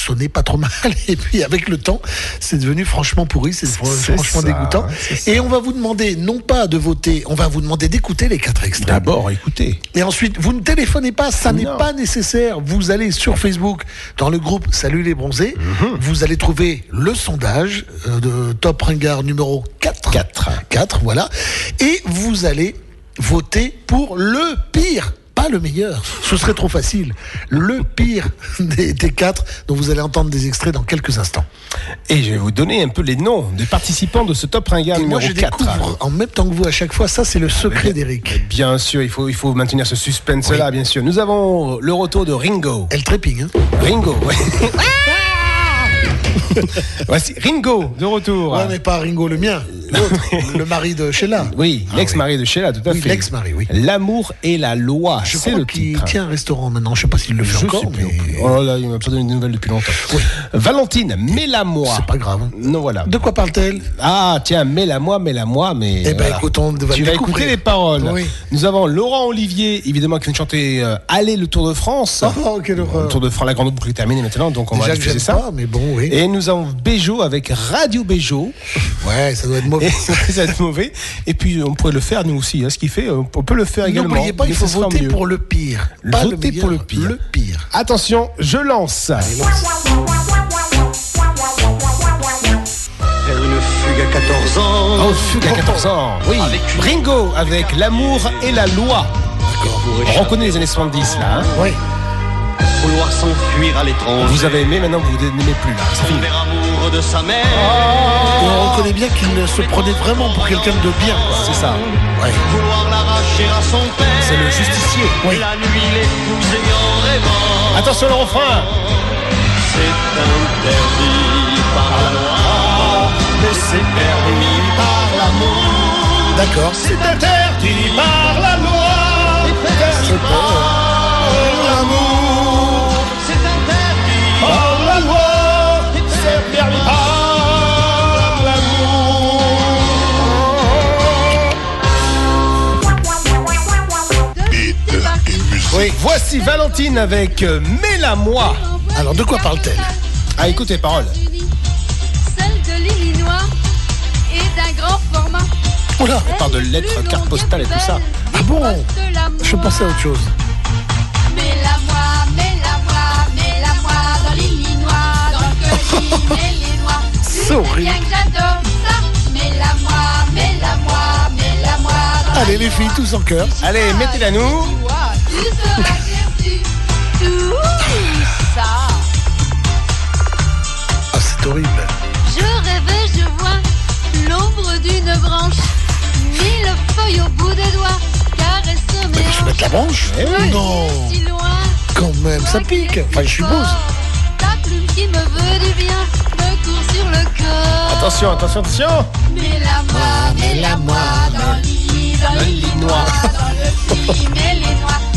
Speaker 2: sonnait pas trop mal. Et puis avec le temps, c'est devenu franchement pourri, c'est franchement
Speaker 1: ça,
Speaker 2: dégoûtant. Et on va vous demander, non pas de voter, on va vous demander d'écouter les quatre extraits.
Speaker 1: D'abord, écoutez.
Speaker 2: Et ensuite, vous ne téléphonez pas, ça n'est pas nécessaire. Vous allez sur Facebook, dans le groupe Salut les bronzés,
Speaker 1: Mhm.
Speaker 2: vous allez trouver le sondage euh, de Top Ringard numéro 4.
Speaker 1: 4.
Speaker 2: 4, voilà. Et vous allez voter pour le pire. Pas le meilleur, ce serait trop facile. Le pire des, des quatre, dont vous allez entendre des extraits dans quelques instants.
Speaker 1: Et je vais vous donner un peu les noms des participants de ce top ringard
Speaker 2: Et moi,
Speaker 1: numéro
Speaker 2: je
Speaker 1: 4.
Speaker 2: découvre en même temps que vous à chaque fois, ça c'est le secret d'Eric.
Speaker 1: Bien sûr, il faut, il faut maintenir ce suspense-là, bien sûr. Nous avons le retour de Ringo.
Speaker 2: Elle trépigne, hein
Speaker 1: Ringo, ouais. Voici Ringo de retour.
Speaker 2: Ouais, mais pas Ringo le mien, l'autre, le mari de Sheila.
Speaker 1: Oui, l'ex-mari de Sheila, tout à
Speaker 2: Oui,
Speaker 1: fait.
Speaker 2: l'ex-mari, oui.
Speaker 1: L'amour et la loi,
Speaker 2: Je
Speaker 1: c'est
Speaker 2: crois
Speaker 1: le
Speaker 2: qu'il
Speaker 1: titre.
Speaker 2: tient un restaurant maintenant. Je sais pas s'il le fait
Speaker 1: Je
Speaker 2: encore,
Speaker 1: sais plus
Speaker 2: mais
Speaker 1: non plus. Oh là là, il m'a pas donné de nouvelles depuis longtemps. Valentine, mets-la-moi.
Speaker 2: c'est pas grave. hein.
Speaker 1: Non, voilà.
Speaker 2: De quoi parle-t-elle?
Speaker 1: Ah, tiens, mets-la-moi, mets-la-moi, mais.
Speaker 2: Eh ben,
Speaker 1: voilà.
Speaker 2: écoute, on va
Speaker 1: Tu vas écouter les paroles.
Speaker 2: Oui.
Speaker 1: Nous avons Laurent Olivier, évidemment, qui vient de chanter euh, Allez le Tour de France.
Speaker 2: Oh, quelle horreur.
Speaker 1: Le Tour de France, la grande boucle est terminée maintenant, donc on
Speaker 2: Déjà
Speaker 1: va diffuser ça.
Speaker 2: pas, mais bon, oui.
Speaker 1: Et nous avons Béjo avec Radio Béjo.
Speaker 2: Ouais, ça doit être
Speaker 1: Et
Speaker 2: mauvais.
Speaker 1: ça va être mauvais. Et puis on pourrait le faire nous aussi. hein, ce qui fait, on peut le faire également.
Speaker 2: N'oubliez pas, il faut voter
Speaker 1: mieux.
Speaker 2: pour le pire. Pas le
Speaker 1: Voter
Speaker 2: meilleur,
Speaker 1: pour le pire.
Speaker 2: Le pire.
Speaker 1: Attention, je lance.
Speaker 25: Une fugue à 14 ans.
Speaker 1: Oh, fugue à 14 ans. Oui. Ringo avec l'amour et la loi. On reconnaît les années 70 là. hein.
Speaker 2: Oui.
Speaker 25: Vouloir s'enfuir à l'étranger.
Speaker 1: Vous avez aimé, maintenant vous n'aimez plus là. C'est fini.
Speaker 25: De sa mère.
Speaker 2: Et on reconnaît bien qu'il se prenait vraiment pour quelqu'un de bien. quoi.
Speaker 1: C'est ça.
Speaker 2: Ouais.
Speaker 25: Vouloir l'arracher à son père.
Speaker 1: C'est le justicier.
Speaker 25: La nuit l'épouser en rêvant.
Speaker 1: Attention le refrain.
Speaker 25: C'est interdit par la loi. Mais c'est permis par l'amour.
Speaker 2: D'accord.
Speaker 1: C'est interdit par la loi. Par Oui, voici Valentine avec euh, Mets-la moi.
Speaker 2: Alors, de quoi parle-t-elle?
Speaker 1: Ah, écoutez les paroles.
Speaker 26: Celle de l'Illinois est d'un grand format.
Speaker 2: Oula,
Speaker 1: On parle de lettres, cartes postales et tout ça.
Speaker 2: Ah bon? Je pensais à autre chose.
Speaker 26: Mets-la moi, mets-la moi, mets-la moi dans l'Illinois, dans le colis,
Speaker 2: C'est horrible. Allez, les filles, tous en cœur.
Speaker 1: Allez, mettez-la nous.
Speaker 26: Ça.
Speaker 2: Ah, c'est horrible.
Speaker 26: Je rêvais, je vois l'ombre d'une branche, mille feuilles au bout des doigts, caresse mes
Speaker 2: Je vais mettre la branche
Speaker 26: hanches.
Speaker 2: Non,
Speaker 26: Si loin,
Speaker 2: quand même, ça pique. Enfin, je suppose.
Speaker 26: ta plume qui me veut du bien me court sur le corps.
Speaker 1: Attention, attention, attention.
Speaker 26: Mets-la moi, mets-la moi dans le lit, dans le lit noir, dans le lit, mets-les noix.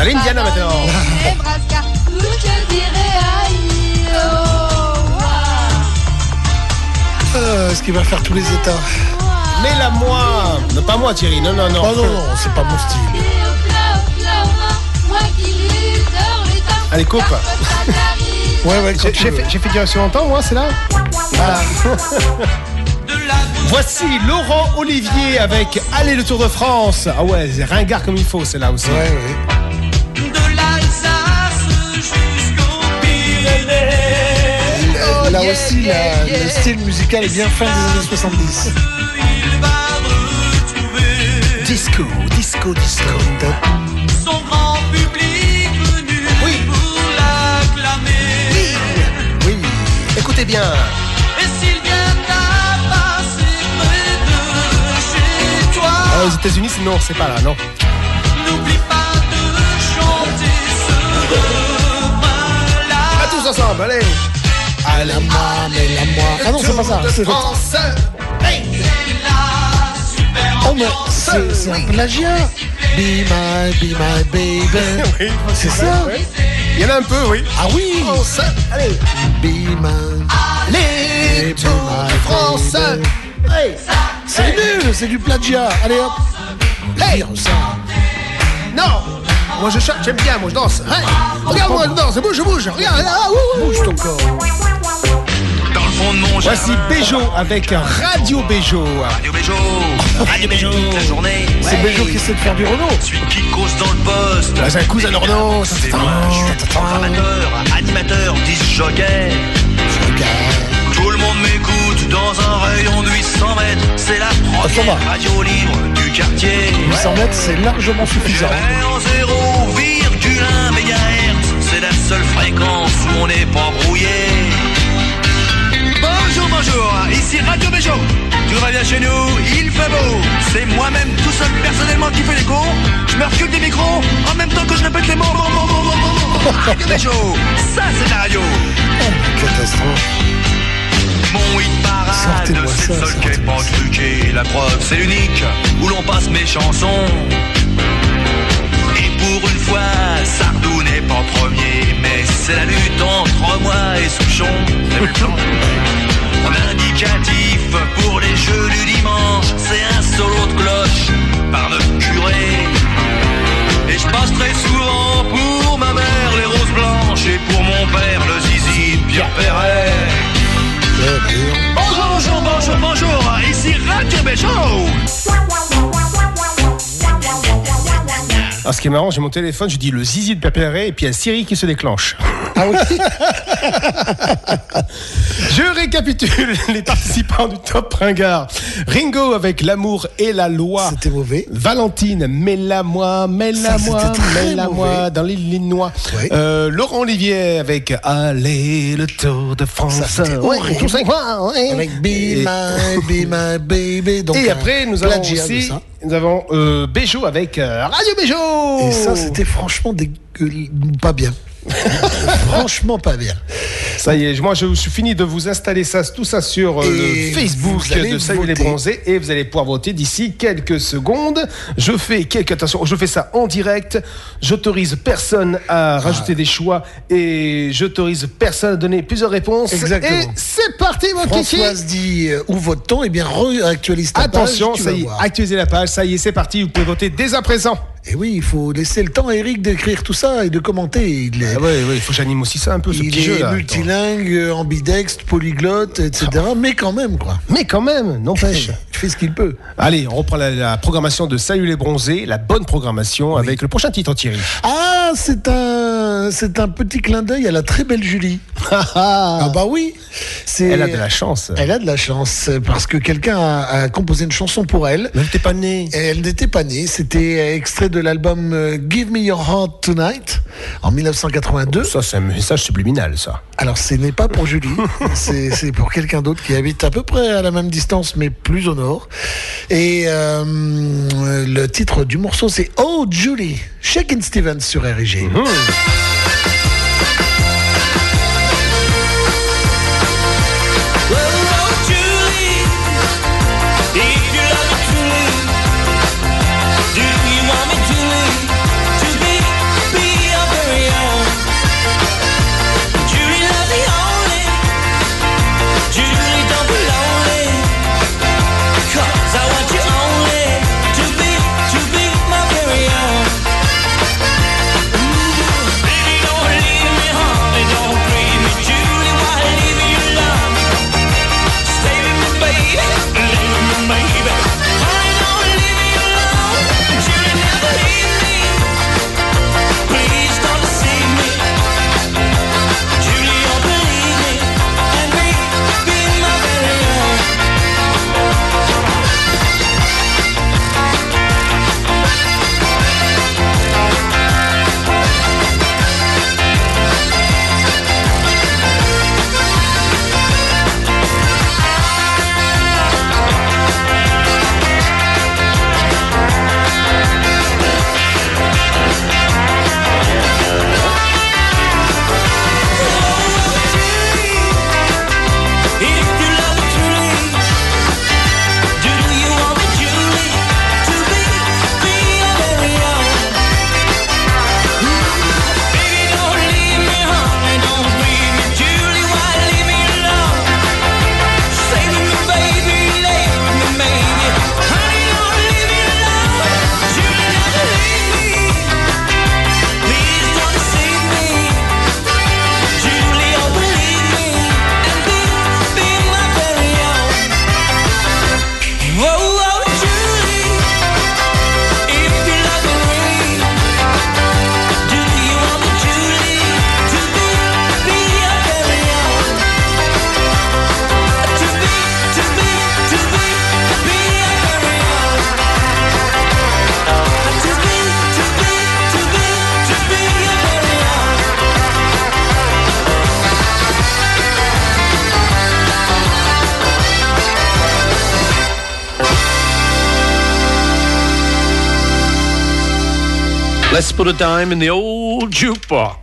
Speaker 26: Dans l'Indiana.
Speaker 1: Maintenant.
Speaker 26: le Nebraska, où je dirais aïe, oh,
Speaker 2: Euh, ce qui va faire tous les états.
Speaker 1: Mais la moi. Non, pas moi, Thierry. Non, non, non.
Speaker 2: Oh non, non, c'est pas mon style.
Speaker 1: Allez, coupe.
Speaker 2: Ouais, ouais,
Speaker 1: J'ai fait, fait sur longtemps, moi, c'est là Voilà. Voici Laurent Olivier avec Allez le Tour de France. Ah ouais, c'est ringard comme il faut, c'est là aussi.
Speaker 2: Ouais, ouais.
Speaker 27: De l'Alsace jusqu'aux Pyrénées.
Speaker 2: Euh, Là aussi, la- le style musical est bien fin des années 70.
Speaker 27: Il va retrouver
Speaker 2: Disco, disco, disco.
Speaker 27: son grand public venu pour l'acclamer.
Speaker 2: Oui.
Speaker 1: Écoutez bien. Ah, aux États-Unis, c'est non, c'est pas là, non.
Speaker 27: n'oublie pas de chanter ce refrain-là.
Speaker 1: À tous ensemble, allez. Allez,
Speaker 2: La moi, mais la moi. Ah non, c'est pas ça. C'est l'autre.
Speaker 1: France. Hey.
Speaker 2: Oh, mais c'est un plagiat. Be my, be my baby.
Speaker 1: Oui,
Speaker 2: C'est ça
Speaker 1: ouais. Il y en a un peu, oui.
Speaker 2: Ah oui
Speaker 1: France. Allez.
Speaker 2: Be my.
Speaker 1: Les
Speaker 2: Be
Speaker 1: Tours
Speaker 2: my
Speaker 1: de France.
Speaker 2: baby.
Speaker 1: Hey.
Speaker 2: C'est nul, c'est du plagiat. Allez hop.
Speaker 1: Hey.
Speaker 2: Ça.
Speaker 1: Non. Moi, je chante, j'aime bien, moi, je danse. Hey. Regarde, moi, je danse, bouge, je bouge. Regarde, là, ouh, ouh.
Speaker 2: Bouge ton corps.
Speaker 27: Dans le fond de mon
Speaker 1: Voici Béjo avec Radio Béjo.
Speaker 27: Radio Béjo, Radio Béjo, toute la journée.
Speaker 2: C'est Béjo qui essaie de faire du Renault.
Speaker 27: Celui qui cause dans le poste.
Speaker 1: Ah, c'est un cousin ça,
Speaker 27: C'est moi, je suis amateur, animateur, disc jockey. Tout le monde m'écoute dans un rayon de 800 mètres. C'est la première
Speaker 2: va.
Speaker 27: radio libre du quartier.
Speaker 2: 800 mètres, c'est largement suffisant.
Speaker 27: En 0,1 MHz. C'est la seule fréquence où on n'est pas brouillé. Bonjour, bonjour, ici Radio Béjo. Tout va bien chez nous, il fait beau. C'est moi-même tout seul personnellement qui fais les cons. Je me recule des micros en même temps que je répète les mots. Radio Béjo, ça c'est la radio.
Speaker 2: Catastrophe.
Speaker 27: Mon hit parade, c'est le seul qui est pas truqué. La preuve, c'est l'unique où l'on passe mes chansons. Et pour une fois, Sardou n'est pas premier, mais c'est la lutte entre moi et Souchon. Le L'indicatif pour les jeux du dimanche, c'est un solo de cloche par notre curé. Et je passe très souvent pour ma mère les roses blanches et pour mon père le zizi Pierre Perret. Bonjour, bonjour, bonjour, bonjour, ici Radio Béjo.
Speaker 1: Ah, ce qui est marrant, j'ai mon téléphone, je dis le zizi de Pépéré et puis il y a Siri qui se déclenche.
Speaker 2: Ah oui
Speaker 1: Je récapitule les participants du Top Ringard. Ringo avec l'amour et la loi.
Speaker 2: C'était mauvais.
Speaker 1: Valentine, mets-la moi, mets-la
Speaker 2: Ça,
Speaker 1: moi,
Speaker 2: très
Speaker 1: mets-la moi dans l'Illinois.
Speaker 2: Ouais.
Speaker 1: Euh, Laurent Olivier avec Allez le Tour de France.
Speaker 2: Ça,
Speaker 1: Ouais, ouais.
Speaker 2: Avec Be
Speaker 1: Et-
Speaker 2: my, be my baby. Donc,
Speaker 1: et
Speaker 2: un
Speaker 1: après, nous avons aussi nous avons euh, Béjo avec euh, Radio Béjo.
Speaker 2: Et ça, c'était franchement dégueu... pas bien. Franchement pas bien.
Speaker 1: Ça y est, moi je suis fini de vous installer ça, tout ça sur euh,
Speaker 2: Et
Speaker 1: le Facebook de Salut les bronzés et vous allez pouvoir voter d'ici quelques secondes. Je fais quelques attention, je fais ça en direct. J'autorise personne à
Speaker 2: Ah.
Speaker 1: rajouter des choix et j'autorise personne à donner plusieurs réponses.
Speaker 2: Exactement.
Speaker 1: Et c'est parti mon kiki.
Speaker 2: Françoise dit euh, où vote-t-on? Eh bien, réactualise ta
Speaker 1: Attention,
Speaker 2: page, tu
Speaker 1: ça y est, actualisez la page, ça y est, c'est parti, vous pouvez voter dès à présent.
Speaker 2: Et oui, il faut laisser le temps à Eric d'écrire tout ça et de commenter. Il est,
Speaker 1: Ah ouais, ouais, il faut que j'anime aussi ça un peu, ce
Speaker 2: il
Speaker 1: petit
Speaker 2: est
Speaker 1: jeu là.
Speaker 2: multilingue, ambidextre, polyglotte, etc. Mais quand même, quoi.
Speaker 1: Mais quand même, n'empêche.
Speaker 2: Il fait ce qu'il peut.
Speaker 1: Allez, on reprend la, la programmation de Salut les bronzés, la bonne programmation avec le prochain titre Thierry.
Speaker 2: Ah, c'est un, c'est un petit clin d'œil à la très belle Julie. Ah bah oui.
Speaker 1: Elle a de la chance.
Speaker 2: Elle a de la chance parce que quelqu'un a, a composé une chanson pour elle.
Speaker 1: Elle n'était pas née.
Speaker 2: Elle n'était pas née. C'était extrait de l'album euh, Give Me Your Heart Tonight en 1982.
Speaker 1: Ça, c'est un message subliminal, ça.
Speaker 2: Alors, ce n'est pas pour Julie, c'est pour quelqu'un d'autre qui habite à peu près à la même distance, mais plus au nord. Et euh, le titre du morceau, c'est Oh Julie, Shakin' Stevens sur RG.
Speaker 5: Well,
Speaker 15: put a dime in the old jukebox.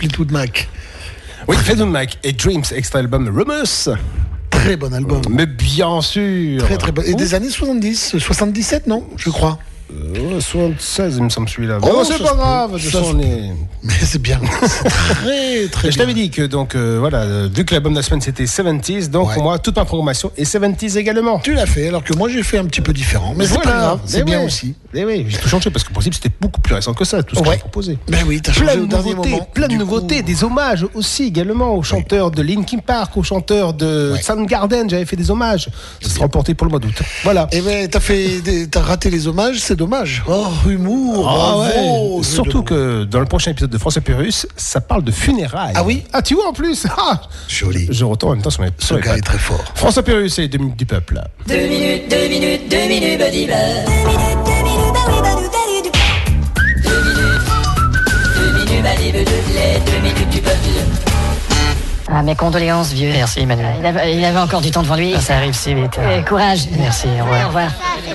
Speaker 2: Fleetwood Mac.
Speaker 1: Oui, Fleetwood Mac et Dreams, extra album Rumors.
Speaker 2: Très bon album.
Speaker 1: Mais bien sûr.
Speaker 2: Très très bon. Et des années 70, 77, non Je crois.
Speaker 1: Euh, 76, il me semble celui-là.
Speaker 2: Oh,
Speaker 1: Oh, c'est pas grave. de toute
Speaker 2: Ça
Speaker 1: façon,
Speaker 2: se
Speaker 1: on est-
Speaker 2: Mais c'est bien. Très très
Speaker 1: Et je
Speaker 2: bien.
Speaker 1: t'avais dit que donc euh, voilà, euh, vu que l'album de la semaine c'était 70s, donc pour moi toute ma programmation est 70s également.
Speaker 2: Tu l'as fait, alors que moi j'ai fait un petit peu différent. Mais c'est
Speaker 1: Voilà.
Speaker 2: pas grave, c'est bien
Speaker 1: ouais.
Speaker 2: aussi.
Speaker 1: Mais oui, j'ai tout changé parce que pour possible c'était beaucoup plus récent que ça, tout ce
Speaker 2: Ouais.
Speaker 1: j'ai proposé.
Speaker 2: Ben oui,
Speaker 1: Plein de nouveautés, plein de nouveautés, des hommages aussi également aux chanteurs de Linkin Park, aux chanteurs de Soundgarden, j'avais fait des hommages. Ça sera reporté pour le mois d'août. Voilà.
Speaker 2: Et ben t'as fait, des- t'as raté les hommages, c'est dommage. Oh, humour,
Speaker 1: Ah
Speaker 2: bravo.
Speaker 1: ouais. Surtout que dans le prochain épisode de France Pérus, ça parle de funérailles. Ah oui Ah tu vois en plus Ah
Speaker 2: Joli.
Speaker 1: Je retourne en même temps sur mes
Speaker 2: Ce gars est très fort.
Speaker 1: François Pérus et deux minutes du peuple.
Speaker 7: Deux minutes, deux minutes, deux minutes, buddy buzz. Les deux minutes du.
Speaker 12: Ah, mes condoléances, vieux. Merci, Emmanuel.
Speaker 28: Il avait, il avait encore du temps devant lui.
Speaker 12: Ah, ça arrive si vite.
Speaker 28: Courage.
Speaker 12: Merci, au revoir.
Speaker 28: Au revoir.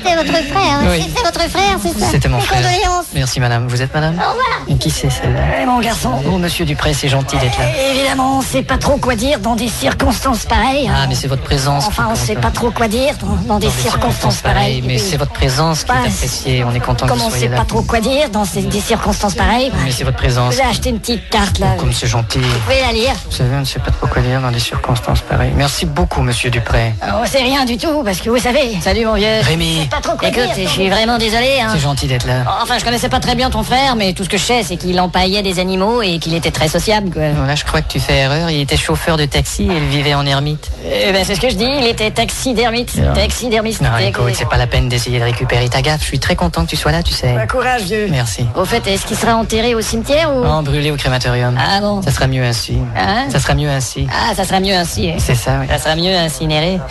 Speaker 29: C'était votre frère.
Speaker 12: Oui.
Speaker 29: C'est votre frère, c'est ça
Speaker 12: C'était mon frère.
Speaker 29: condoléances.
Speaker 12: Merci, madame. Vous êtes madame
Speaker 29: Au revoir.
Speaker 12: Et qui c'est celle-là
Speaker 28: Eh, mon garçon.
Speaker 12: Oh, monsieur Dupré, c'est gentil d'être là.
Speaker 28: Évidemment, on sait pas trop quoi dire dans des circonstances pareilles.
Speaker 12: Ah, mais c'est votre présence.
Speaker 28: Enfin, on sait pas trop quoi dire dans, dans des circonstances pareilles.
Speaker 12: Mais c'est votre présence qui est appréciée. On est content que
Speaker 28: Comme
Speaker 12: vous
Speaker 28: on
Speaker 12: soyez
Speaker 28: sait
Speaker 12: là.
Speaker 28: pas trop quoi dire dans ces, des circonstances pareilles.
Speaker 12: Mais c'est votre présence.
Speaker 28: Je vous ai acheté une petite carte là.
Speaker 12: Comme c'est gentil.
Speaker 28: Vous pouvez la lire.
Speaker 12: Vous savez, on ne sait pas trop quoi dire dans des circonstances pareilles. Merci beaucoup, monsieur Dupré.
Speaker 28: Oh, c'est rien du tout, parce que vous savez. Salut mon vieux.
Speaker 12: Rémi.
Speaker 28: Pas trop quoi
Speaker 12: Écoute.
Speaker 28: Je suis vraiment désolé. Hein.
Speaker 12: C'est gentil d'être là.
Speaker 28: Enfin, je connaissais pas très bien ton frère, mais tout ce que je sais, c'est qu'il empaillait des animaux et qu'il était très sociable, quoi.
Speaker 12: Voilà, je crois que tu fais erreur. Il était chauffeur de taxi et il vivait en ermite.
Speaker 28: Eh ben, c'est ce que je dis, il était taxidermiste.
Speaker 12: Non.
Speaker 28: Taxidermiste.
Speaker 12: Non,
Speaker 28: Taxi-
Speaker 12: écoute, c'est pas la peine d'essayer de récupérer ta gaffe. Je suis très content que tu sois là, tu sais.
Speaker 28: Bah, courage, vieux.
Speaker 12: Merci.
Speaker 28: Au fait, est-ce qu'il sera enterré au cimetière ou?
Speaker 12: Oh, brûlé au crématorium.
Speaker 28: Ah bon
Speaker 12: Ça sera mieux ainsi.
Speaker 28: Hein?
Speaker 12: Ça sera mieux ainsi.
Speaker 28: Ah, ça sera mieux ainsi. hein.
Speaker 12: C'est ça, oui.
Speaker 28: Ça sera mieux incinéré.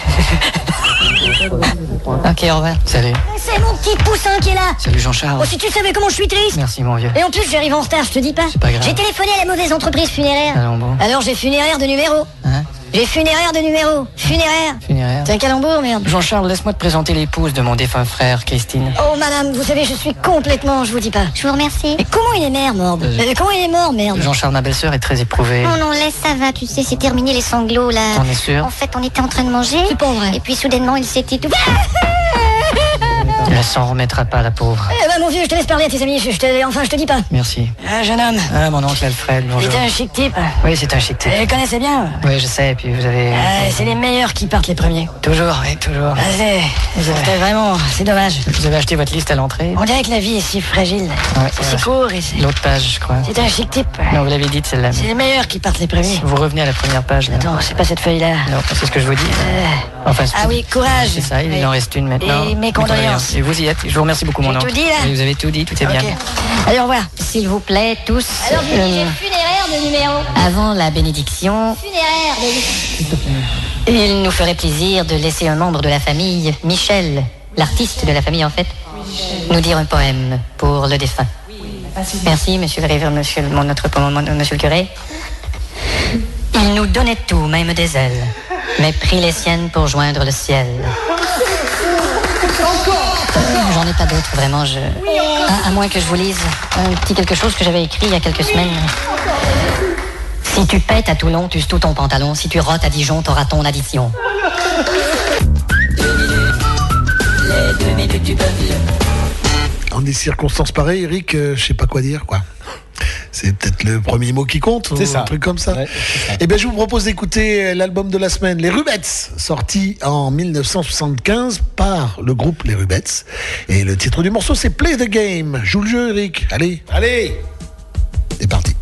Speaker 12: Ok, au revoir. Salut.
Speaker 29: C'est mon petit poussin qui est là.
Speaker 12: Salut Jean-Charles.
Speaker 29: Oh, si tu savais comment je suis triste.
Speaker 12: Merci, mon vieux.
Speaker 29: Et en plus, j'arrive en retard, je te dis pas.
Speaker 12: pas grave.
Speaker 29: J'ai téléphoné à la mauvaise entreprise funéraire.
Speaker 12: Allons bon.
Speaker 28: Alors, j'ai funéraire de numéro.
Speaker 12: Hein
Speaker 28: J'ai funéraire de numéro. Funéraire.
Speaker 12: Funéraire.
Speaker 28: C'est un calembour, merde.
Speaker 12: Jean-Charles, laisse-moi te présenter l'épouse de mon défunt frère, Christine.
Speaker 28: Oh, madame, vous savez, je suis complètement, je vous dis pas.
Speaker 29: Je vous remercie.
Speaker 28: Mais comment il est mort, merde
Speaker 12: Euh,
Speaker 28: Euh, Comment il est mort, merde
Speaker 12: Jean-Charles, ma belle-sœur, est très éprouvée.
Speaker 29: Non, non, laisse, ça va, tu sais, c'est terminé les sanglots là.
Speaker 12: T'en es sûr
Speaker 29: En fait, on était en train de manger.
Speaker 28: C'est pas vrai.
Speaker 29: Et puis soudainement, il s'était tout.
Speaker 12: Elle s'en remettra pas, la pauvre.
Speaker 28: Eh ben, mon vieux, je te laisse parler à tes amis. Je, je te, enfin, je te dis pas.
Speaker 12: Merci.
Speaker 28: Ah, jeune homme.
Speaker 12: Ah, mon oncle Alfred, bonjour.
Speaker 28: C'était un chic type.
Speaker 12: Oui, c'est un chic type.
Speaker 28: Connaissais bien.
Speaker 12: Oui, je sais, et puis vous avez...
Speaker 28: Ah, c'est les meilleurs qui partent les premiers.
Speaker 12: Toujours, oui, toujours.
Speaker 28: Ah, c'est- vraiment, c'est dommage.
Speaker 12: Vous avez acheté votre liste à l'entrée
Speaker 28: On dirait que la vie est si fragile.
Speaker 12: Ouais,
Speaker 28: c'est
Speaker 12: c'est
Speaker 28: si court et c'est.
Speaker 12: L'autre page, je crois.
Speaker 28: C'est un chic type.
Speaker 12: Non, vous l'avez dit, celle-là.
Speaker 28: C'est les meilleurs qui partent les premiers.
Speaker 12: Vous revenez à la première page, là.
Speaker 28: Non, c'est pas cette feuille-là.
Speaker 12: Non, c'est ce que je vous dis. Enfin, c'est-
Speaker 28: Ah oui, courage.
Speaker 12: C'est ça, il
Speaker 28: Oui.
Speaker 12: en reste une maintenant.
Speaker 28: Et mes condoléances.
Speaker 12: Vous y êtes. Je vous remercie beaucoup, mon
Speaker 28: J'ai
Speaker 12: oncle.
Speaker 28: tout dit, là
Speaker 12: Oui, Vous avez tout dit, tout est bien.
Speaker 28: Ok. Allez, au revoir.
Speaker 29: S'il vous plaît, tous.
Speaker 28: Alors,
Speaker 29: euh,
Speaker 28: funéraire de numéro.
Speaker 29: avant la bénédiction,
Speaker 28: Funéraire de
Speaker 29: il nous ferait plaisir de laisser un membre de la famille, Michel, l'artiste de la famille en fait, nous dire un poème pour le défunt. Merci, monsieur le révérend, monsieur, le- mon, notre, mon- mon- monsieur le curé. Il nous donnait tout, même des ailes, mais prit les siennes pour joindre le ciel. J'en ai pas d'autres, vraiment. À, moins que je vous lise un petit quelque chose que j'avais écrit il y a quelques semaines. Si tu pètes à Toulon, tu tout ton pantalon. Si tu rotes à Dijon, t'auras ton addition.
Speaker 2: En des circonstances pareilles, Eric, euh, je sais pas quoi dire, quoi. C'est peut-être le premier mot qui compte,
Speaker 1: C'est ça.
Speaker 2: un truc comme ça.
Speaker 1: Ouais, ça.
Speaker 2: Eh bien, je vous propose d'écouter l'album de la semaine, Les Rubettes, sorti en 1975 par le groupe Les Rubettes. Et le titre du morceau, c'est Play the Game. Joue le jeu, Eric. Allez,
Speaker 1: Allez
Speaker 2: c'est parti.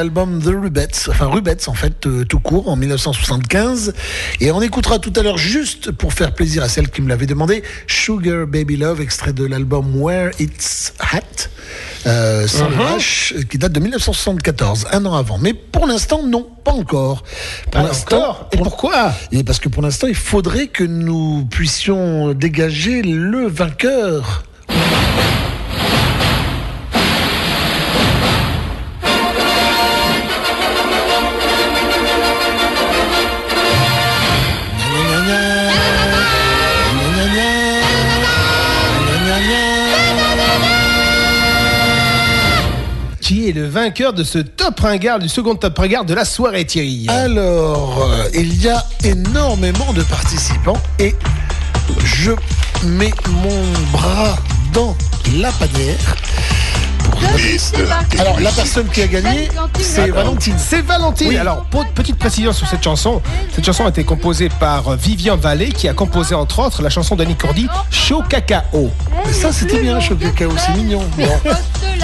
Speaker 2: L'album The Rubettes, enfin Rubettes en fait, euh, tout court, en 1975. Et on écoutera tout à l'heure, juste pour faire plaisir à celle qui me l'avait demandé, Sugar Baby Love, extrait de l'album Where It's At, euh, sans le. H, euh, qui date de 1974, un an avant. Mais pour l'instant, non, pas encore. Pour l'instant,
Speaker 1: Et pourquoi?
Speaker 2: Et parce que pour l'instant, il faudrait que nous puissions dégager le vainqueur.
Speaker 1: Vainqueur de ce top ringard, du second top ringard de la soirée, Thierry
Speaker 2: Alors, euh, il y a énormément de participants et je mets mon bras dans la panière. Alors, la personne qui a gagné, c'est Valentine.
Speaker 1: C'est Valentine.
Speaker 2: Oui.
Speaker 1: Alors, pour petite précision sur cette chanson, cette chanson a été composée par euh, Vivian Vallée, qui a composé entre autres la chanson d'Annie Cordy, Chaud Cacao.
Speaker 2: Mais ça, c'était bien, Chaud Cacao, c'est mignon. Bon.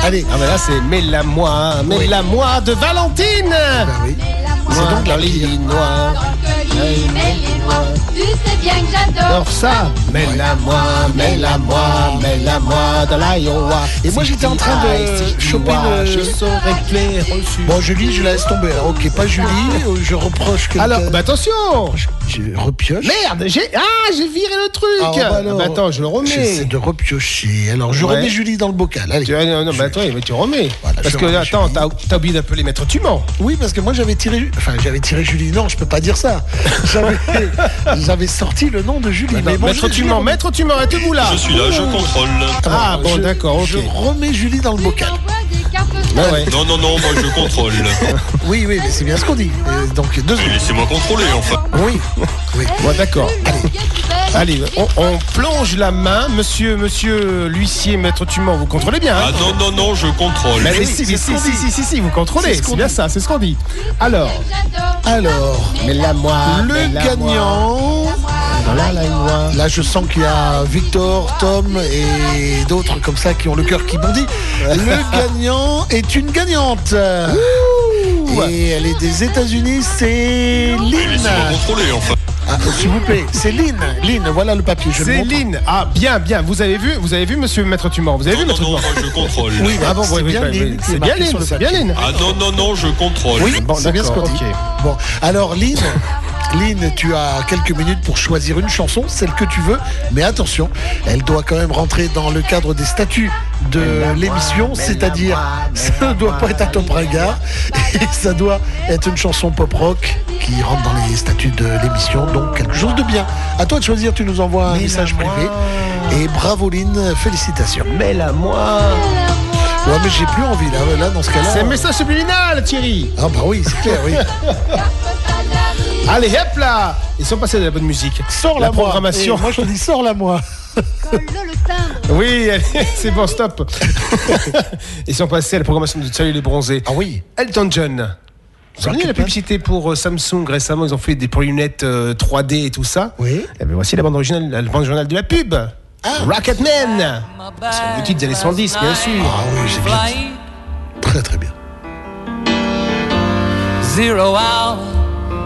Speaker 2: Allez.
Speaker 1: Ah, mais là, c'est Mets-la-moi, Mets-la-moi de Valentine.
Speaker 2: C'est donc la
Speaker 1: les
Speaker 2: pire.
Speaker 26: Tu sais bien que j'adore.
Speaker 1: Ça, mets-la-moi, mets-la-moi, mets-la-moi dans l'Iowa.
Speaker 2: Et moi, j'étais en train de choper le.
Speaker 1: Je saurais reçus.
Speaker 2: Bon, Julie, je la laisse tomber. Ok, pas Julie, euh, je reproche que.
Speaker 1: Alors, bah attention
Speaker 2: Je repioche.
Speaker 1: Merde, j'ai ah, j'ai viré le truc.
Speaker 2: Ah, bah alors,
Speaker 1: bah attends, je le remets.
Speaker 2: J'essaie de repiocher. Alors, je
Speaker 1: Ouais.
Speaker 2: remets Julie dans le bocal. Allez.
Speaker 1: Tu- ah, non, non, bah attends, mais tu remets.
Speaker 2: Voilà,
Speaker 1: Parce que attends, t'as oublié d'appeler Maître Tuman.
Speaker 2: Oui, parce que moi j'avais tiré, enfin j'avais tiré Julie. Non, je peux pas dire ça. J'avais, j'avais sorti le nom de Julie. mais bon,
Speaker 1: Maître
Speaker 2: je- je
Speaker 1: Tuman,
Speaker 2: l'ai-
Speaker 1: Maître Tuman, êtes-vous là
Speaker 11: Je suis là, je contrôle.
Speaker 1: Ah bon,
Speaker 2: je-
Speaker 1: d'accord, ok.
Speaker 2: Je remets Julie dans le bocal.
Speaker 1: Ah ouais.
Speaker 11: Non, non, non, moi je contrôle.
Speaker 2: Oui, oui, mais c'est bien ce qu'on dit. Euh, donc deux secondes.
Speaker 11: Laissez-moi contrôler enfin.
Speaker 2: Oui, oui.
Speaker 1: Bon, d'accord. Allez, on, on plonge la main, monsieur, monsieur l'huissier, Maître Tuman, vous contrôlez bien.
Speaker 11: Ah
Speaker 1: Hein
Speaker 11: non, non, non, je contrôle.
Speaker 1: Mais
Speaker 2: oui,
Speaker 1: si, si, si, si, si, si, vous contrôlez,
Speaker 2: C'est ce qu'on
Speaker 1: c'est bien
Speaker 2: dit.
Speaker 1: ça, c'est ce qu'on dit. Alors,
Speaker 2: Alors,
Speaker 1: mais la moi,
Speaker 2: le gagnant.
Speaker 1: La.
Speaker 2: Là, je sens qu'il y a Victor, Tom et d'autres comme ça qui ont le cœur qui bondit. Le gagnant est une gagnante. Et elle est des États-Unis, c'est Lynn.
Speaker 11: Laissez-moi contrôler enfin.
Speaker 2: Ah, S'il vous plaît, c'est Lynn. Lynn, voilà le papier.
Speaker 1: C'est. Lynn. Ah, bien, bien. Vous avez vu, vous avez vu, monsieur Maître Tuman. Vous avez
Speaker 11: Non,
Speaker 1: vu,
Speaker 11: non,
Speaker 1: Maître
Speaker 11: non, moi je contrôle.
Speaker 2: Oui,
Speaker 1: Ah bon,
Speaker 2: c'est bien Lynn
Speaker 1: C'est bien Lynn, c'est bien. Lynn.
Speaker 11: Ah non, non, non, je contrôle.
Speaker 2: Oui,
Speaker 1: Bon,
Speaker 2: c'est bien ce qu'on dit. Bon, alors Lynn, Lynn, tu as quelques minutes pour choisir une chanson, celle que tu veux, mais attention, elle doit quand même rentrer dans le cadre des statuts de l'émission, c'est-à-dire ça ne doit pas être un top ringard et ça doit être une chanson pop rock qui rentre dans les statuts de l'émission, donc quelque chose de bien. À toi de choisir, tu nous envoies un message privé et bravo Lynn, félicitations.
Speaker 1: Mais la moi.
Speaker 2: Ouais, mais j'ai plus envie là, là dans ce cas-là.
Speaker 1: C'est un message subliminal, Thierry.
Speaker 2: Ah bah oui, c'est clair, oui.
Speaker 1: Allez, hop là Ils sont passés de la bonne musique.
Speaker 2: Sors
Speaker 1: la
Speaker 2: la moi.
Speaker 1: programmation.
Speaker 2: Et moi je te dis sors la moi.
Speaker 1: Oui, c'est bon, stop. Ils sont passés à la programmation de Salut les bronzés.
Speaker 2: Ah oui.
Speaker 1: Elton John. Vous avez la publicité pour euh, Samsung récemment? Ils ont fait des lunettes euh, 3D et tout ça.
Speaker 2: Oui.
Speaker 1: Et bien voici la bande originale, la bande originale de la pub.
Speaker 2: Ah.
Speaker 1: Rocketman. C'est le titre des années 110, bien sûr.
Speaker 2: Ah oui, j'ai bien. Très très bien.
Speaker 5: Zero hour,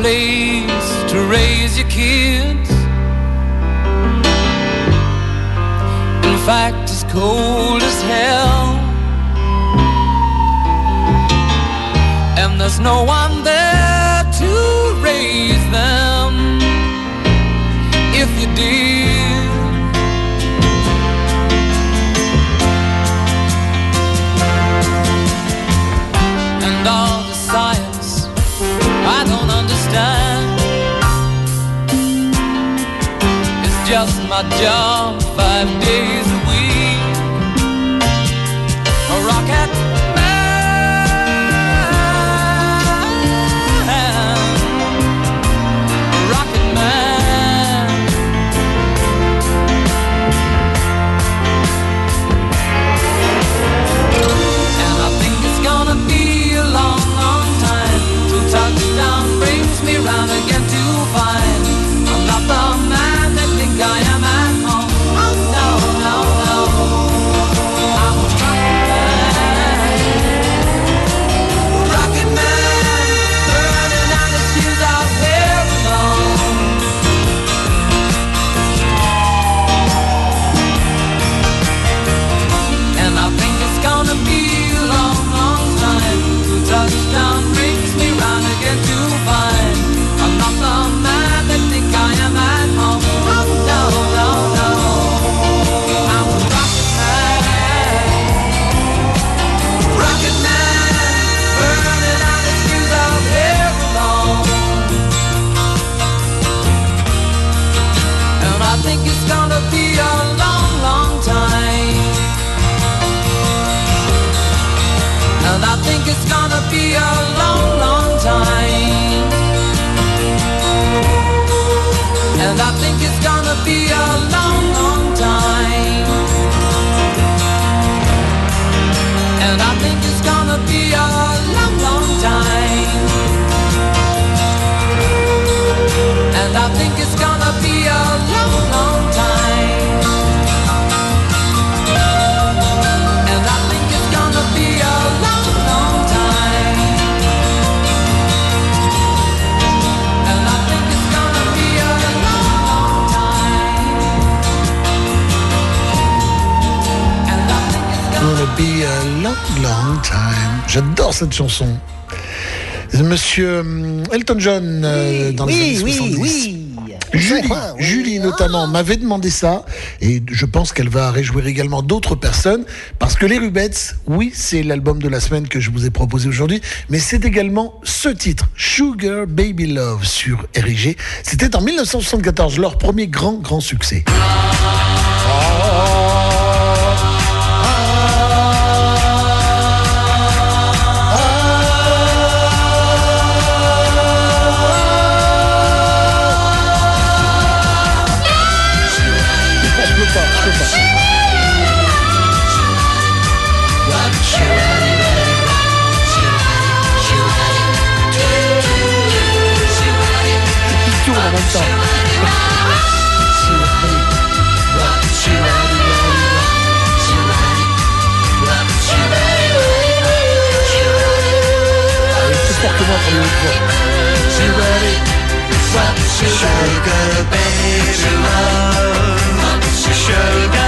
Speaker 30: place to raise your kids. In fact, it's cold as hell. And there's no one there my job five days a week. A
Speaker 5: rock J'adore cette chanson. Monsieur hum, Elton John euh, dans les
Speaker 1: oui,
Speaker 5: années 70.
Speaker 1: Oui,
Speaker 5: Julie, Julie ah. notamment m'avait demandé ça et je pense qu'elle va réjouir également d'autres personnes parce que les Rubettes, oui, c'est l'album de la semaine que je vous ai proposé aujourd'hui, mais c'est également ce titre, Sugar Baby Love sur RIG. C'était en 1974 leur premier grand grand succès.
Speaker 31: sugar. She ready, swap sugar. Sugar, baby, love.
Speaker 32: Sugar.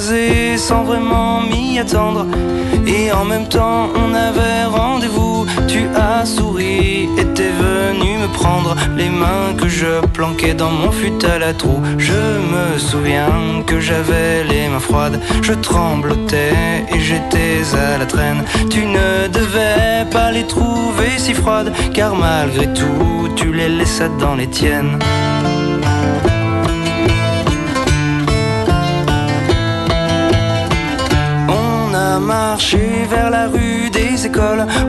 Speaker 32: Sans vraiment m'y attendre. Et en même temps on avait rendez-vous. Tu as souri et t'es venu me prendre. Les mains que je planquais dans mon fut à la trou. Je me souviens que j'avais les mains froides. Je tremblotais et j'étais à la traîne. Tu ne devais pas les trouver si froides Car malgré tout tu les laissais dans les tiennes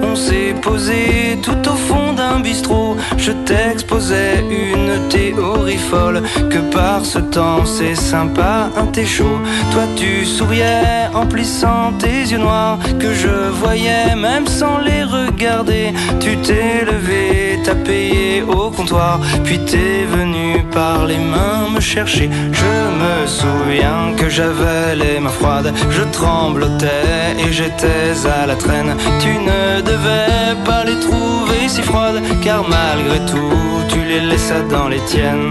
Speaker 32: on s'est posé tout au fond d'un bistrot. Je t'exposais une théorie folle, que par ce temps c'est sympa, un thé chaud. Toi tu souriais en plissant tes yeux noirs, que je voyais même sans les regarder. Tu t'es levé, t'as payé au comptoir, puis t'es venu par les mains me chercher. Je me souviens que j'avais les mains froides, je tremblotais et j'étais à la traîne. Tu ne devais pas les trouver si froides, car malgré tout, tu les laissais dans les tiennes.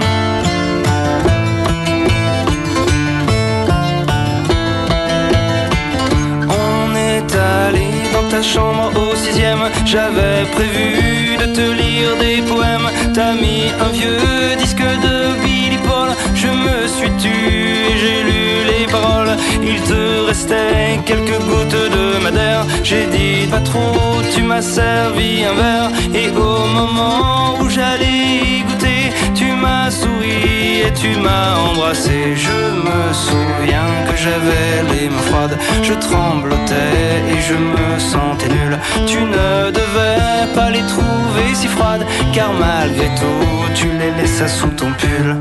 Speaker 32: On est allé dans ta chambre au sixième. J'avais prévu de te lire des poèmes. T'as mis un vieux disque de Billy Paul. Je me suis tu et j'ai lu les paroles. Il te restait quelques gouttes de madère. J'ai dit pas trop, tu m'as servi un verre. Et au moment où j'allais m'as souri et tu m'as embrassé. Je me souviens que j'avais les mains froides. Je tremblotais et je me sentais nul. Tu ne devais pas les trouver si froides, car malgré tout, tu les laissais sous ton pull.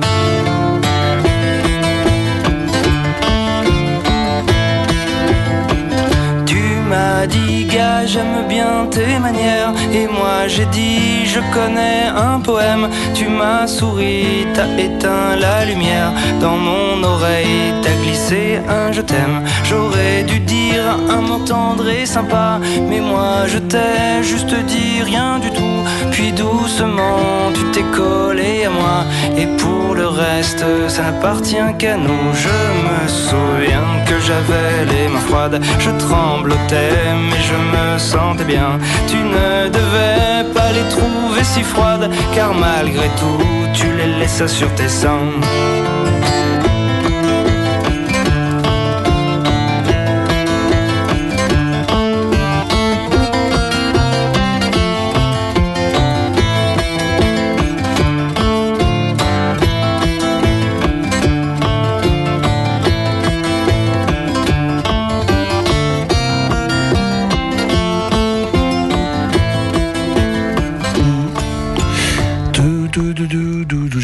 Speaker 32: J'aime bien tes manières. Et moi j'ai dit, je connais un poème. Tu m'as souri, t'as éteint la lumière. Dans mon oreille, t'as glissé un je t'aime. J'aurais dû dire un mot tendre et sympa. Mais moi je t'ai juste dit rien du tout. Puis doucement, tu t'es collé à moi. Le reste, ça n'appartient qu'à nous. Je me souviens que j'avais les mains froides. Je tremblotais, mais je me sentais bien. Tu ne devais pas les trouver si froides, car malgré tout, tu les laissais sur tes seins.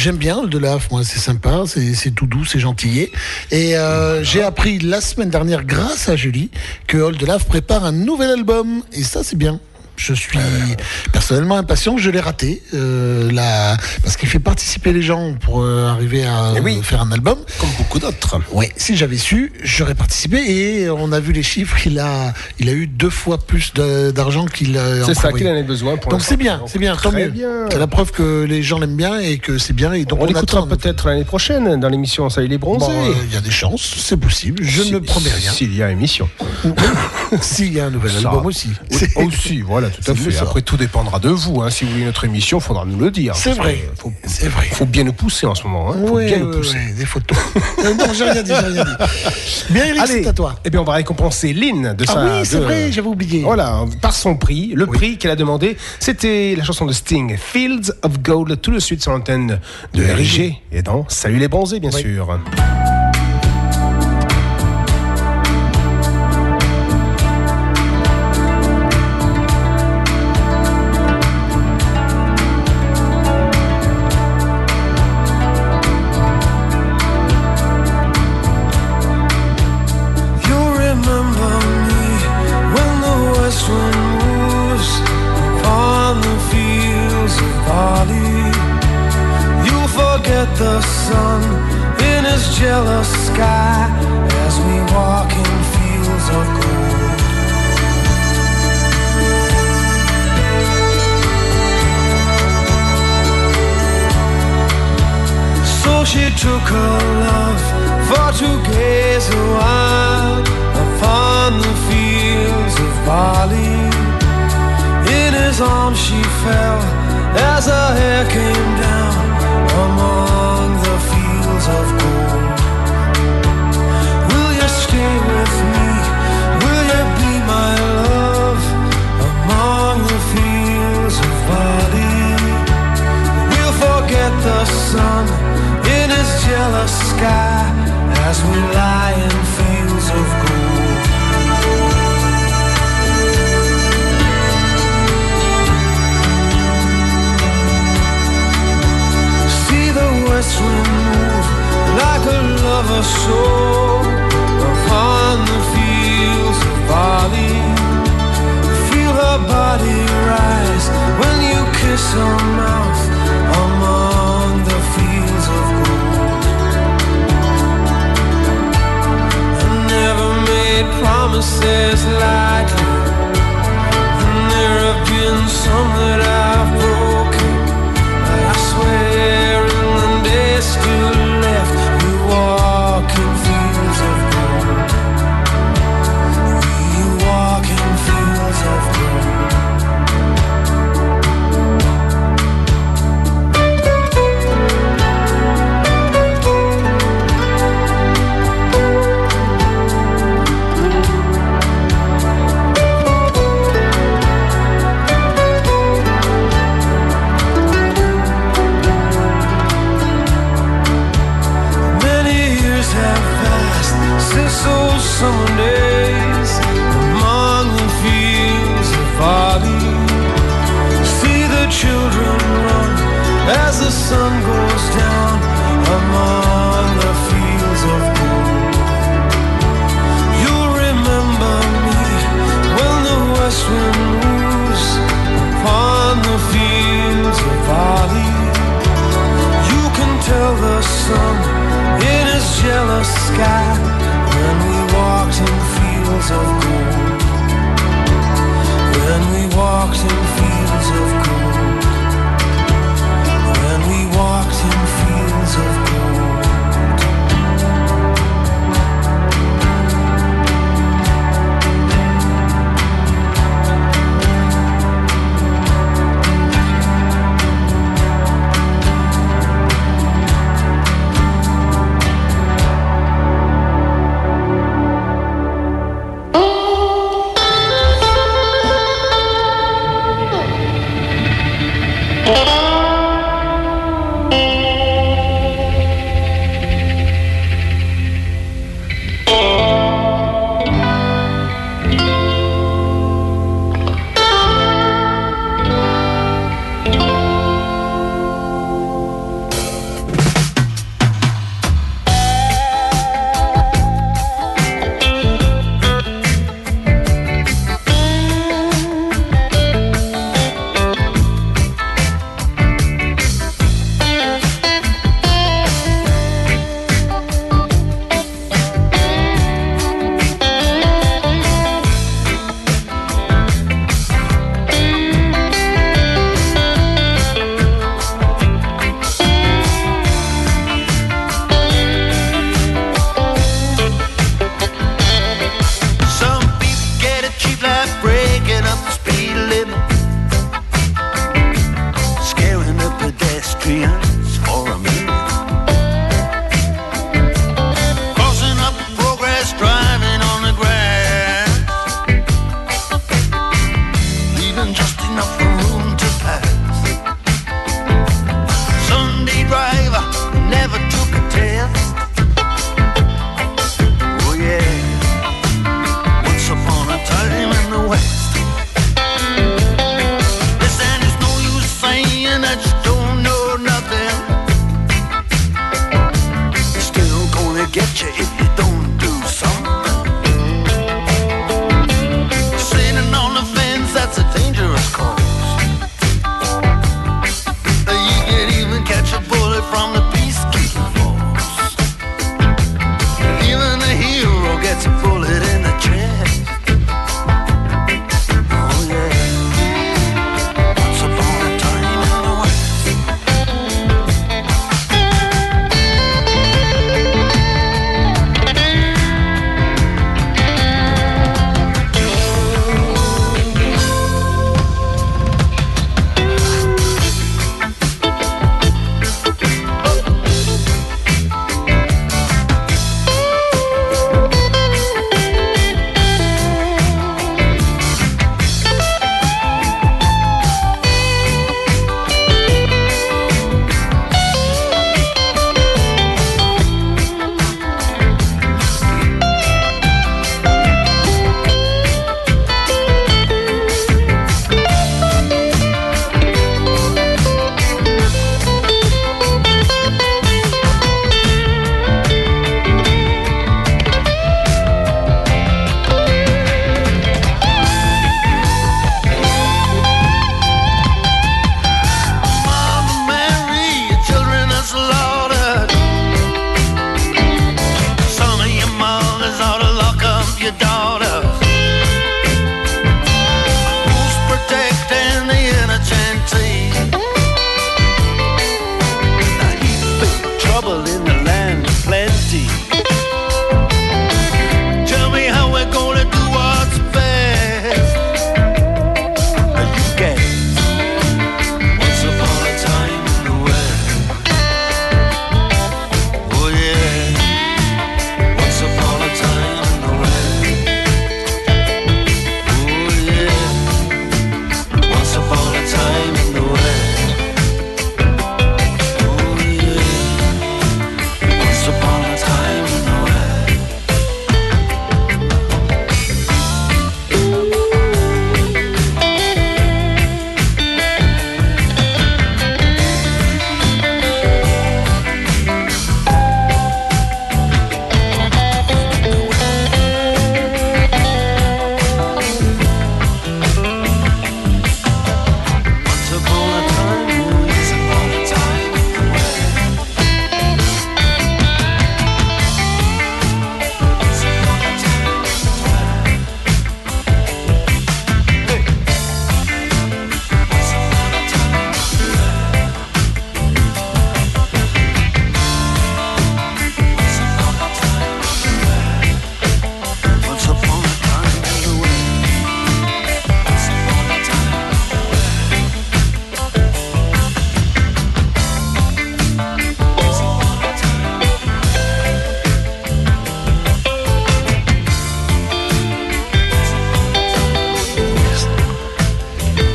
Speaker 2: J'aime bien le Laf, moi, c'est sympa, c'est tout doux, c'est gentillet. Et euh, j'ai appris la semaine dernière, grâce à Julie, que Old Laf prépare un nouvel album. Et ça, c'est bien. Je suis personnellement impatient. Je l'ai raté, euh, parce qu'il fait participer les gens pour euh, arriver à euh, faire un album.
Speaker 1: Beaucoup d'autres.
Speaker 2: Oui, si j'avais su, j'aurais participé. Et on a vu les chiffres. Il a, il a eu deux fois plus d'argent qu'il a.
Speaker 1: C'est ça qu'il en a besoin pour
Speaker 2: Donc c'est bien, c'est bien, tant mieux. C'est la preuve que les gens l'aiment bien et que c'est bien. Et donc
Speaker 1: On
Speaker 2: on,
Speaker 1: l'écoutera peut-être l'année prochaine dans l'émission Salut les bronzés.
Speaker 2: Bon, euh, il y a des chances, c'est possible. Je
Speaker 1: Si-
Speaker 2: ne promets rien.
Speaker 1: S'il y a émission.
Speaker 2: S'il y a un nouvel
Speaker 1: Ça-
Speaker 2: album aussi.
Speaker 1: Aussi, voilà, tout à fait. Après, tout dépendra de vous. hein. Si vous voulez notre émission, il faudra nous le dire.
Speaker 2: C'est vrai.
Speaker 1: Faut,
Speaker 2: C'est vrai.
Speaker 1: faut bien nous pousser en ce moment. Hein. Faut
Speaker 2: Oui,
Speaker 1: bien nous
Speaker 2: oui,
Speaker 1: pousser.
Speaker 2: oui, des photos. Euh, non, j'ai rien dit, j'ai rien dit. Bien, Eric, c'est à toi.
Speaker 1: Eh bien, on va récompenser Lynn de
Speaker 2: Ah
Speaker 1: sa.
Speaker 2: oui, c'est
Speaker 1: de-
Speaker 2: vrai, j'avais oublié.
Speaker 1: Voilà, par son prix. Le prix qu'elle a demandé, c'était la chanson de Sting, Fields of Gold, tout de suite sur l'antenne de RIG. Et dans Salut les bronzés, bien sûr.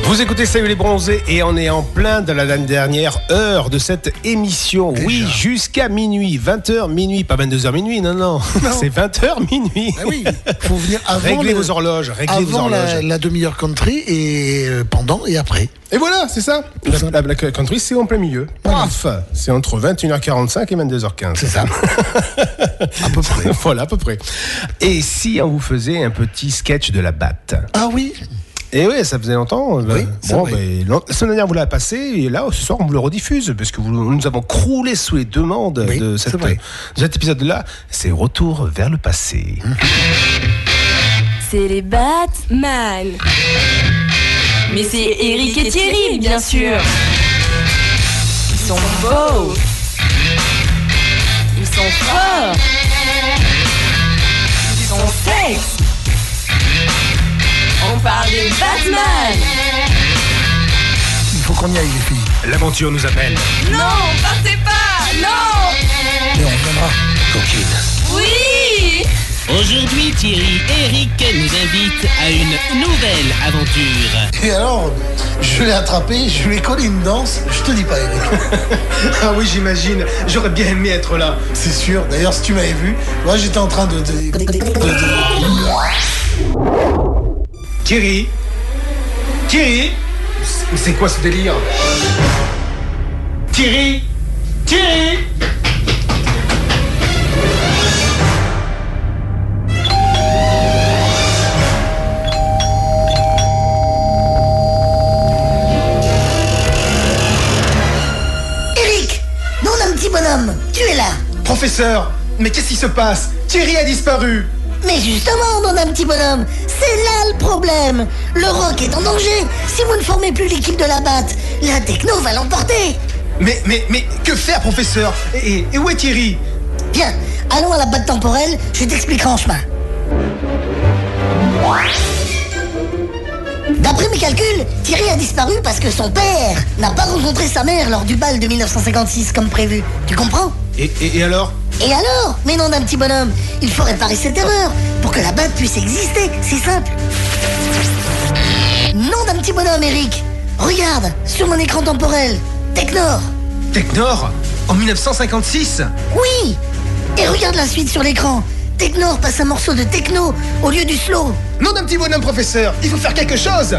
Speaker 1: Vous écoutez Salut les bronzés et on est en plein dans la dernière heure de cette émission. Oui, jusqu'à minuit, 20h minuit, pas 22h minuit, non, non. C'est 20h minuit.
Speaker 2: Ah oui, faut venir avant
Speaker 1: Réglez
Speaker 2: le-
Speaker 1: vos horloges, réglez vos horloges.
Speaker 2: la, la demi-heure country et euh, pendant et après.
Speaker 1: Et voilà, c'est ça. La, la Black Country, c'est en plein milieu. Paf C'est entre 21h45 et 22h15. C'est ça. à peu près. voilà, à peu près. Et si on vous faisait un petit sketch de la batte?
Speaker 2: Ah oui
Speaker 1: Et oui, ça faisait longtemps.
Speaker 2: Oui, c'est
Speaker 1: bon, ben, la semaine dernière, vous l'avez passé, et là, ce soir, on vous le rediffuse, parce que vous- nous avons croulé sous les demandes de, cette- de cet épisode-là. C'est Retour vers le passé.
Speaker 26: C'est les Batman. Mais c'est Eric et Thierry, bien sûr. Ils sont beaux. Ils sont forts. Ils sont sexes. Batman.
Speaker 2: Il faut qu'on y aille, les filles.
Speaker 1: L'aventure nous appelle.
Speaker 26: Non, partez pas. Non.
Speaker 2: Mais on viendra.
Speaker 11: Coquine.
Speaker 26: Oui.
Speaker 11: Aujourd'hui, Thierry et Eric nous invitent à une nouvelle aventure.
Speaker 2: Et alors, je l'ai attrapé, je lui ai collé une danse, je te dis pas, Eric.
Speaker 1: ah oui, j'imagine. J'aurais bien aimé être là.
Speaker 2: C'est sûr. D'ailleurs, si tu m'avais vu, moi j'étais en train de. de- de- de-
Speaker 1: Thierry. Thierry. C'est- C'est quoi ce délire Thierry. Thierry.
Speaker 33: Eric Non, un petit bonhomme, tu es là.
Speaker 1: Professeur Mais qu'est-ce qui se passe? Thierry a disparu
Speaker 33: Mais justement, mon un petit bonhomme, c'est là le problème. Le rock est en danger. Si vous ne formez plus l'équipe de la batte, la techno va l'emporter.
Speaker 1: Mais, mais, mais, que faire, professeur? Et, où est Thierry?
Speaker 33: Viens, allons à la batte temporelle, je t'expliquerai en chemin. D'après mes calculs, Thierry a disparu parce que son père n'a pas rencontré sa mère lors du bal de 1956 comme prévu. Tu comprends?
Speaker 1: Et, et- et alors?
Speaker 33: Et alors Mais non d'un petit bonhomme, il faut réparer cette erreur pour que la batte puisse exister, c'est simple. Non d'un petit bonhomme, Eric. Regarde, sur mon écran temporel, Technor.
Speaker 1: Technor En 1956
Speaker 33: Oui Et regarde la suite sur l'écran. Technor passe un morceau de techno au lieu du slow.
Speaker 1: Non d'un petit bonhomme, professeur Il faut faire quelque chose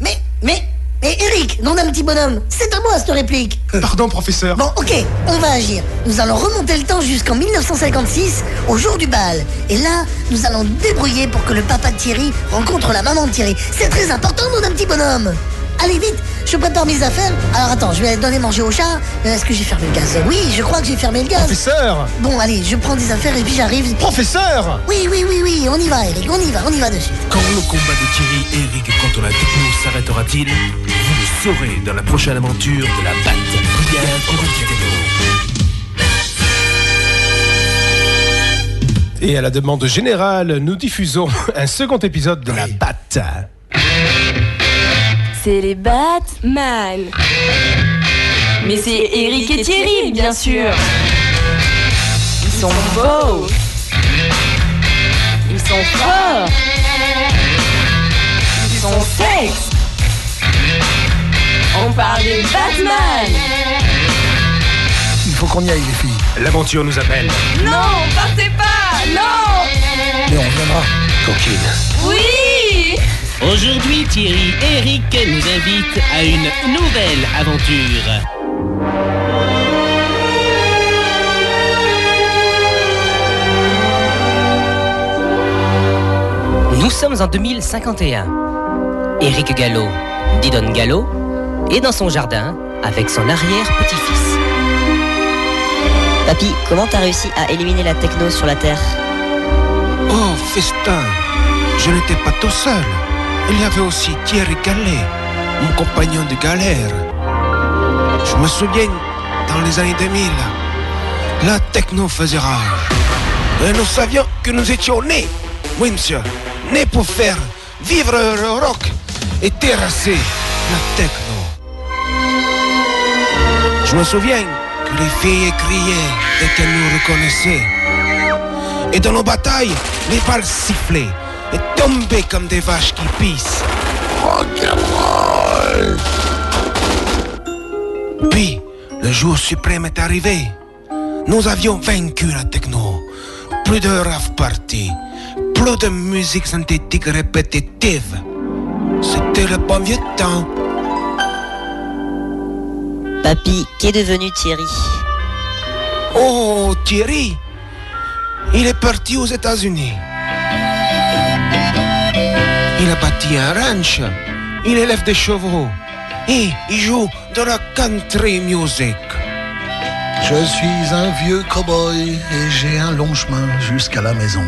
Speaker 33: Mais, mais, mais Eric, non d'un petit bonhomme, c'est à moi cette réplique.
Speaker 1: Pardon, professeur.
Speaker 33: Bon, ok, on va agir. Nous allons remonter le temps jusqu'en 1956, au jour du bal. Et là, nous allons débrouiller pour que le papa de Thierry rencontre la maman de Thierry. C'est très important, non d'un petit bonhomme. Allez vite, je prépare mes affaires. Alors attends, je vais donner manger au chat. Euh, Est-ce que j'ai fermé le gaz? Oui, je crois que j'ai fermé le gaz.
Speaker 1: Professeur
Speaker 33: Bon, allez, je prends des affaires et puis j'arrive.
Speaker 1: Professeur
Speaker 33: Oui, oui, oui, oui, on y va, Eric, on y va, on y va dessus.
Speaker 11: Quand le combat de Thierry et Eric contre la techno s'arrêtera-t-il? Vous le saurez dans la prochaine aventure de la batte. Bien,
Speaker 1: Et à la demande générale, nous diffusons un second épisode de la batte.
Speaker 26: C'est les Batman. Mais c'est Eric et Thierry, bien sûr. Ils sont beaux. Ils sont forts. Ils sont sexes. On parle des Batman.
Speaker 2: Il faut qu'on y aille, les filles.
Speaker 1: L'aventure nous appelle.
Speaker 26: Non, partez pas. Non.
Speaker 2: Mais on viendra.
Speaker 11: Coquine.
Speaker 26: Oui.
Speaker 11: Aujourd'hui, Thierry et Eric nous invitent à une nouvelle aventure.
Speaker 34: Nous sommes en 2051. Éric Gallo, Didon Gallo, est dans son jardin avec son arrière-petit-fils.
Speaker 7: Papy, comment t'as réussi à éliminer la techno sur la Terre?
Speaker 35: Oh, festin Je n'étais pas tout seul. Il y avait aussi Thierry Gallet, mon compagnon de galère. Je me souviens, dans les années 2000, la techno faisait rage. Et nous savions que nous étions nés, oui monsieur, nés pour faire vivre le rock et terrasser la techno. Je me souviens que les filles criaient dès qu'elles nous reconnaissaient. Et dans nos batailles, les balles sifflaient et tombaient comme des vaches qui pissent. rock'n'roll. Puis, le jour suprême est arrivé. Nous avions vaincu la techno. Plus de rave party. Plus de musique synthétique répétitive. C'était le bon vieux temps.
Speaker 36: Papy, qu'est devenu Thierry?
Speaker 35: Oh, Thierry Il est parti aux États-Unis. Il a bâti un ranch. Il élève des chevaux. Et il joue de la country music.
Speaker 37: Je suis un vieux cow-boy et j'ai un long chemin jusqu'à la maison.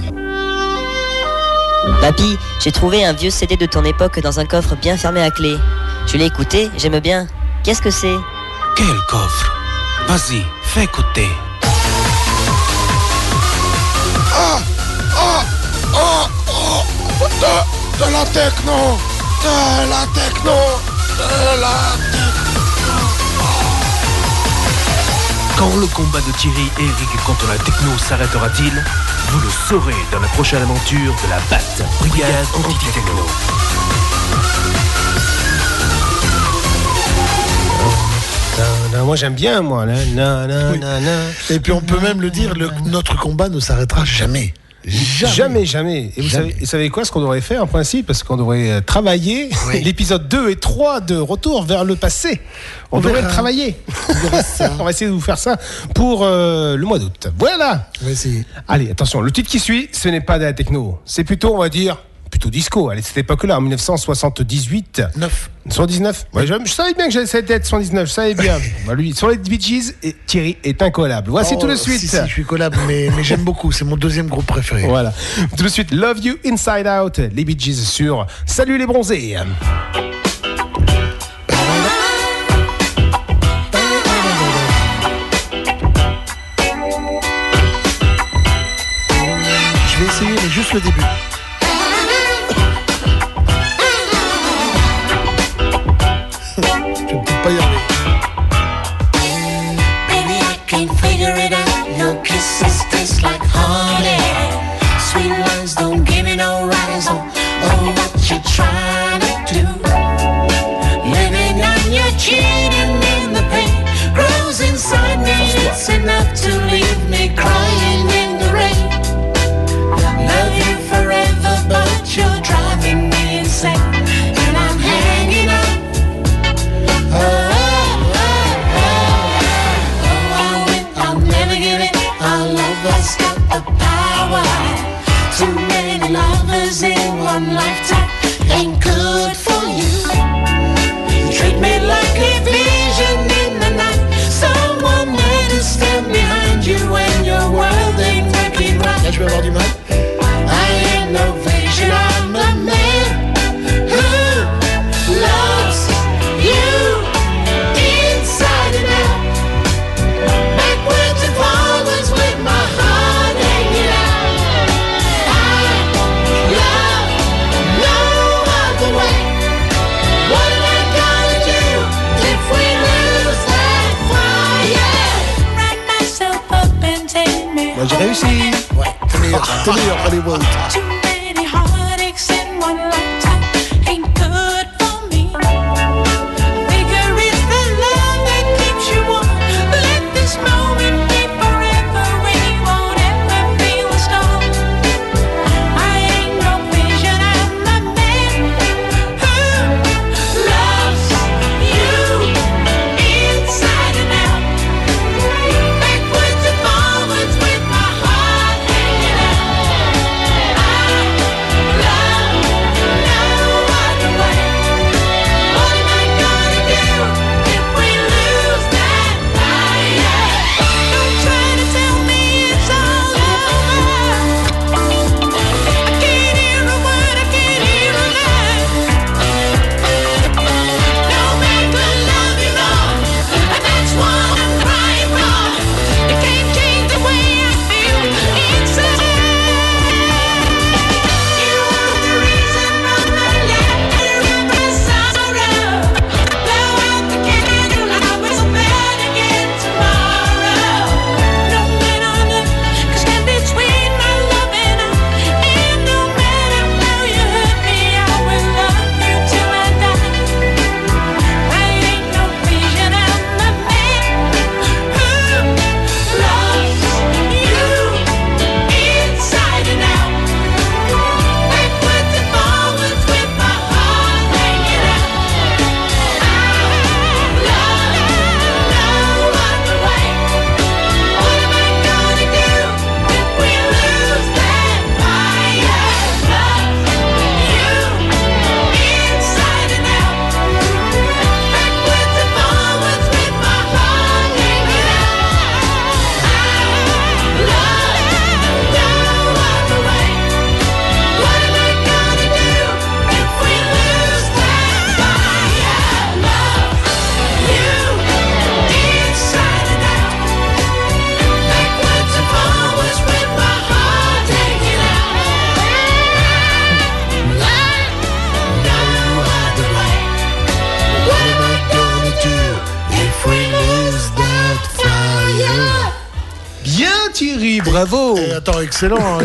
Speaker 36: Papy, j'ai trouvé un vieux CD de ton époque dans un coffre bien fermé à clé. Je l'ai écouté, j'aime bien. Qu'est-ce que c'est?
Speaker 35: Quel coffre? Vas-y, fais écouter. Oh Oh De, de la techno De la techno De la
Speaker 38: Quand le combat de Thierry et Eric contre la techno s'arrêtera-t-il? Vous le saurez dans la prochaine aventure de la BAT, Brigade Anti-Techno.
Speaker 1: Moi j'aime bien moi. Na, na, na, na, na.
Speaker 37: Et puis on peut même le dire, le- notre combat ne s'arrêtera jamais.
Speaker 1: Jamais, jamais. Et vous
Speaker 37: Jamais.
Speaker 1: savez, et savez quoi ce qu'on devrait faire en principe Parce qu'on devrait euh, travailler l'épisode 2 et 3 de Retour vers le passé. On,
Speaker 37: On
Speaker 1: devrait le travailler. On va essayer de vous faire ça pour euh, le mois d'août. Voilà.
Speaker 37: On va essayer.
Speaker 1: Allez, attention, le titre qui suit, ce n'est pas de la techno. C'est plutôt, on va dire, plutôt disco. Allez, cette époque-là, en 1978.
Speaker 37: 9.
Speaker 1: 119 ouais, je, je savais bien que j'allais être 119, je savais bien. Bah, lui, sur les Bee Gees, et Thierry est incollable. Voici
Speaker 37: Oh,
Speaker 1: tout de suite.
Speaker 37: Si, si, je suis collable, mais, mais j'aime beaucoup. C'est mon deuxième groupe préféré.
Speaker 1: Voilà. Tout de suite, Love You Inside Out, les Bee Gees sur Salut les bronzés.
Speaker 37: Je vais essayer, mais juste le début.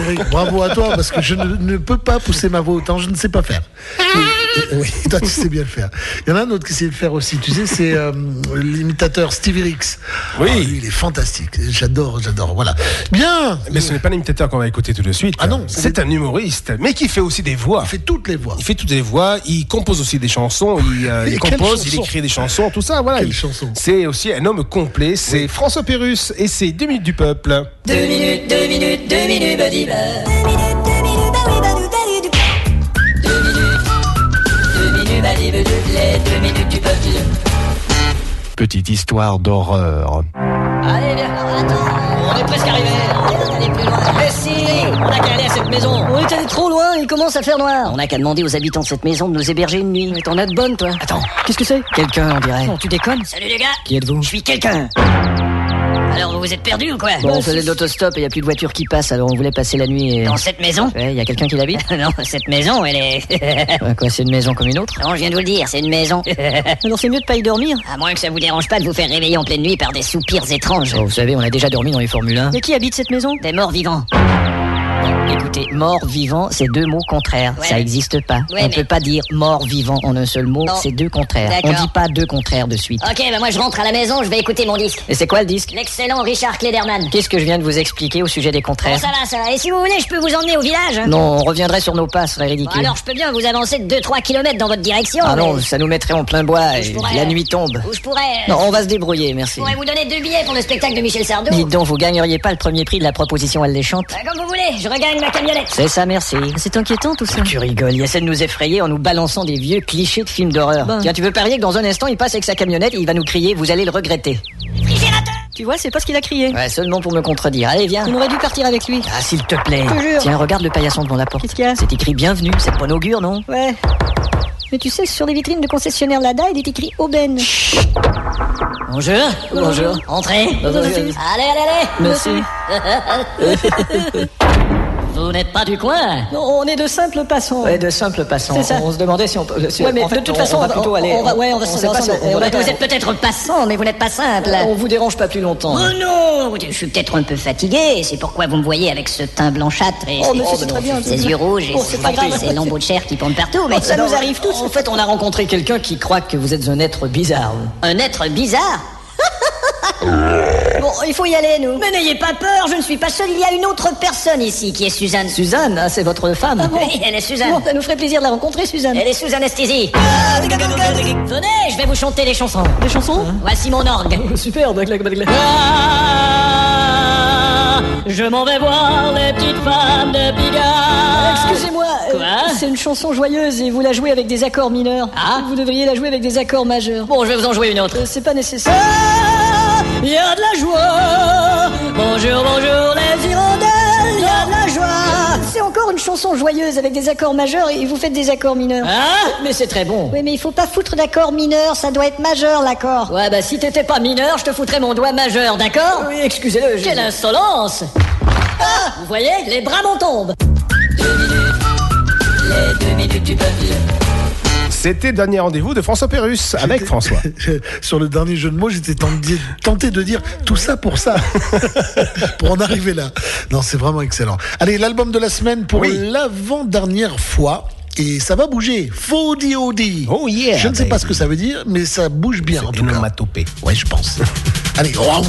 Speaker 2: Eric. Bravo à toi, parce que je ne, ne peux pas pousser ma voix autant. Je ne sais pas faire. Oui, toi, tu sais bien le faire. Il y en a un autre qui sait le faire aussi. Tu sais, c'est euh, l'imitateur Stevie Ricks.
Speaker 1: Oui.
Speaker 2: Ah, lui, il est fantastique. J'adore, j'adore. Voilà. Bien.
Speaker 1: Mais ce n'est pas l'imitateur qu'on va écouter tout de suite.
Speaker 2: Ah non,
Speaker 1: c'est un humoriste, mais qui fait aussi des voix.
Speaker 2: Il fait toutes les voix.
Speaker 1: Il fait toutes les voix. Il compose aussi des chansons. Il, euh, il compose, il écrit des chansons, tout ça. Voilà.
Speaker 2: Quelle
Speaker 1: Il-
Speaker 2: chanson
Speaker 1: C'est aussi un homme complet. C'est François Pérus et c'est deux minutes du peuple.
Speaker 4: Deux minutes, deux minutes, deux minutes, buddy bear. Deux minutes, deux minutes, buddy bear, les deux minutes du peuple.
Speaker 6: Petite histoire d'horreur.
Speaker 28: Allez, viens. On est presque arrivé. Mais si, on a qu'à aller à cette maison.
Speaker 7: On est allé trop loin, il commence à faire noir. On n'a qu'à demander aux habitants de cette maison de nous héberger une nuit. Mais t'en as de bonnes, toi. Attends, qu'est-ce que c'est? Quelqu'un, on dirait.
Speaker 28: Non, tu déconnes?
Speaker 7: Salut les gars Qui êtes-vous? Je suis quelqu'un
Speaker 4: Alors vous vous êtes perdu ou quoi
Speaker 7: Bon, on faisait de l'autostop et il n'y a plus de voitures qui passent, alors on voulait passer la nuit et...
Speaker 4: Dans cette maison
Speaker 7: Ouais, il y a quelqu'un qui l'habite
Speaker 4: Non, cette maison, elle est.
Speaker 7: Ouais, Quoi, c'est une maison comme une autre
Speaker 4: Non, je viens de vous le dire, c'est une maison.
Speaker 7: Alors c'est mieux de pas y dormir.
Speaker 4: À moins que ça vous dérange pas de vous faire réveiller en pleine nuit par des soupirs étranges.
Speaker 7: Oh, vous savez, on a déjà dormi dans les Formule 1.
Speaker 4: Et qui habite cette maison? Des morts vivants.
Speaker 7: Écoutez, mort, vivant, c'est deux mots contraires.
Speaker 4: Ouais.
Speaker 7: Ça existe pas.
Speaker 4: Ouais,
Speaker 7: on
Speaker 4: mais-
Speaker 7: peut pas dire mort, vivant en un seul mot, c'est deux contraires. On
Speaker 4: D'accord.
Speaker 7: dit pas deux contraires de suite.
Speaker 4: Ok, bah moi je rentre à la maison, je vais écouter mon disque.
Speaker 7: Et c'est quoi le disque?
Speaker 4: L'excellent Richard Klederman.
Speaker 7: Qu'est-ce que je viens de vous expliquer au sujet des
Speaker 4: Bon,
Speaker 7: contraires
Speaker 4: ça va, ça va. Et si vous voulez, je peux vous emmener au village. hein
Speaker 7: Non, on reviendrait sur nos pas, ce serait
Speaker 4: Bon,
Speaker 7: ridicule.
Speaker 4: alors je peux bien vous avancer de 2-3 km dans votre direction.
Speaker 7: ah non, ça nous mettrait en plein bois et
Speaker 4: pourrais-
Speaker 7: la nuit tombe.
Speaker 4: Ou je pourrais. euh,
Speaker 7: Non, on va se débrouiller, merci.
Speaker 4: Je pourrais vous donner deux billets pour le spectacle de Michel Sardou.
Speaker 7: Dites donc, vous gagneriez pas le premier prix de la proposition alléchante
Speaker 4: Bah, comme vous voulez, je regagne ma camionnette.
Speaker 7: C'est ça, merci. C'est inquiétant tout ça. Tu rigoles, il essaie de nous effrayer en nous balançant des vieux clichés de films d'horreur. Tiens, tu veux parier que dans un instant, il passe avec sa camionnette et il va nous crier, vous allez le regretter.
Speaker 4: Tu vois, c'est pas ce qu'il a crié.
Speaker 7: Ouais, seulement pour me contredire. Allez, viens.
Speaker 4: On aurait dû partir avec lui.
Speaker 7: Ah, s'il te plaît.
Speaker 4: Je te jure.
Speaker 7: Tiens, regarde le paillasson devant la porte.
Speaker 4: Qu'est-ce qu'il y a
Speaker 7: C'est écrit bienvenue, c'est de bon augure, non?
Speaker 4: Ouais. Mais tu sais que sur les vitrines de concessionnaire Lada, il est écrit Aubaine.
Speaker 7: Bonjour. Bonjour.
Speaker 4: Entrez.
Speaker 7: Bonjour.
Speaker 4: Allez, allez, allez.
Speaker 7: Merci.
Speaker 4: Vous n'êtes pas du coin
Speaker 7: Non, on est de simples passants. Ouais, de simples passants.
Speaker 4: Ça.
Speaker 7: On se demandait si on peut. si-
Speaker 4: Ouais, mais
Speaker 7: en fait,
Speaker 4: de toute
Speaker 7: on-
Speaker 4: façon,
Speaker 7: on va plutôt aller.
Speaker 4: on va- ouais, on va se-
Speaker 7: pas si on-
Speaker 4: va- Vous êtes peut-être passant, mais vous n'êtes pas simple.
Speaker 7: On vous dérange pas plus longtemps.
Speaker 4: Oh non Je suis peut-être un peu fatigué, c'est pourquoi vous me voyez avec ce teint blanchâtre et
Speaker 7: Oh,
Speaker 4: ces-
Speaker 7: mais c'est très bien.
Speaker 4: ces yeux rouges et
Speaker 7: Bon,
Speaker 4: ces, lambeaux de chair qui pendent partout. Mais
Speaker 7: ça nous arrive tous. En fait, on a rencontré quelqu'un qui croit que vous êtes un être bizarre.
Speaker 4: Un être bizarre? Bon, il faut y aller, nous. Mais n'ayez pas peur, je ne suis pas seul. Il y a une autre personne ici qui est Suzanne.
Speaker 7: Suzanne, ah, c'est votre femme.
Speaker 4: Oui, elle est Suzanne.
Speaker 7: Bon, ça nous ferait plaisir de la rencontrer, Suzanne.
Speaker 4: Elle est sous anesthésie. Venez, je vais vous chanter des chansons.
Speaker 7: Des chansons
Speaker 4: Voici mon orgue.
Speaker 7: Super, blague, blague, blague.
Speaker 4: Ah, je m'en vais voir les petites femmes de Bigard.
Speaker 7: Excusez-moi, euh,
Speaker 4: Quoi
Speaker 7: c'est une chanson joyeuse et vous la jouez avec des accords mineurs.
Speaker 4: Ah
Speaker 7: Vous devriez la jouer avec des accords majeurs.
Speaker 4: Bon, je vais vous en jouer une autre.
Speaker 7: Euh, c'est pas nécessaire.
Speaker 4: Il y a de la joie. Bonjour, bonjour les hirondelles. Il y a de la joie.
Speaker 7: C'est encore une chanson joyeuse avec des accords majeurs et vous faites des accords mineurs.
Speaker 4: Hein?
Speaker 7: Mais c'est très bon.
Speaker 4: Oui, mais il faut pas foutre d'accords mineurs, ça doit être majeur l'accord.
Speaker 7: Ouais, bah si t'étais pas mineur, je te foutrais mon doigt majeur, d'accord? Oui, excusez-le. je-
Speaker 4: Quelle insolence Ah, vous voyez, les bras m'en tombent. Les deux minutes du peuple.
Speaker 1: C'était dernier rendez-vous de François Pérus avec François.
Speaker 2: Sur le dernier jeu de mots, j'étais tenté, tenté de dire tout ça pour ça. pour en arriver là. Non, c'est vraiment excellent. Allez, l'album de la semaine pour
Speaker 1: Oui.
Speaker 2: l'avant-dernière fois. Et ça va bouger. Faux Odi.
Speaker 1: Oh yeah,
Speaker 2: Je ne sais pas
Speaker 1: baby.
Speaker 2: ce que ça veut dire, mais ça bouge bien en tout cas.
Speaker 1: Onomatopée.
Speaker 2: Ouais, je pense. Allez, round.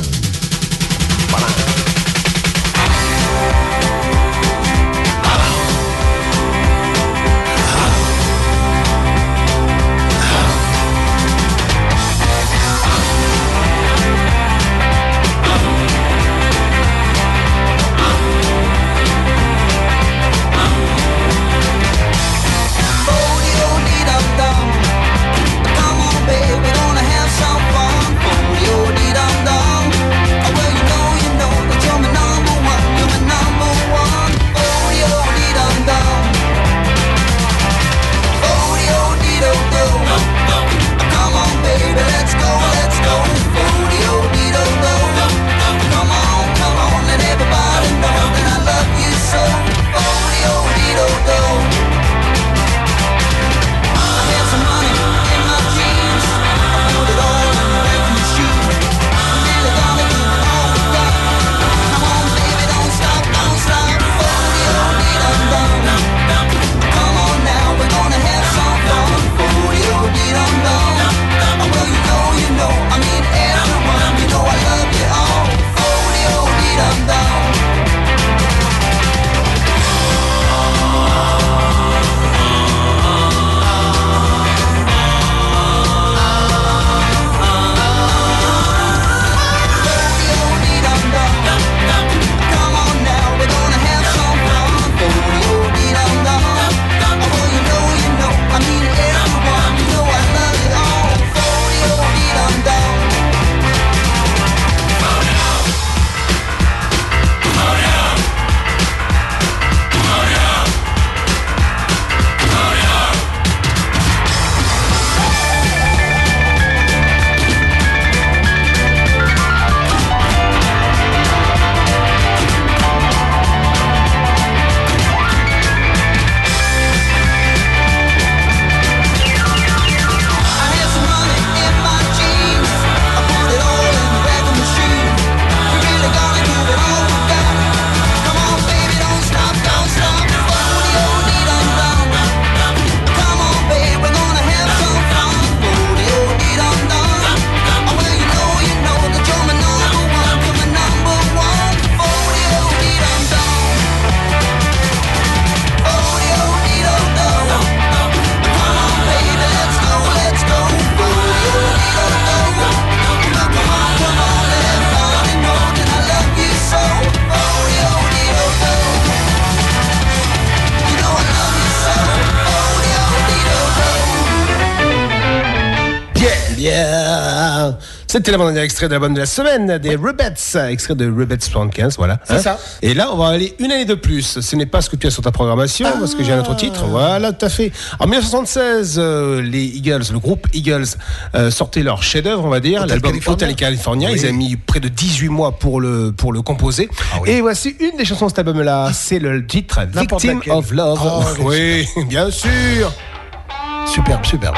Speaker 1: C'était l'avant-dernier extrait de l'album de la semaine des Rubettes, extrait de Rubettes 75, voilà.
Speaker 39: C'est ça.
Speaker 1: Et là, on va aller une année de plus. Ce n'est pas ce que tu as sur ta programmation, parce que j'ai un autre titre. Voilà, tout à fait. En 1976, euh, les Eagles, le groupe Eagles, euh, sortaient leur chef-d'œuvre, on va dire, l'album
Speaker 39: California.
Speaker 1: Hotel California.
Speaker 39: Oui.
Speaker 1: Ils avaient mis près de 18 mois pour le, pour le composer. Et voici une des chansons de cet album-là. C'est le titre Victim
Speaker 39: laquelle.
Speaker 1: of Love.
Speaker 39: Oh, bien
Speaker 1: oui, bien sûr.
Speaker 39: Superbe, superbe.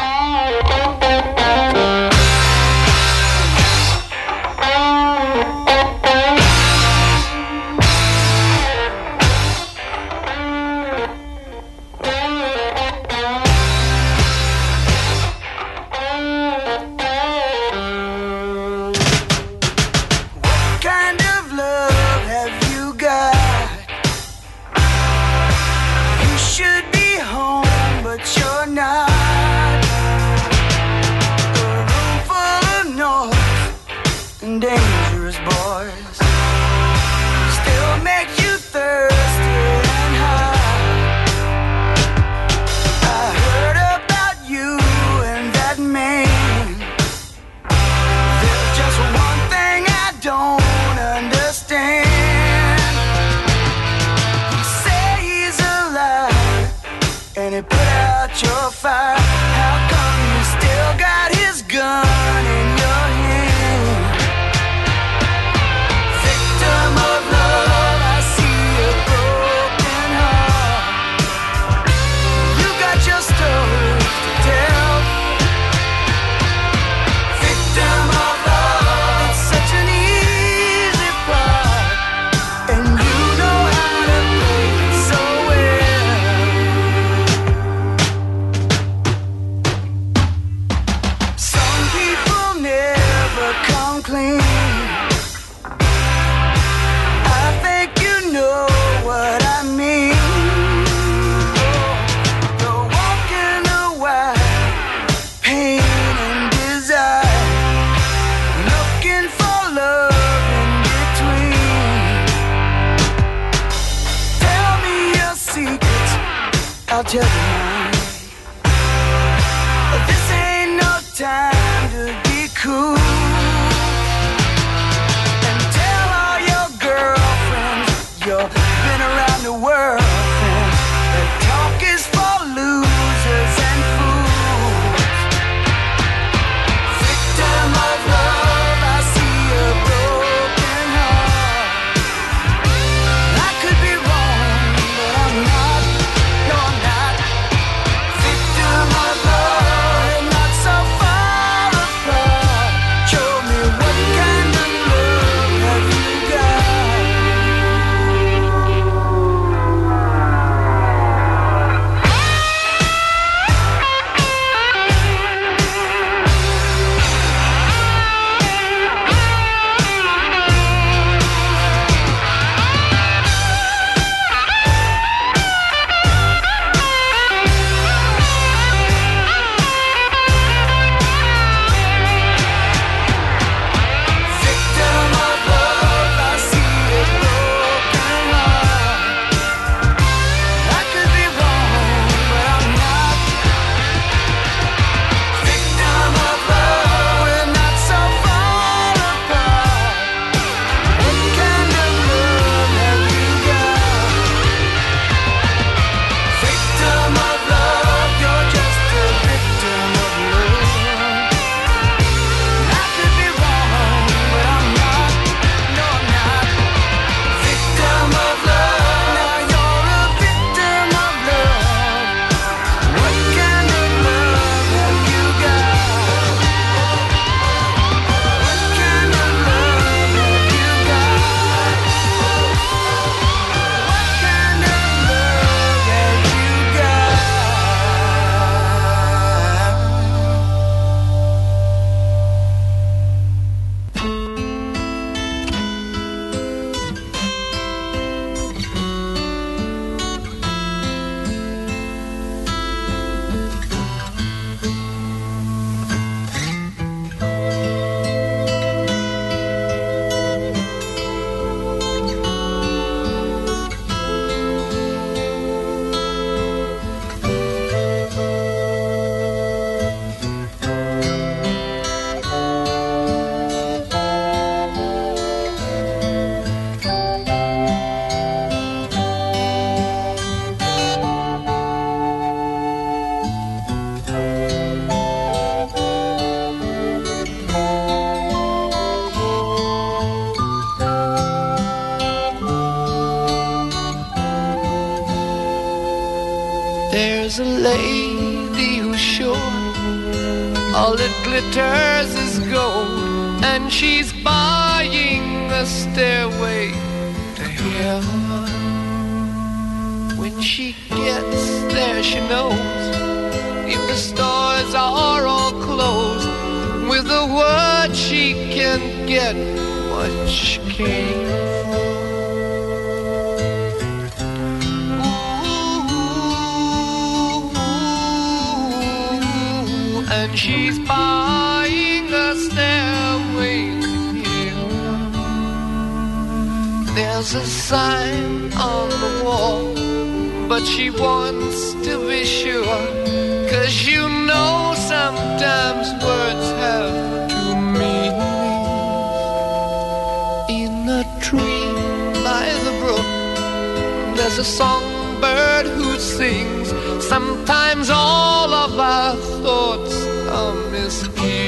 Speaker 25: sign on the wall, but she wants to be sure. Cause you know sometimes words have to mean. In a tree by the brook, there's a songbird who sings. Sometimes all of our thoughts are
Speaker 2: misguided.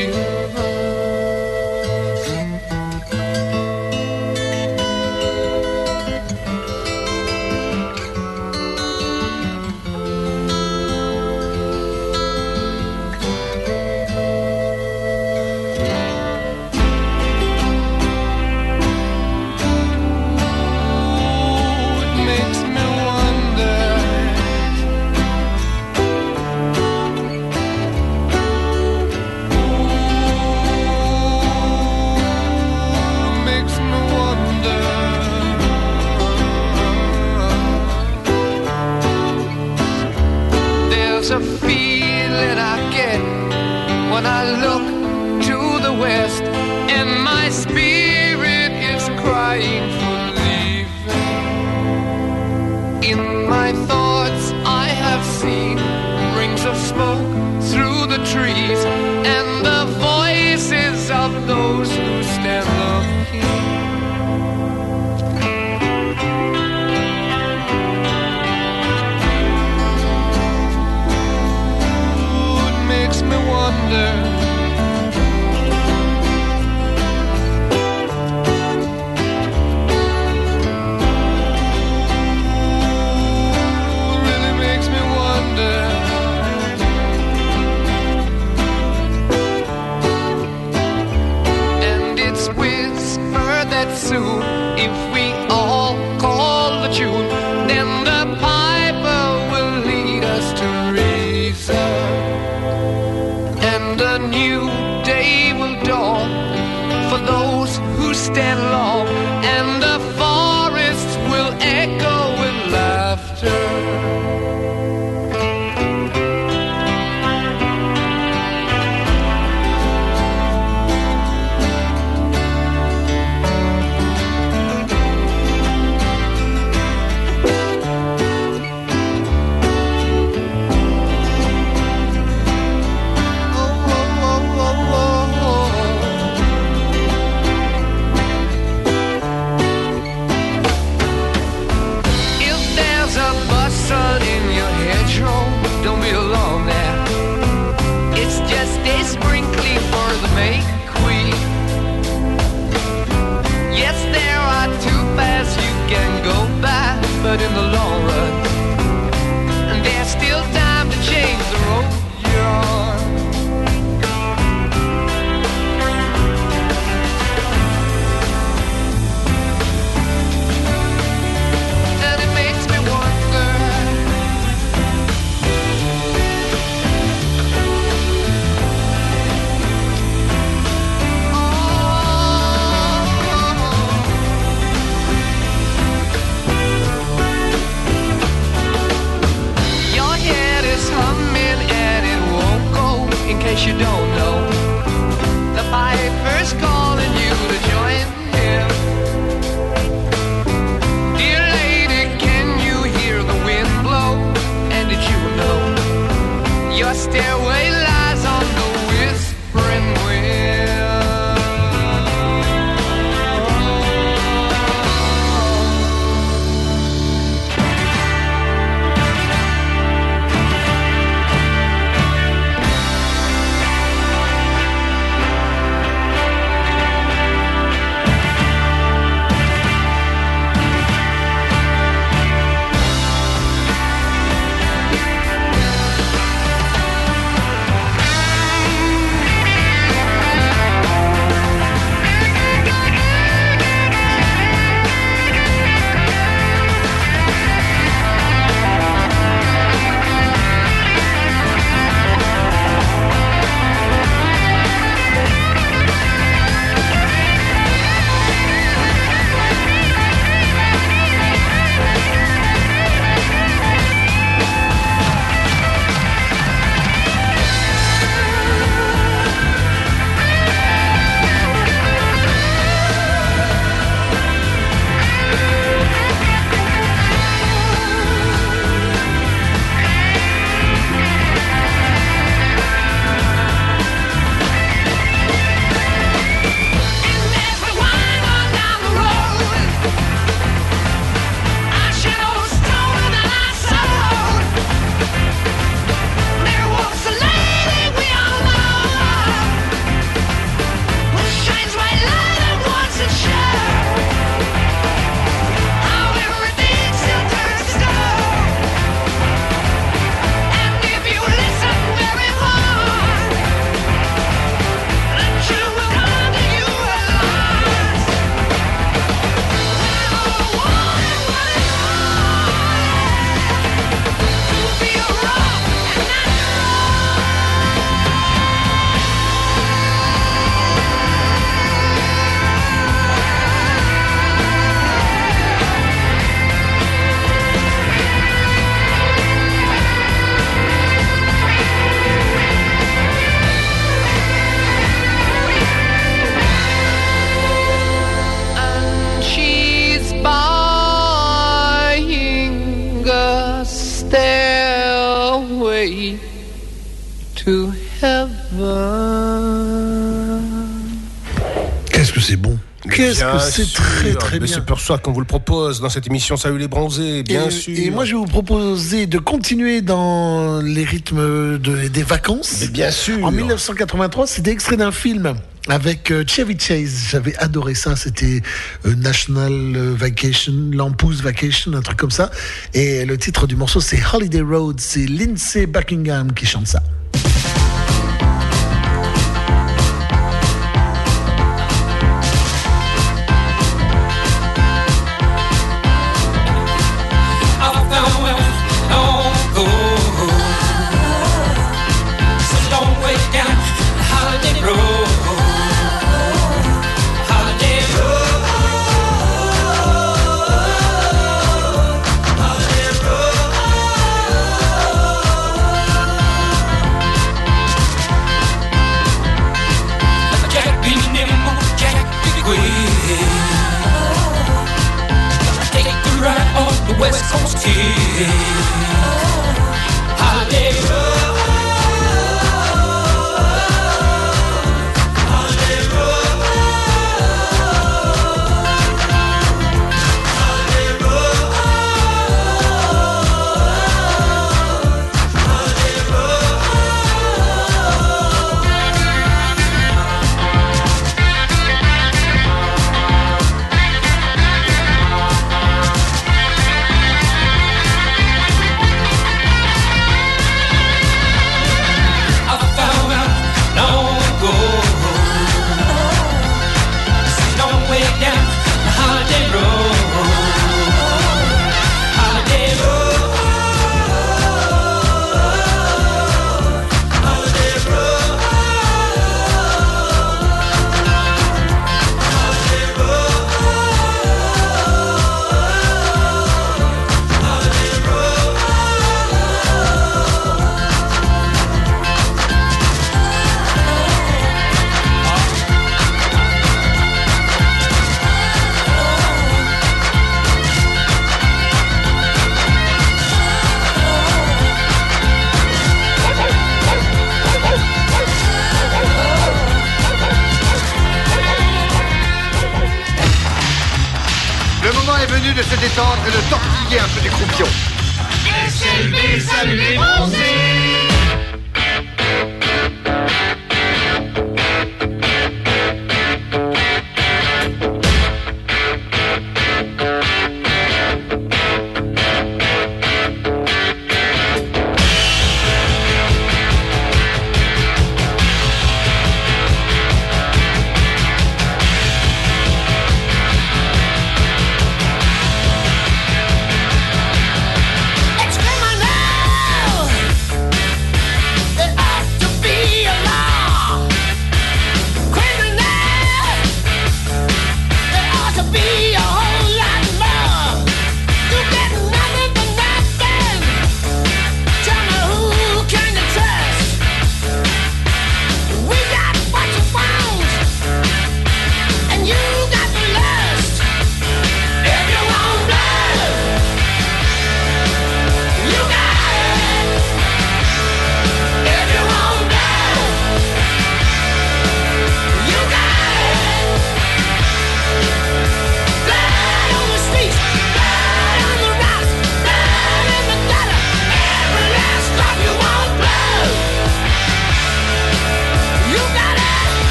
Speaker 2: C'est très très bien.
Speaker 1: C'est pour ça qu'on vous le propose dans cette émission Salut les bronzés, bien
Speaker 2: et,
Speaker 1: sûr.
Speaker 2: et moi, je vais vous proposer de continuer dans les rythmes de- des vacances.
Speaker 1: bien sûr.
Speaker 2: En 1983, c'était extrait d'un film avec euh, Chevy Chase. J'avais adoré ça. C'était euh, National Vacation, Lampouse Vacation, un truc comme ça. Et le titre du morceau, c'est Holiday Road. C'est Lindsay Buckingham qui chante ça.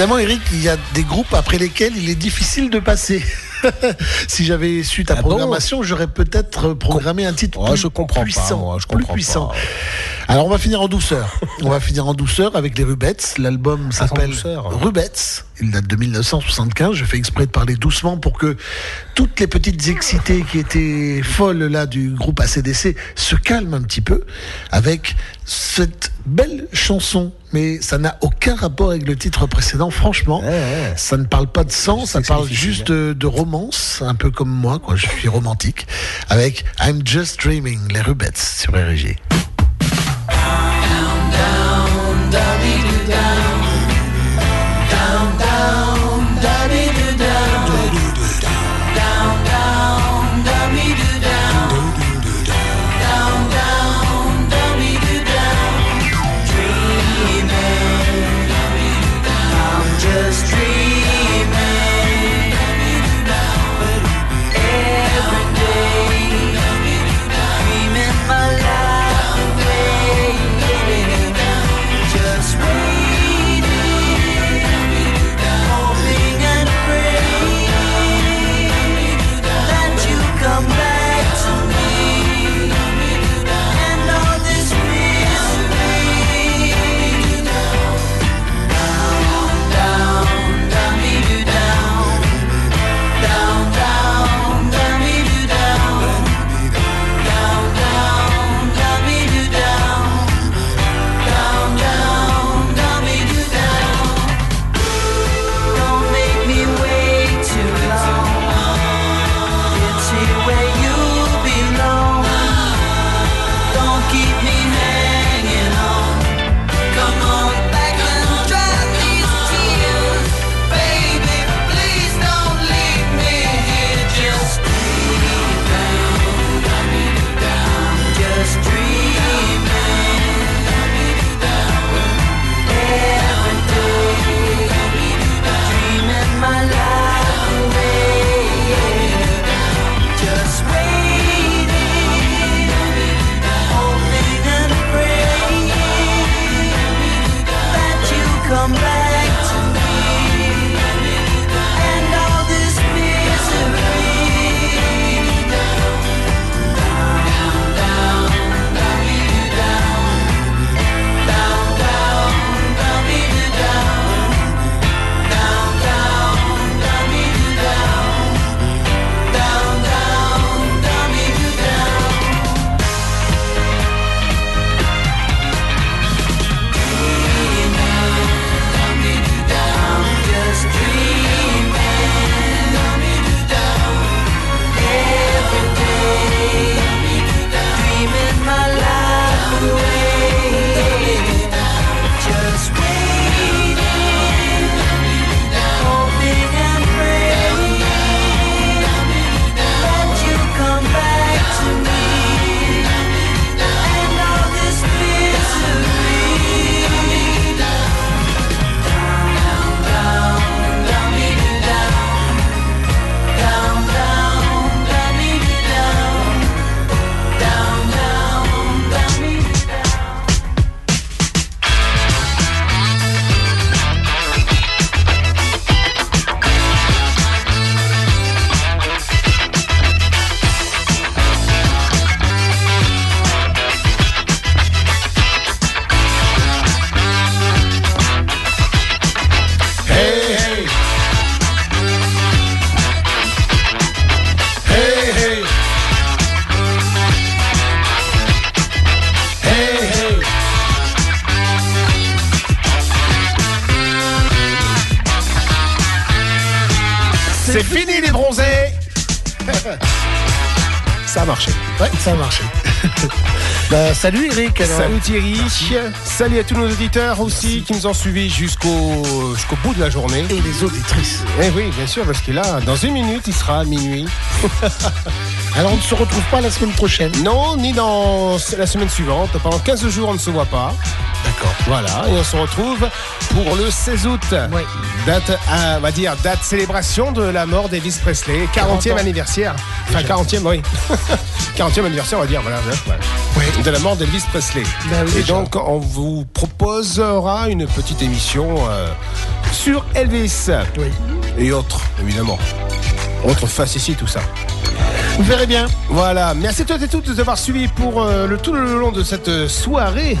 Speaker 2: Évidemment, Eric, il y a des groupes après lesquels il est difficile de passer. si j'avais su ta
Speaker 1: Ah bon
Speaker 2: programmation, j'aurais peut-être programmé un titre
Speaker 1: Oh,
Speaker 2: plus
Speaker 1: je comprends pas,
Speaker 2: puissant.
Speaker 1: moi, je
Speaker 2: plus puissant.
Speaker 1: pas.
Speaker 2: Alors, on va finir en douceur. on va finir en douceur avec les Rubettes. L'album s'appelle
Speaker 1: douceur.
Speaker 2: Rubettes. Il date de 1975. Je fais exprès de parler doucement pour que toutes les petites excités qui étaient folles là du groupe ACDC se calment un petit peu avec cette belle chanson. Mais ça n'a aucun rapport avec le titre précédent. Franchement, ça ne parle pas de sang, ça parle juste de, de romance, un peu comme moi, quoi. Je suis romantique. Avec I'm Just Dreaming, les Rubettes sur RG. Salut Eric. alors.
Speaker 1: Salut Thierry, salut à tous nos auditeurs aussi qui nous ont suivis jusqu'au jusqu'au bout de la journée.
Speaker 2: Et les auditrices.
Speaker 1: Eh oui, bien sûr, parce que là, dans une minute, il sera à minuit.
Speaker 2: Alors on ne se retrouve pas la semaine prochaine
Speaker 1: Non, ni dans la semaine suivante. Pendant 15 jours, on ne se voit pas.
Speaker 2: D'accord.
Speaker 1: Voilà, et on se retrouve pour le 16 août. Date, euh, on va dire, date célébration de la mort d'Elvis Presley. 40e
Speaker 2: 40 ans.
Speaker 1: anniversaire. Enfin, 40e, oui. 40e anniversaire, on va dire, voilà. voilà.
Speaker 2: Oui,
Speaker 1: de la mort d'Elvis Presley.
Speaker 2: Oui,
Speaker 1: Et donc, on vous proposera une petite émission euh, sur Elvis. Et autres, évidemment. Autres facéties, tout ça.
Speaker 2: Vous verrez bien.
Speaker 1: Voilà. Merci à toutes et toutes de nous avoir suivis pour euh, le tout le long de cette euh, soirée.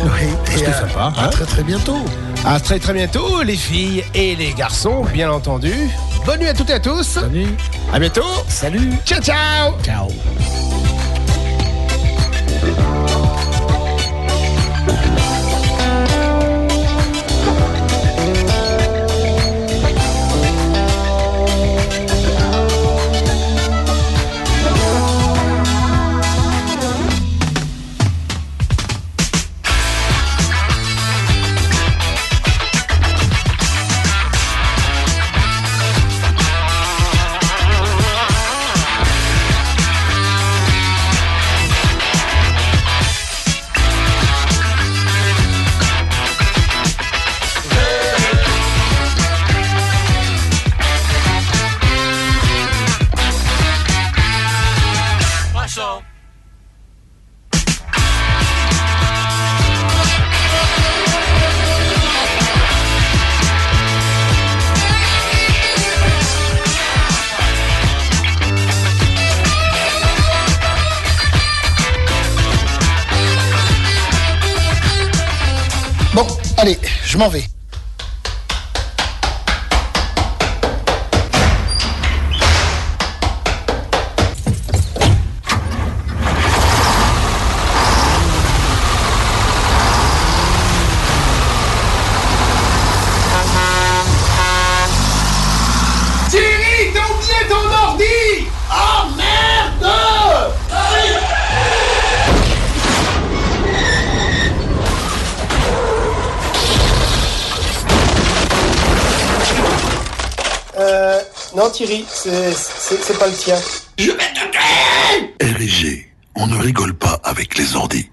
Speaker 2: Oui,
Speaker 1: C'était
Speaker 2: et à-
Speaker 1: sympa.
Speaker 2: à
Speaker 1: hein
Speaker 2: très très bientôt.
Speaker 1: À très très bientôt, les filles et les garçons, bien entendu. Bonne nuit à toutes et à tous.
Speaker 2: Salut.
Speaker 1: À bientôt.
Speaker 2: Salut.
Speaker 1: Ciao, ciao.
Speaker 2: Ciao. Je m'en vais.
Speaker 1: Thierry, c'est c'est pas le tien.
Speaker 40: RG, on ne rigole pas avec les ordis.